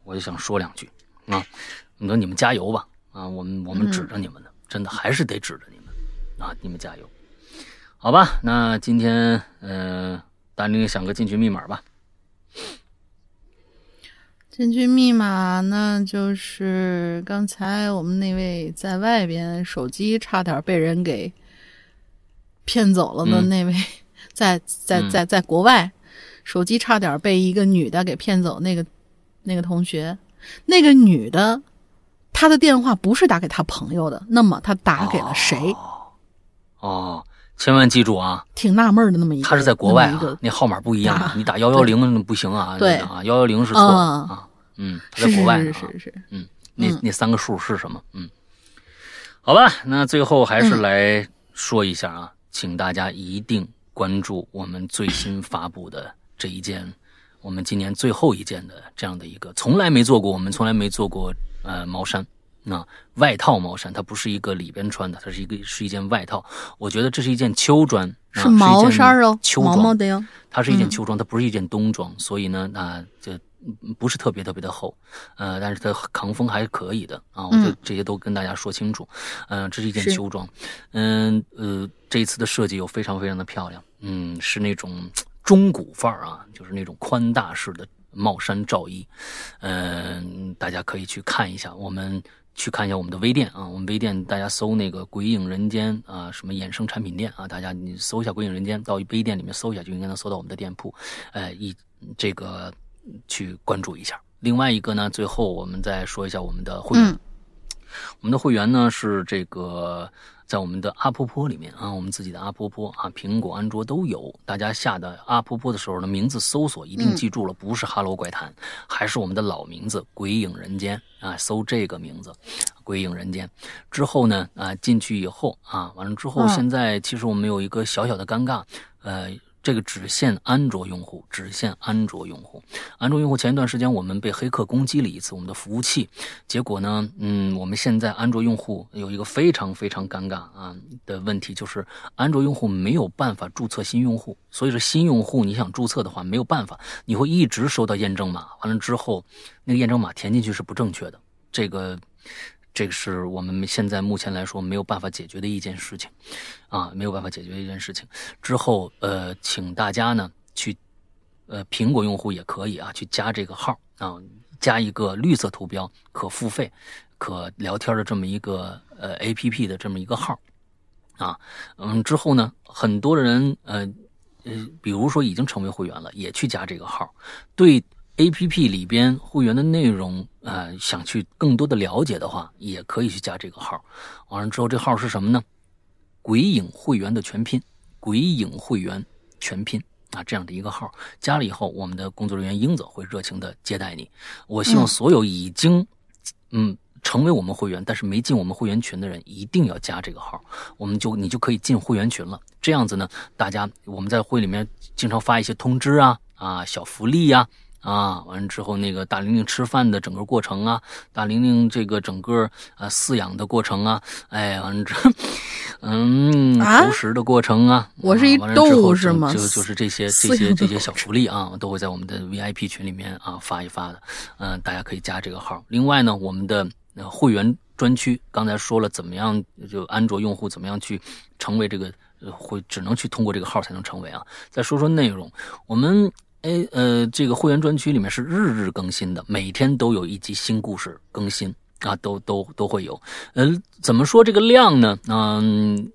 我就想说两句啊，你说你们加油吧啊，我们我们指着你们呢，真的还是得指着你们啊，你们加油，好吧？那今天嗯，大宁想个进群密码吧。进群密码那就是刚才我们那位在外边手机差点被人给骗走了的那位，在在在在国外手机差点被一个女的给骗走那个。那个同学，那个女的，她的电话不是打给她朋友的，那么她打给了谁？哦，千万记住啊！挺纳闷的那么一个，他是在国外啊，那号码不一样，你打幺幺零不行啊，对啊，幺幺零是错啊，嗯，她在国外是是是，嗯，那那三个数是什么？嗯，好吧，那最后还是来说一下啊，请大家一定关注我们最新发布的这一件。我们今年最后一件的这样的一个，从来没做过，我们从来没做过，呃，毛衫，那外套毛衫，它不是一个里边穿的，它是一个是一件外套。我觉得这是一件秋装，是毛衫哦，秋装的哟。它是一件秋装，它不是一件冬装，所以呢，那就不是特别特别的厚，呃，但是它抗风还是可以的啊。我觉得这些都跟大家说清楚，嗯，这是一件秋装，嗯呃，这一次的设计又非常非常的漂亮，嗯，是那种。中古范儿啊，就是那种宽大式的帽衫罩衣，嗯，大家可以去看一下。我们去看一下我们的微店啊，我们微店大家搜那个“鬼影人间”啊，什么衍生产品店啊，大家你搜一下“鬼影人间”，到微店里面搜一下就应该能搜到我们的店铺。呃，一这个去关注一下。另外一个呢，最后我们再说一下我们的会员，我们的会员呢是这个。在我们的阿婆婆里面啊，我们自己的阿婆婆啊，苹果、安卓都有。大家下的阿婆婆的时候呢，名字搜索一定记住了，不是哈喽怪谈，还是我们的老名字“鬼影人间”啊，搜这个名字“鬼影人间”之后呢，啊，进去以后啊，完了之后，现在其实我们有一个小小的尴尬，呃，这个只限安卓用户，只限安卓用户。安卓用户前一段时间我们被黑客攻击了一次我们的服务器，结果呢，嗯，我们现在安卓用户有一个非常非常尴尬啊的问题，就是安卓用户没有办法注册新用户，所以说新用户你想注册的话没有办法，你会一直收到验证码，完了之后那个验证码填进去是不正确的，这个。这个是我们现在目前来说没有办法解决的一件事情，啊，没有办法解决的一件事情。之后，呃，请大家呢去，呃，苹果用户也可以啊，去加这个号啊，加一个绿色图标、可付费、可聊天的这么一个呃 A P P 的这么一个号，啊，嗯，之后呢，很多人呃呃，比如说已经成为会员了，也去加这个号，对。A P P 里边会员的内容，呃，想去更多的了解的话，也可以去加这个号。完了之后，这号是什么呢？鬼影会员的全拼，鬼影会员全拼啊，这样的一个号。加了以后，我们的工作人员英子会热情的接待你。我希望所有已经嗯成为我们会员，但是没进我们会员群的人，一定要加这个号，我们就你就可以进会员群了。这样子呢，大家我们在会里面经常发一些通知啊啊小福利呀。完了之后，那个大玲玲吃饭的整个过程啊，大玲玲这个整个呃饲养的过程啊，哎，完了之后，嗯，投食的过程啊，我是一逗是吗？就就是这些这些这些小福利啊，都会在我们的 VIP 群里面啊发一发的，嗯，大家可以加这个号。另外呢，我们的会员专区刚才说了，怎么样就安卓用户怎么样去成为这个会，只能去通过这个号才能成为啊。再说说内容，我们。哎，呃，这个会员专区里面是日日更新的，每天都有一集新故事更新啊，都都都会有。嗯，怎么说这个量呢？嗯，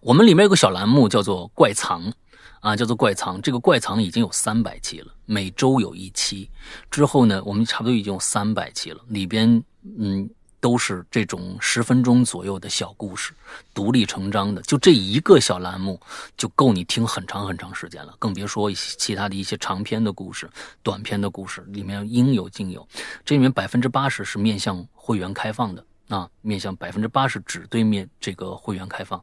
我们里面有个小栏目叫做“怪藏”，啊，叫做“怪藏”。这个“怪藏”已经有三百期了，每周有一期。之后呢，我们差不多已经有三百期了，里边嗯。都是这种十分钟左右的小故事，独立成章的，就这一个小栏目就够你听很长很长时间了，更别说一些其他的一些长篇的故事、短篇的故事，里面应有尽有。这里面百分之八十是面向会员开放的。啊，面向百分之八十只对面这个会员开放，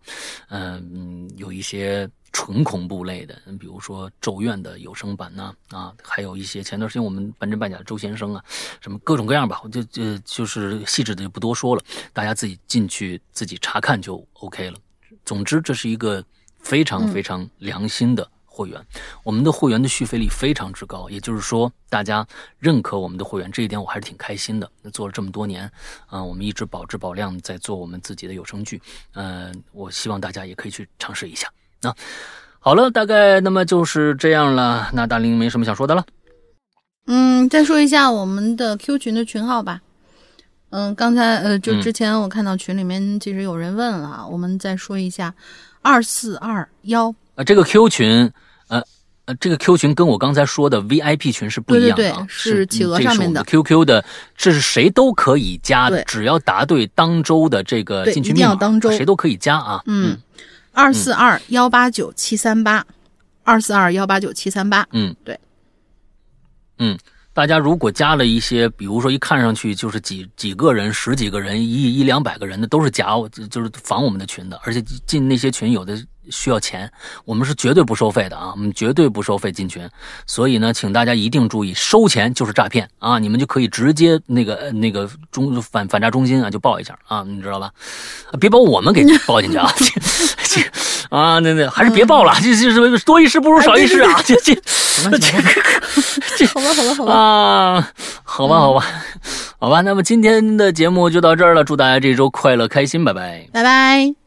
嗯，有一些纯恐怖类的，比如说《咒怨》的有声版呐，啊，还有一些前段时间我们半真半假的周先生啊，什么各种各样吧，我就就就是细致的就不多说了，大家自己进去自己查看就 OK 了。总之，这是一个非常非常良心的。会员，我们的会员的续费率非常之高，也就是说，大家认可我们的会员这一点，我还是挺开心的。那做了这么多年，啊，我们一直保质保量在做我们自己的有声剧，嗯，我希望大家也可以去尝试一下。那好了，大概那么就是这样了。那大林没什么想说的了。嗯，再说一下我们的 Q 群的群号吧。嗯，刚才呃，就之前我看到群里面其实有人问了，我们再说一下二四二幺。啊，这个 Q 群，呃，呃，这个 Q 群跟我刚才说的 VIP 群是不一样的，是企鹅上面的 QQ 的，这是谁都可以加的，只要答对当周的这个进群密码，谁都可以加啊。嗯，二四二幺八九七三八，二四二幺八九七三八。嗯，对，嗯。大家如果加了一些，比如说一看上去就是几几个人、十几个人、一一两百个人的，都是假，就是防我们的群的。而且进那些群有的需要钱，我们是绝对不收费的啊，我们绝对不收费进群。所以呢，请大家一定注意，收钱就是诈骗啊！你们就可以直接那个那个中反反诈中心啊，就报一下啊，你知道吧？别把我们给 [LAUGHS] 报进去啊！[LAUGHS] 啊，那那还是别报了，这这是多一事不如少一事啊！这这这，好吧，好吧，好吧。啊，好吧，好吧，好吧，那么今天的节目就到这儿了。祝大家这周快乐开心，拜拜，拜拜。